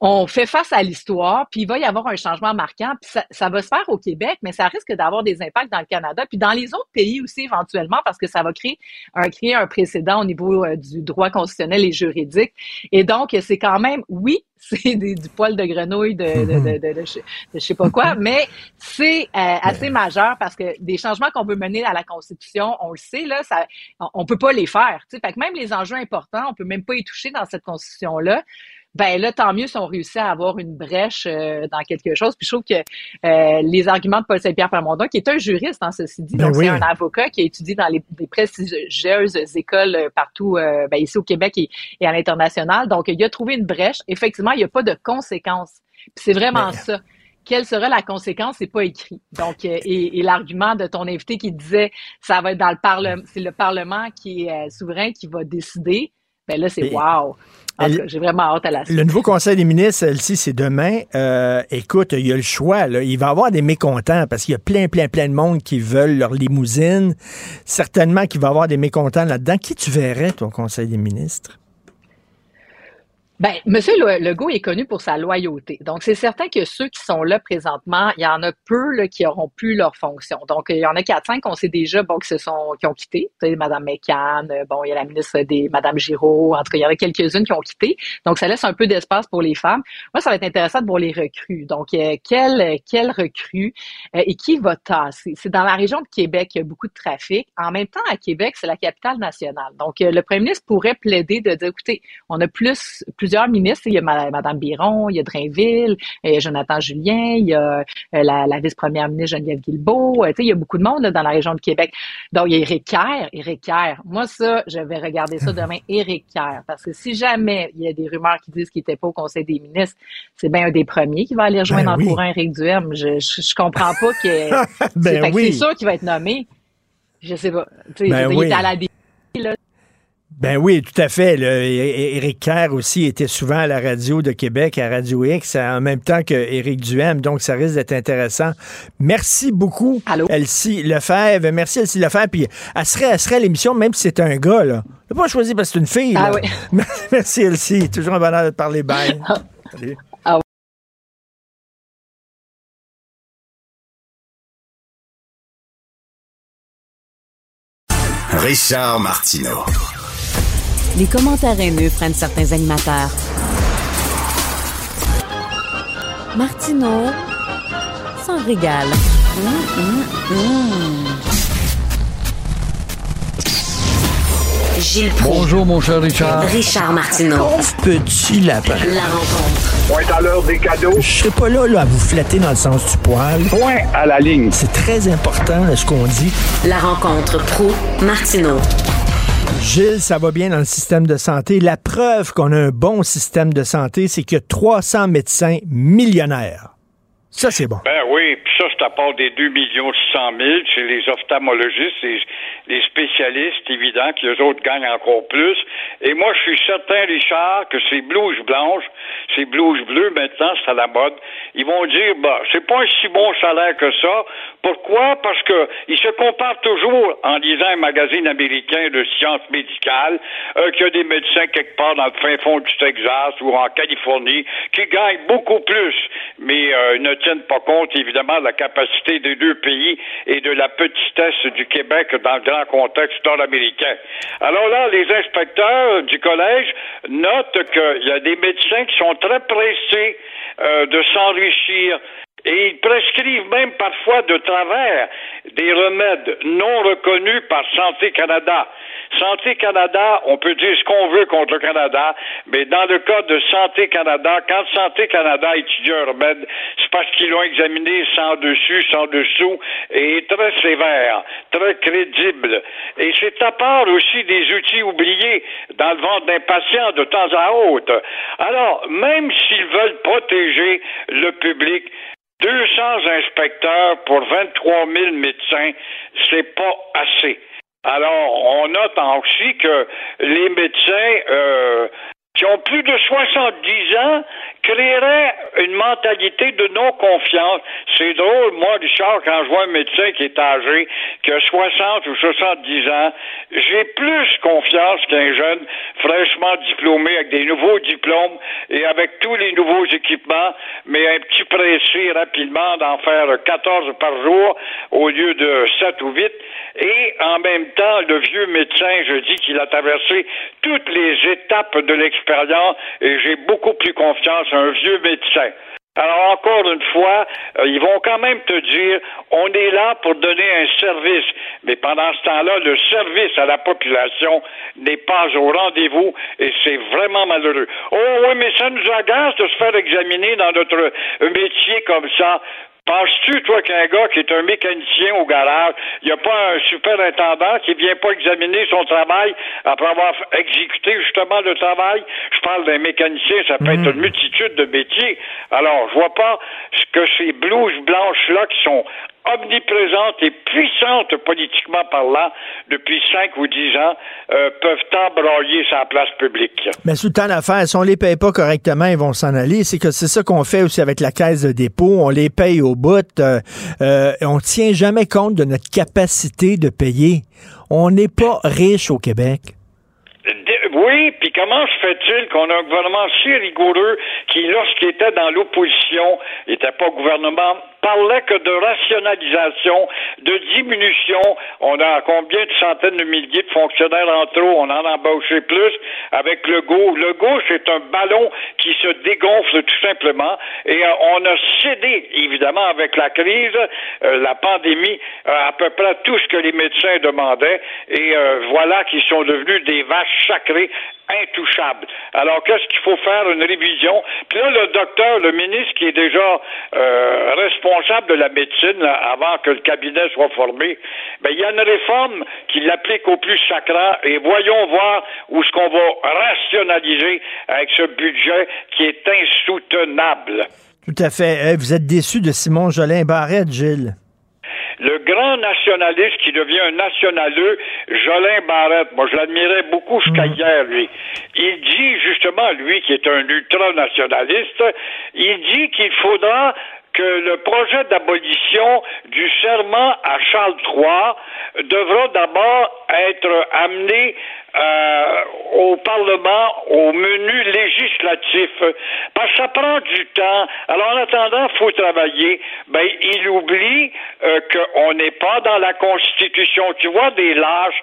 on fait face à l'histoire, puis il va y avoir un changement marquant, puis ça, ça va se faire au Québec, mais ça risque d'avoir des impacts dans le Canada, puis dans les autres pays aussi éventuellement, parce que ça va créer un, créer un précédent au niveau euh, du droit constitutionnel et juridique. Et donc, c'est quand même, oui, (laughs) c'est du poil de grenouille de, de, de, de, je sais pas quoi, (laughs) mais c'est euh, assez majeur parce que des changements qu'on veut mener à la Constitution, on le sait, là, ça, on, peut pas les faire. Fait que même les enjeux importants, on peut même pas y toucher dans cette Constitution-là ben là, tant mieux si on réussit à avoir une brèche euh, dans quelque chose. Puis je trouve que euh, les arguments de Paul Saint-Pierre Plamondon, qui est un juriste, en hein, ceci dit, ben donc c'est un avocat qui a étudié dans les, prestigieuses écoles euh, partout, ben, ici au Québec et, à l'international. Donc, il a trouvé une brèche. Effectivement, il n'y a pas de conséquences. Puis c'est vraiment ben. ça quelle sera la conséquence, c'est pas écrit. Donc, et, l'argument de ton invité qui disait, ça va être dans le parlement, c'est le Parlement qui est souverain qui va décider Ben là, c'est wow. J'ai vraiment hâte à la suite. Le nouveau Conseil des ministres, celle-ci, c'est demain. Euh, écoute, il y a le choix. Là. Il va y avoir des mécontents parce qu'il y a plein, plein, plein de monde qui veulent leur limousine. Certainement qu'il va y avoir des mécontents là-dedans. Qui tu verrais, ton Conseil des ministres? Ben, Monsieur Legault est connu pour sa loyauté. Donc, c'est certain que ceux qui sont là présentement, il y en a peu là, qui auront plus leur fonction. Donc, il y en a quatre, cinq qu'on sait déjà, bon, qui se sont, qui ont quitté. Tu sais, Madame McCann, euh, bon, il y a la ministre des Madame Giraud. En tout cas, il y en a quelques-unes qui ont quitté. Donc, ça laisse un peu d'espace pour les femmes. Moi, ça va être intéressant voir les recrues. Donc, euh, quelle, quelle recrue euh, et qui va? C'est dans la région de Québec, il y a beaucoup de trafic. En même temps, à Québec, c'est la capitale nationale. Donc, le premier ministre pourrait plaider de dire, écoutez, on a plus, plus plusieurs ministres. Il y a Mme Biron, il y a Drainville, il y a Jonathan Julien, il y a euh, la, vice-première ministre Geneviève Guilbeault. Euh, il y a beaucoup de monde dans la région de Québec. Donc, il y a Éric Kerr. Éric Kerr. Moi, ça, je vais regarder ça demain. (laughs) Éric Kerr. Parce que si jamais il y a des rumeurs qui disent qu'il n'était pas au Conseil des ministres, c'est bien un des premiers qui va aller rejoindre ben le courant Éric Duhem. Je, je, comprends pas que... (laughs) ben c'est sûr qu'il va être nommé. Je sais pas. Ben il est à la là, ben oui, tout à fait. Éric Kerr aussi était souvent à la radio de Québec, à Radio X, en même temps que Éric Duhem, donc ça risque d'être intéressant. Merci beaucoup, Elsie Lefebvre. Merci, Elsie Lefebvre. Puis elle serait, elle serait l'émission, même si c'est un gars, là. Je pas choisi parce que c'est une fille. Ah oui. (laughs) Merci, Elsie. Toujours un bonheur de parler. Bye. (laughs) Salut. Ah Richard Martineau. Les commentaires haineux prennent certains animateurs. Martineau s'en régale. Gilles Bonjour, mon cher Richard. Richard Martineau. petit lapin. La rencontre. Point à l'heure des cadeaux. Je serai pas là, là, à vous flatter dans le sens du poil. Point à la ligne. C'est très important, ce qu'on dit. La rencontre pro martineau Gilles, ça va bien dans le système de santé. La preuve qu'on a un bon système de santé, c'est qu'il y a 300 médecins millionnaires. Ça, c'est bon. Ben oui, puis ça, c'est à part des 2 millions 600 000 chez les ophtalmologistes les spécialistes, évident, que les autres gagnent encore plus. Et moi, je suis certain, Richard, que ces blouses blanches, ces blouses bleues, maintenant, c'est à la mode. Ils vont dire, bah, c'est pas un si bon salaire que ça. Pourquoi? Parce que ils se comparent toujours en lisant un magazine américain de sciences médicales, euh, qu'il y a des médecins quelque part dans le fin fond du Texas ou en Californie qui gagnent beaucoup plus, mais euh, ne tiennent pas compte, évidemment, de la capacité des deux pays et de la petitesse du Québec dans le grand contexte nord-américain. Alors là, les inspecteurs du collège notent qu'il y a des médecins qui sont très pressés euh, de s'enrichir et ils prescrivent même parfois de travers des remèdes non reconnus par Santé Canada. Santé Canada, on peut dire ce qu'on veut contre le Canada, mais dans le cas de Santé Canada, quand Santé Canada étudie un remède, c'est parce qu'ils l'ont examiné sans dessus, sans dessous, et très sévère, très crédible. Et c'est à part aussi des outils oubliés dans le ventre d'un patient de temps à autre. Alors, même s'ils veulent protéger le public, 200 inspecteurs pour 23 000 médecins, c'est pas assez. Alors, on note aussi que les médecins euh, qui ont plus de 70 ans créerait une mentalité de non-confiance. C'est drôle, moi, Richard, quand je vois un médecin qui est âgé, qui a 60 ou 70 ans, j'ai plus confiance qu'un jeune fraîchement diplômé avec des nouveaux diplômes et avec tous les nouveaux équipements, mais un petit pressé rapidement d'en faire 14 par jour au lieu de 7 ou 8. Et en même temps, le vieux médecin, je dis qu'il a traversé toutes les étapes de l'expérience et j'ai beaucoup plus confiance un vieux médecin. Alors encore une fois, euh, ils vont quand même te dire, on est là pour donner un service, mais pendant ce temps-là, le service à la population n'est pas au rendez-vous et c'est vraiment malheureux. Oh oui, mais ça nous agace de se faire examiner dans notre métier comme ça. Penses-tu, toi, qu'un gars qui est un mécanicien au garage, il n'y a pas un superintendant qui vient pas examiner son travail après avoir exécuté justement le travail? Je parle d'un mécanicien, ça peut être hmm. une multitude de métiers. Alors, je vois pas ce que ces blouses blanches-là qui sont omniprésentes et puissantes politiquement parlant depuis cinq ou dix ans euh, peuvent embroyer sa place publique. Mais sous le temps d'affaires, si on les paye pas correctement, ils vont s'en aller. C'est que c'est ça qu'on fait aussi avec la caisse de dépôt. On les paye au bout. Euh, euh, on tient jamais compte de notre capacité de payer. On n'est pas riche au Québec. Oui, puis comment se fait-il qu'on a un gouvernement si rigoureux qui, lorsqu'il était dans l'opposition, n'était pas gouvernement parlait que de rationalisation, de diminution? On a combien de centaines de milliers de fonctionnaires en trop, on en a embauché plus avec le GO. Le GO, c'est un ballon qui se dégonfle tout simplement et euh, on a cédé, évidemment, avec la crise, euh, la pandémie, euh, à peu près tout ce que les médecins demandaient et voilà qu'ils sont devenus des vaches sacrées intouchable. Alors, qu'est-ce qu'il faut faire? Une révision. Puis là, le docteur, le ministre qui est déjà euh, responsable de la médecine avant que le cabinet soit formé, ben, il y a une réforme qui l'applique au plus sacrant et voyons voir où est-ce qu'on va rationaliser avec ce budget qui est insoutenable. Tout à fait. Vous êtes déçu de Simon Jolin Barrette, Gilles? Le grand nationaliste qui devient un nationaleux, Jolin Barrette, moi je l'admirais beaucoup jusqu'à mm. hier, lui. Il dit justement, lui qui est un ultranationaliste, il dit qu'il faudra que le projet d'abolition du serment à Charles III devra d'abord être amené euh, au Parlement, au menu législatif, parce que ça prend du temps. Alors, en attendant, il faut travailler. Ben, il oublie euh, qu'on n'est pas dans la Constitution. Tu vois, des lâches,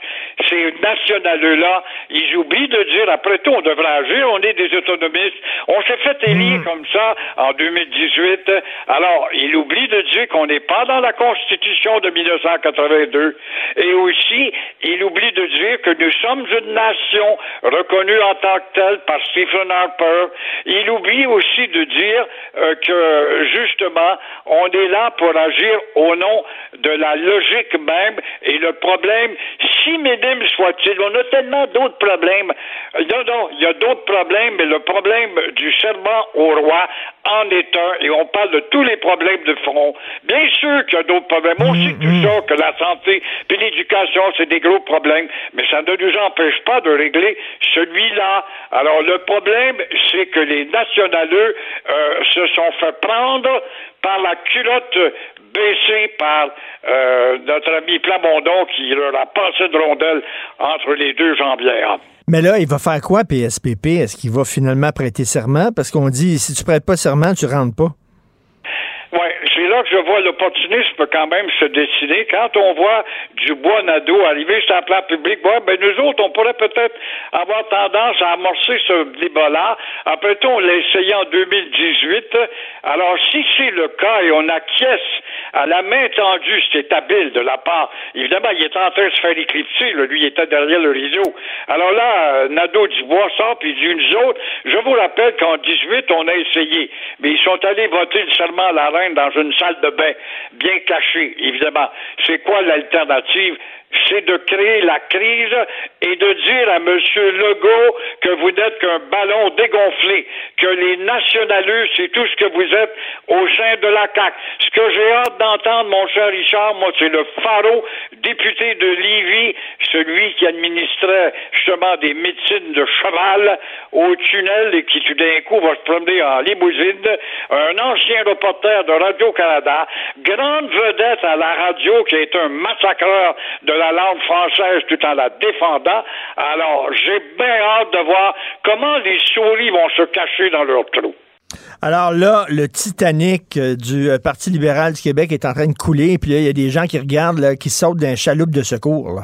ces nationaleux-là, ils oublient de dire, après tout, on devrait agir, on est des autonomistes. On s'est fait élire hmm. comme ça en 2018. Alors, il oublie de dire qu'on n'est pas dans la Constitution de 1982. Et aussi, il oublie de dire que nous sommes une nation reconnue en tant que telle par Stephen Harper. Il oublie aussi de dire euh, que justement, on est là pour agir au nom de la logique même et le problème, si minime soit-il, on a tellement d'autres problèmes. Non, non, il y a d'autres problèmes, mais le problème du serment au roi en est un, et on parle de tous les problèmes de front. Bien sûr qu'il y a d'autres problèmes. On sait ça, que la santé puis l'éducation, c'est des gros problèmes, mais ça ne nous empêche pas de régler celui-là. Alors le problème, c'est que les nationaleux euh, se sont fait prendre par la culotte baissée par euh, notre ami Plamondon qui leur a passé de rondelle entre les deux jambières. Mais là, il va faire quoi, PSPP? Est-ce qu'il va finalement prêter serment? Parce qu'on dit, si tu prêtes pas serment, tu rentres pas. Là que je vois l'opportunisme quand même se dessiner. Quand on voit du bois Nadeau arriver sur la place publique, ben nous autres, on pourrait peut-être avoir tendance à amorcer ce débat-là. Après tout, on l'a essayé en 2018. Alors, si c'est le cas et on acquiesce à la main tendue, c'est habile de la part. Évidemment, il est en train de se faire éclipser. Lui, il était derrière le rideau. Alors là, Nadeau-Dubois sort, puis dit nous autres, je vous rappelle qu'en 18, on a essayé. Mais ils sont allés voter le serment à la reine dans une salle de bain, bien cachée, évidemment. C'est quoi l'alternative? c'est de créer la crise et de dire à M. Legault que vous n'êtes qu'un ballon dégonflé, que les nationaleux, c'est tout ce que vous êtes au sein de la CAQ. Ce que j'ai hâte d'entendre, mon cher Richard, moi, c'est le pharaon député de Lévis, celui qui administrait justement des médecines de cheval au tunnel et qui tout d'un coup va se promener en limousine, un ancien reporter de Radio-Canada, grande vedette à la radio qui est un massacreur de la langue française tout en la défendant. Alors, j'ai bien hâte de voir comment les souris vont se cacher dans leur trou. Alors là, le Titanic euh, du euh, Parti libéral du Québec est en train de couler, puis là, il y a des gens qui regardent, qui sautent d'un chaloupe de secours.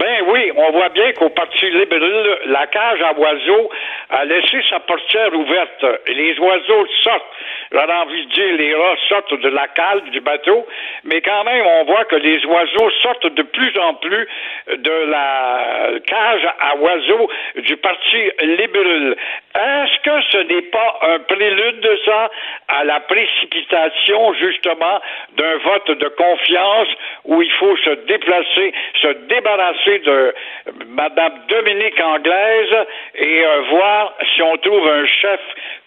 Ben oui, on voit bien qu'au Parti libéral, la cage à oiseaux a laissé sa portière ouverte. Les oiseaux sortent. J'aurais envie de dire, les rats sortent de la cale du bateau, mais quand même, on voit que les oiseaux sortent de plus en plus de la cage à oiseaux du Parti libéral. Est-ce que ce n'est pas un prélude de ça à la précipitation, justement, d'un vote de confiance où il faut se déplacer, se débarrasser de Mme Dominique Anglaise et euh, voir si on trouve un chef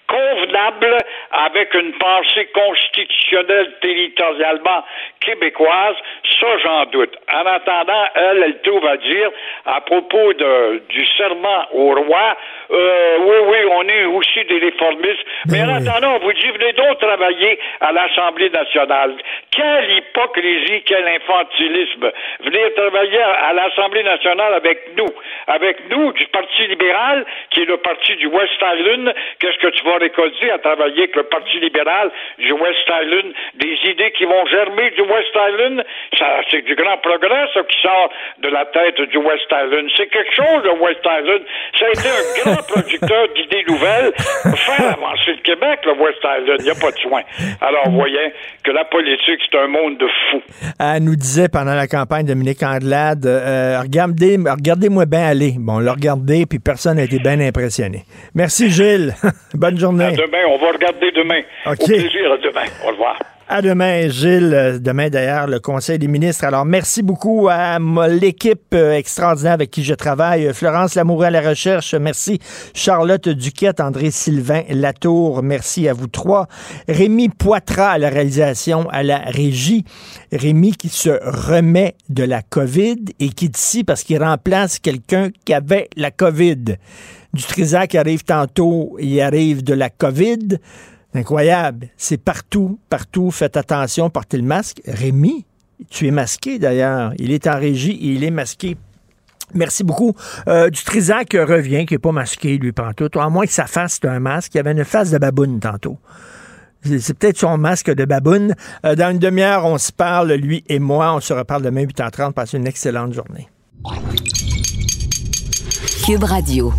convenable avec une pensée constitutionnelle territorialement québécoise, ça j'en doute. En attendant, elle, elle trouve à dire à propos de, du serment au roi, euh, oui, oui, on est aussi des réformistes, mais en attendant, on vous dit, venez donc travailler à l'Assemblée nationale. Quelle hypocrisie, quel infantilisme. Venir travailler à l'Assemblée nationale avec nous, avec nous du Parti libéral, qui est le parti du West Island, qu'est-ce que tu vas récolter à travailler avec le Parti libéral du West Island, des idées qui vont germer du West Island, ça, c'est du grand progrès, ça, qui sort de la tête du West Island. C'est quelque chose, le West Island. Ça a été un (laughs) grand producteur d'idées nouvelles. Faire (laughs) avancer le Québec, le West Island, il n'y a pas de soin. Alors, vous voyez que la politique, c'est un monde de fous. Elle nous disait pendant la campagne, Dominique Anglade, euh, regardez, regardez-moi bien aller. Bon, on l'a regardé, puis personne n'a été bien impressionné. Merci, Gilles. (laughs) Bonne journée. À demain, on va regarder demain. OK. Au plaisir, à demain. Au revoir. À demain, Gilles. Demain, d'ailleurs, le Conseil des ministres. Alors, merci beaucoup à l'équipe euh, extraordinaire avec qui je travaille. Florence Lamoureux à la recherche. Merci. Charlotte Duquette, André Sylvain Latour. Merci à vous trois. Rémi Poitras à la réalisation, à la régie. Rémi qui se remet de la COVID et qui est ici parce qu'il remplace quelqu'un qui avait la COVID. Du Trisac arrive tantôt, il arrive de la COVID. Incroyable. C'est partout, partout. Faites attention, portez le masque. Rémi, tu es masqué d'ailleurs. Il est en régie et il est masqué. Merci beaucoup. Euh, du Trisac revient, qui n'est pas masqué, lui, pantoute. À moins que sa face, c'est un masque. Il avait une face de baboune tantôt. C'est peut-être son masque de baboune. Euh, dans une demi-heure, on se parle, lui et moi. On se reparle demain 8h30. Passez une excellente journée. Cube Radio.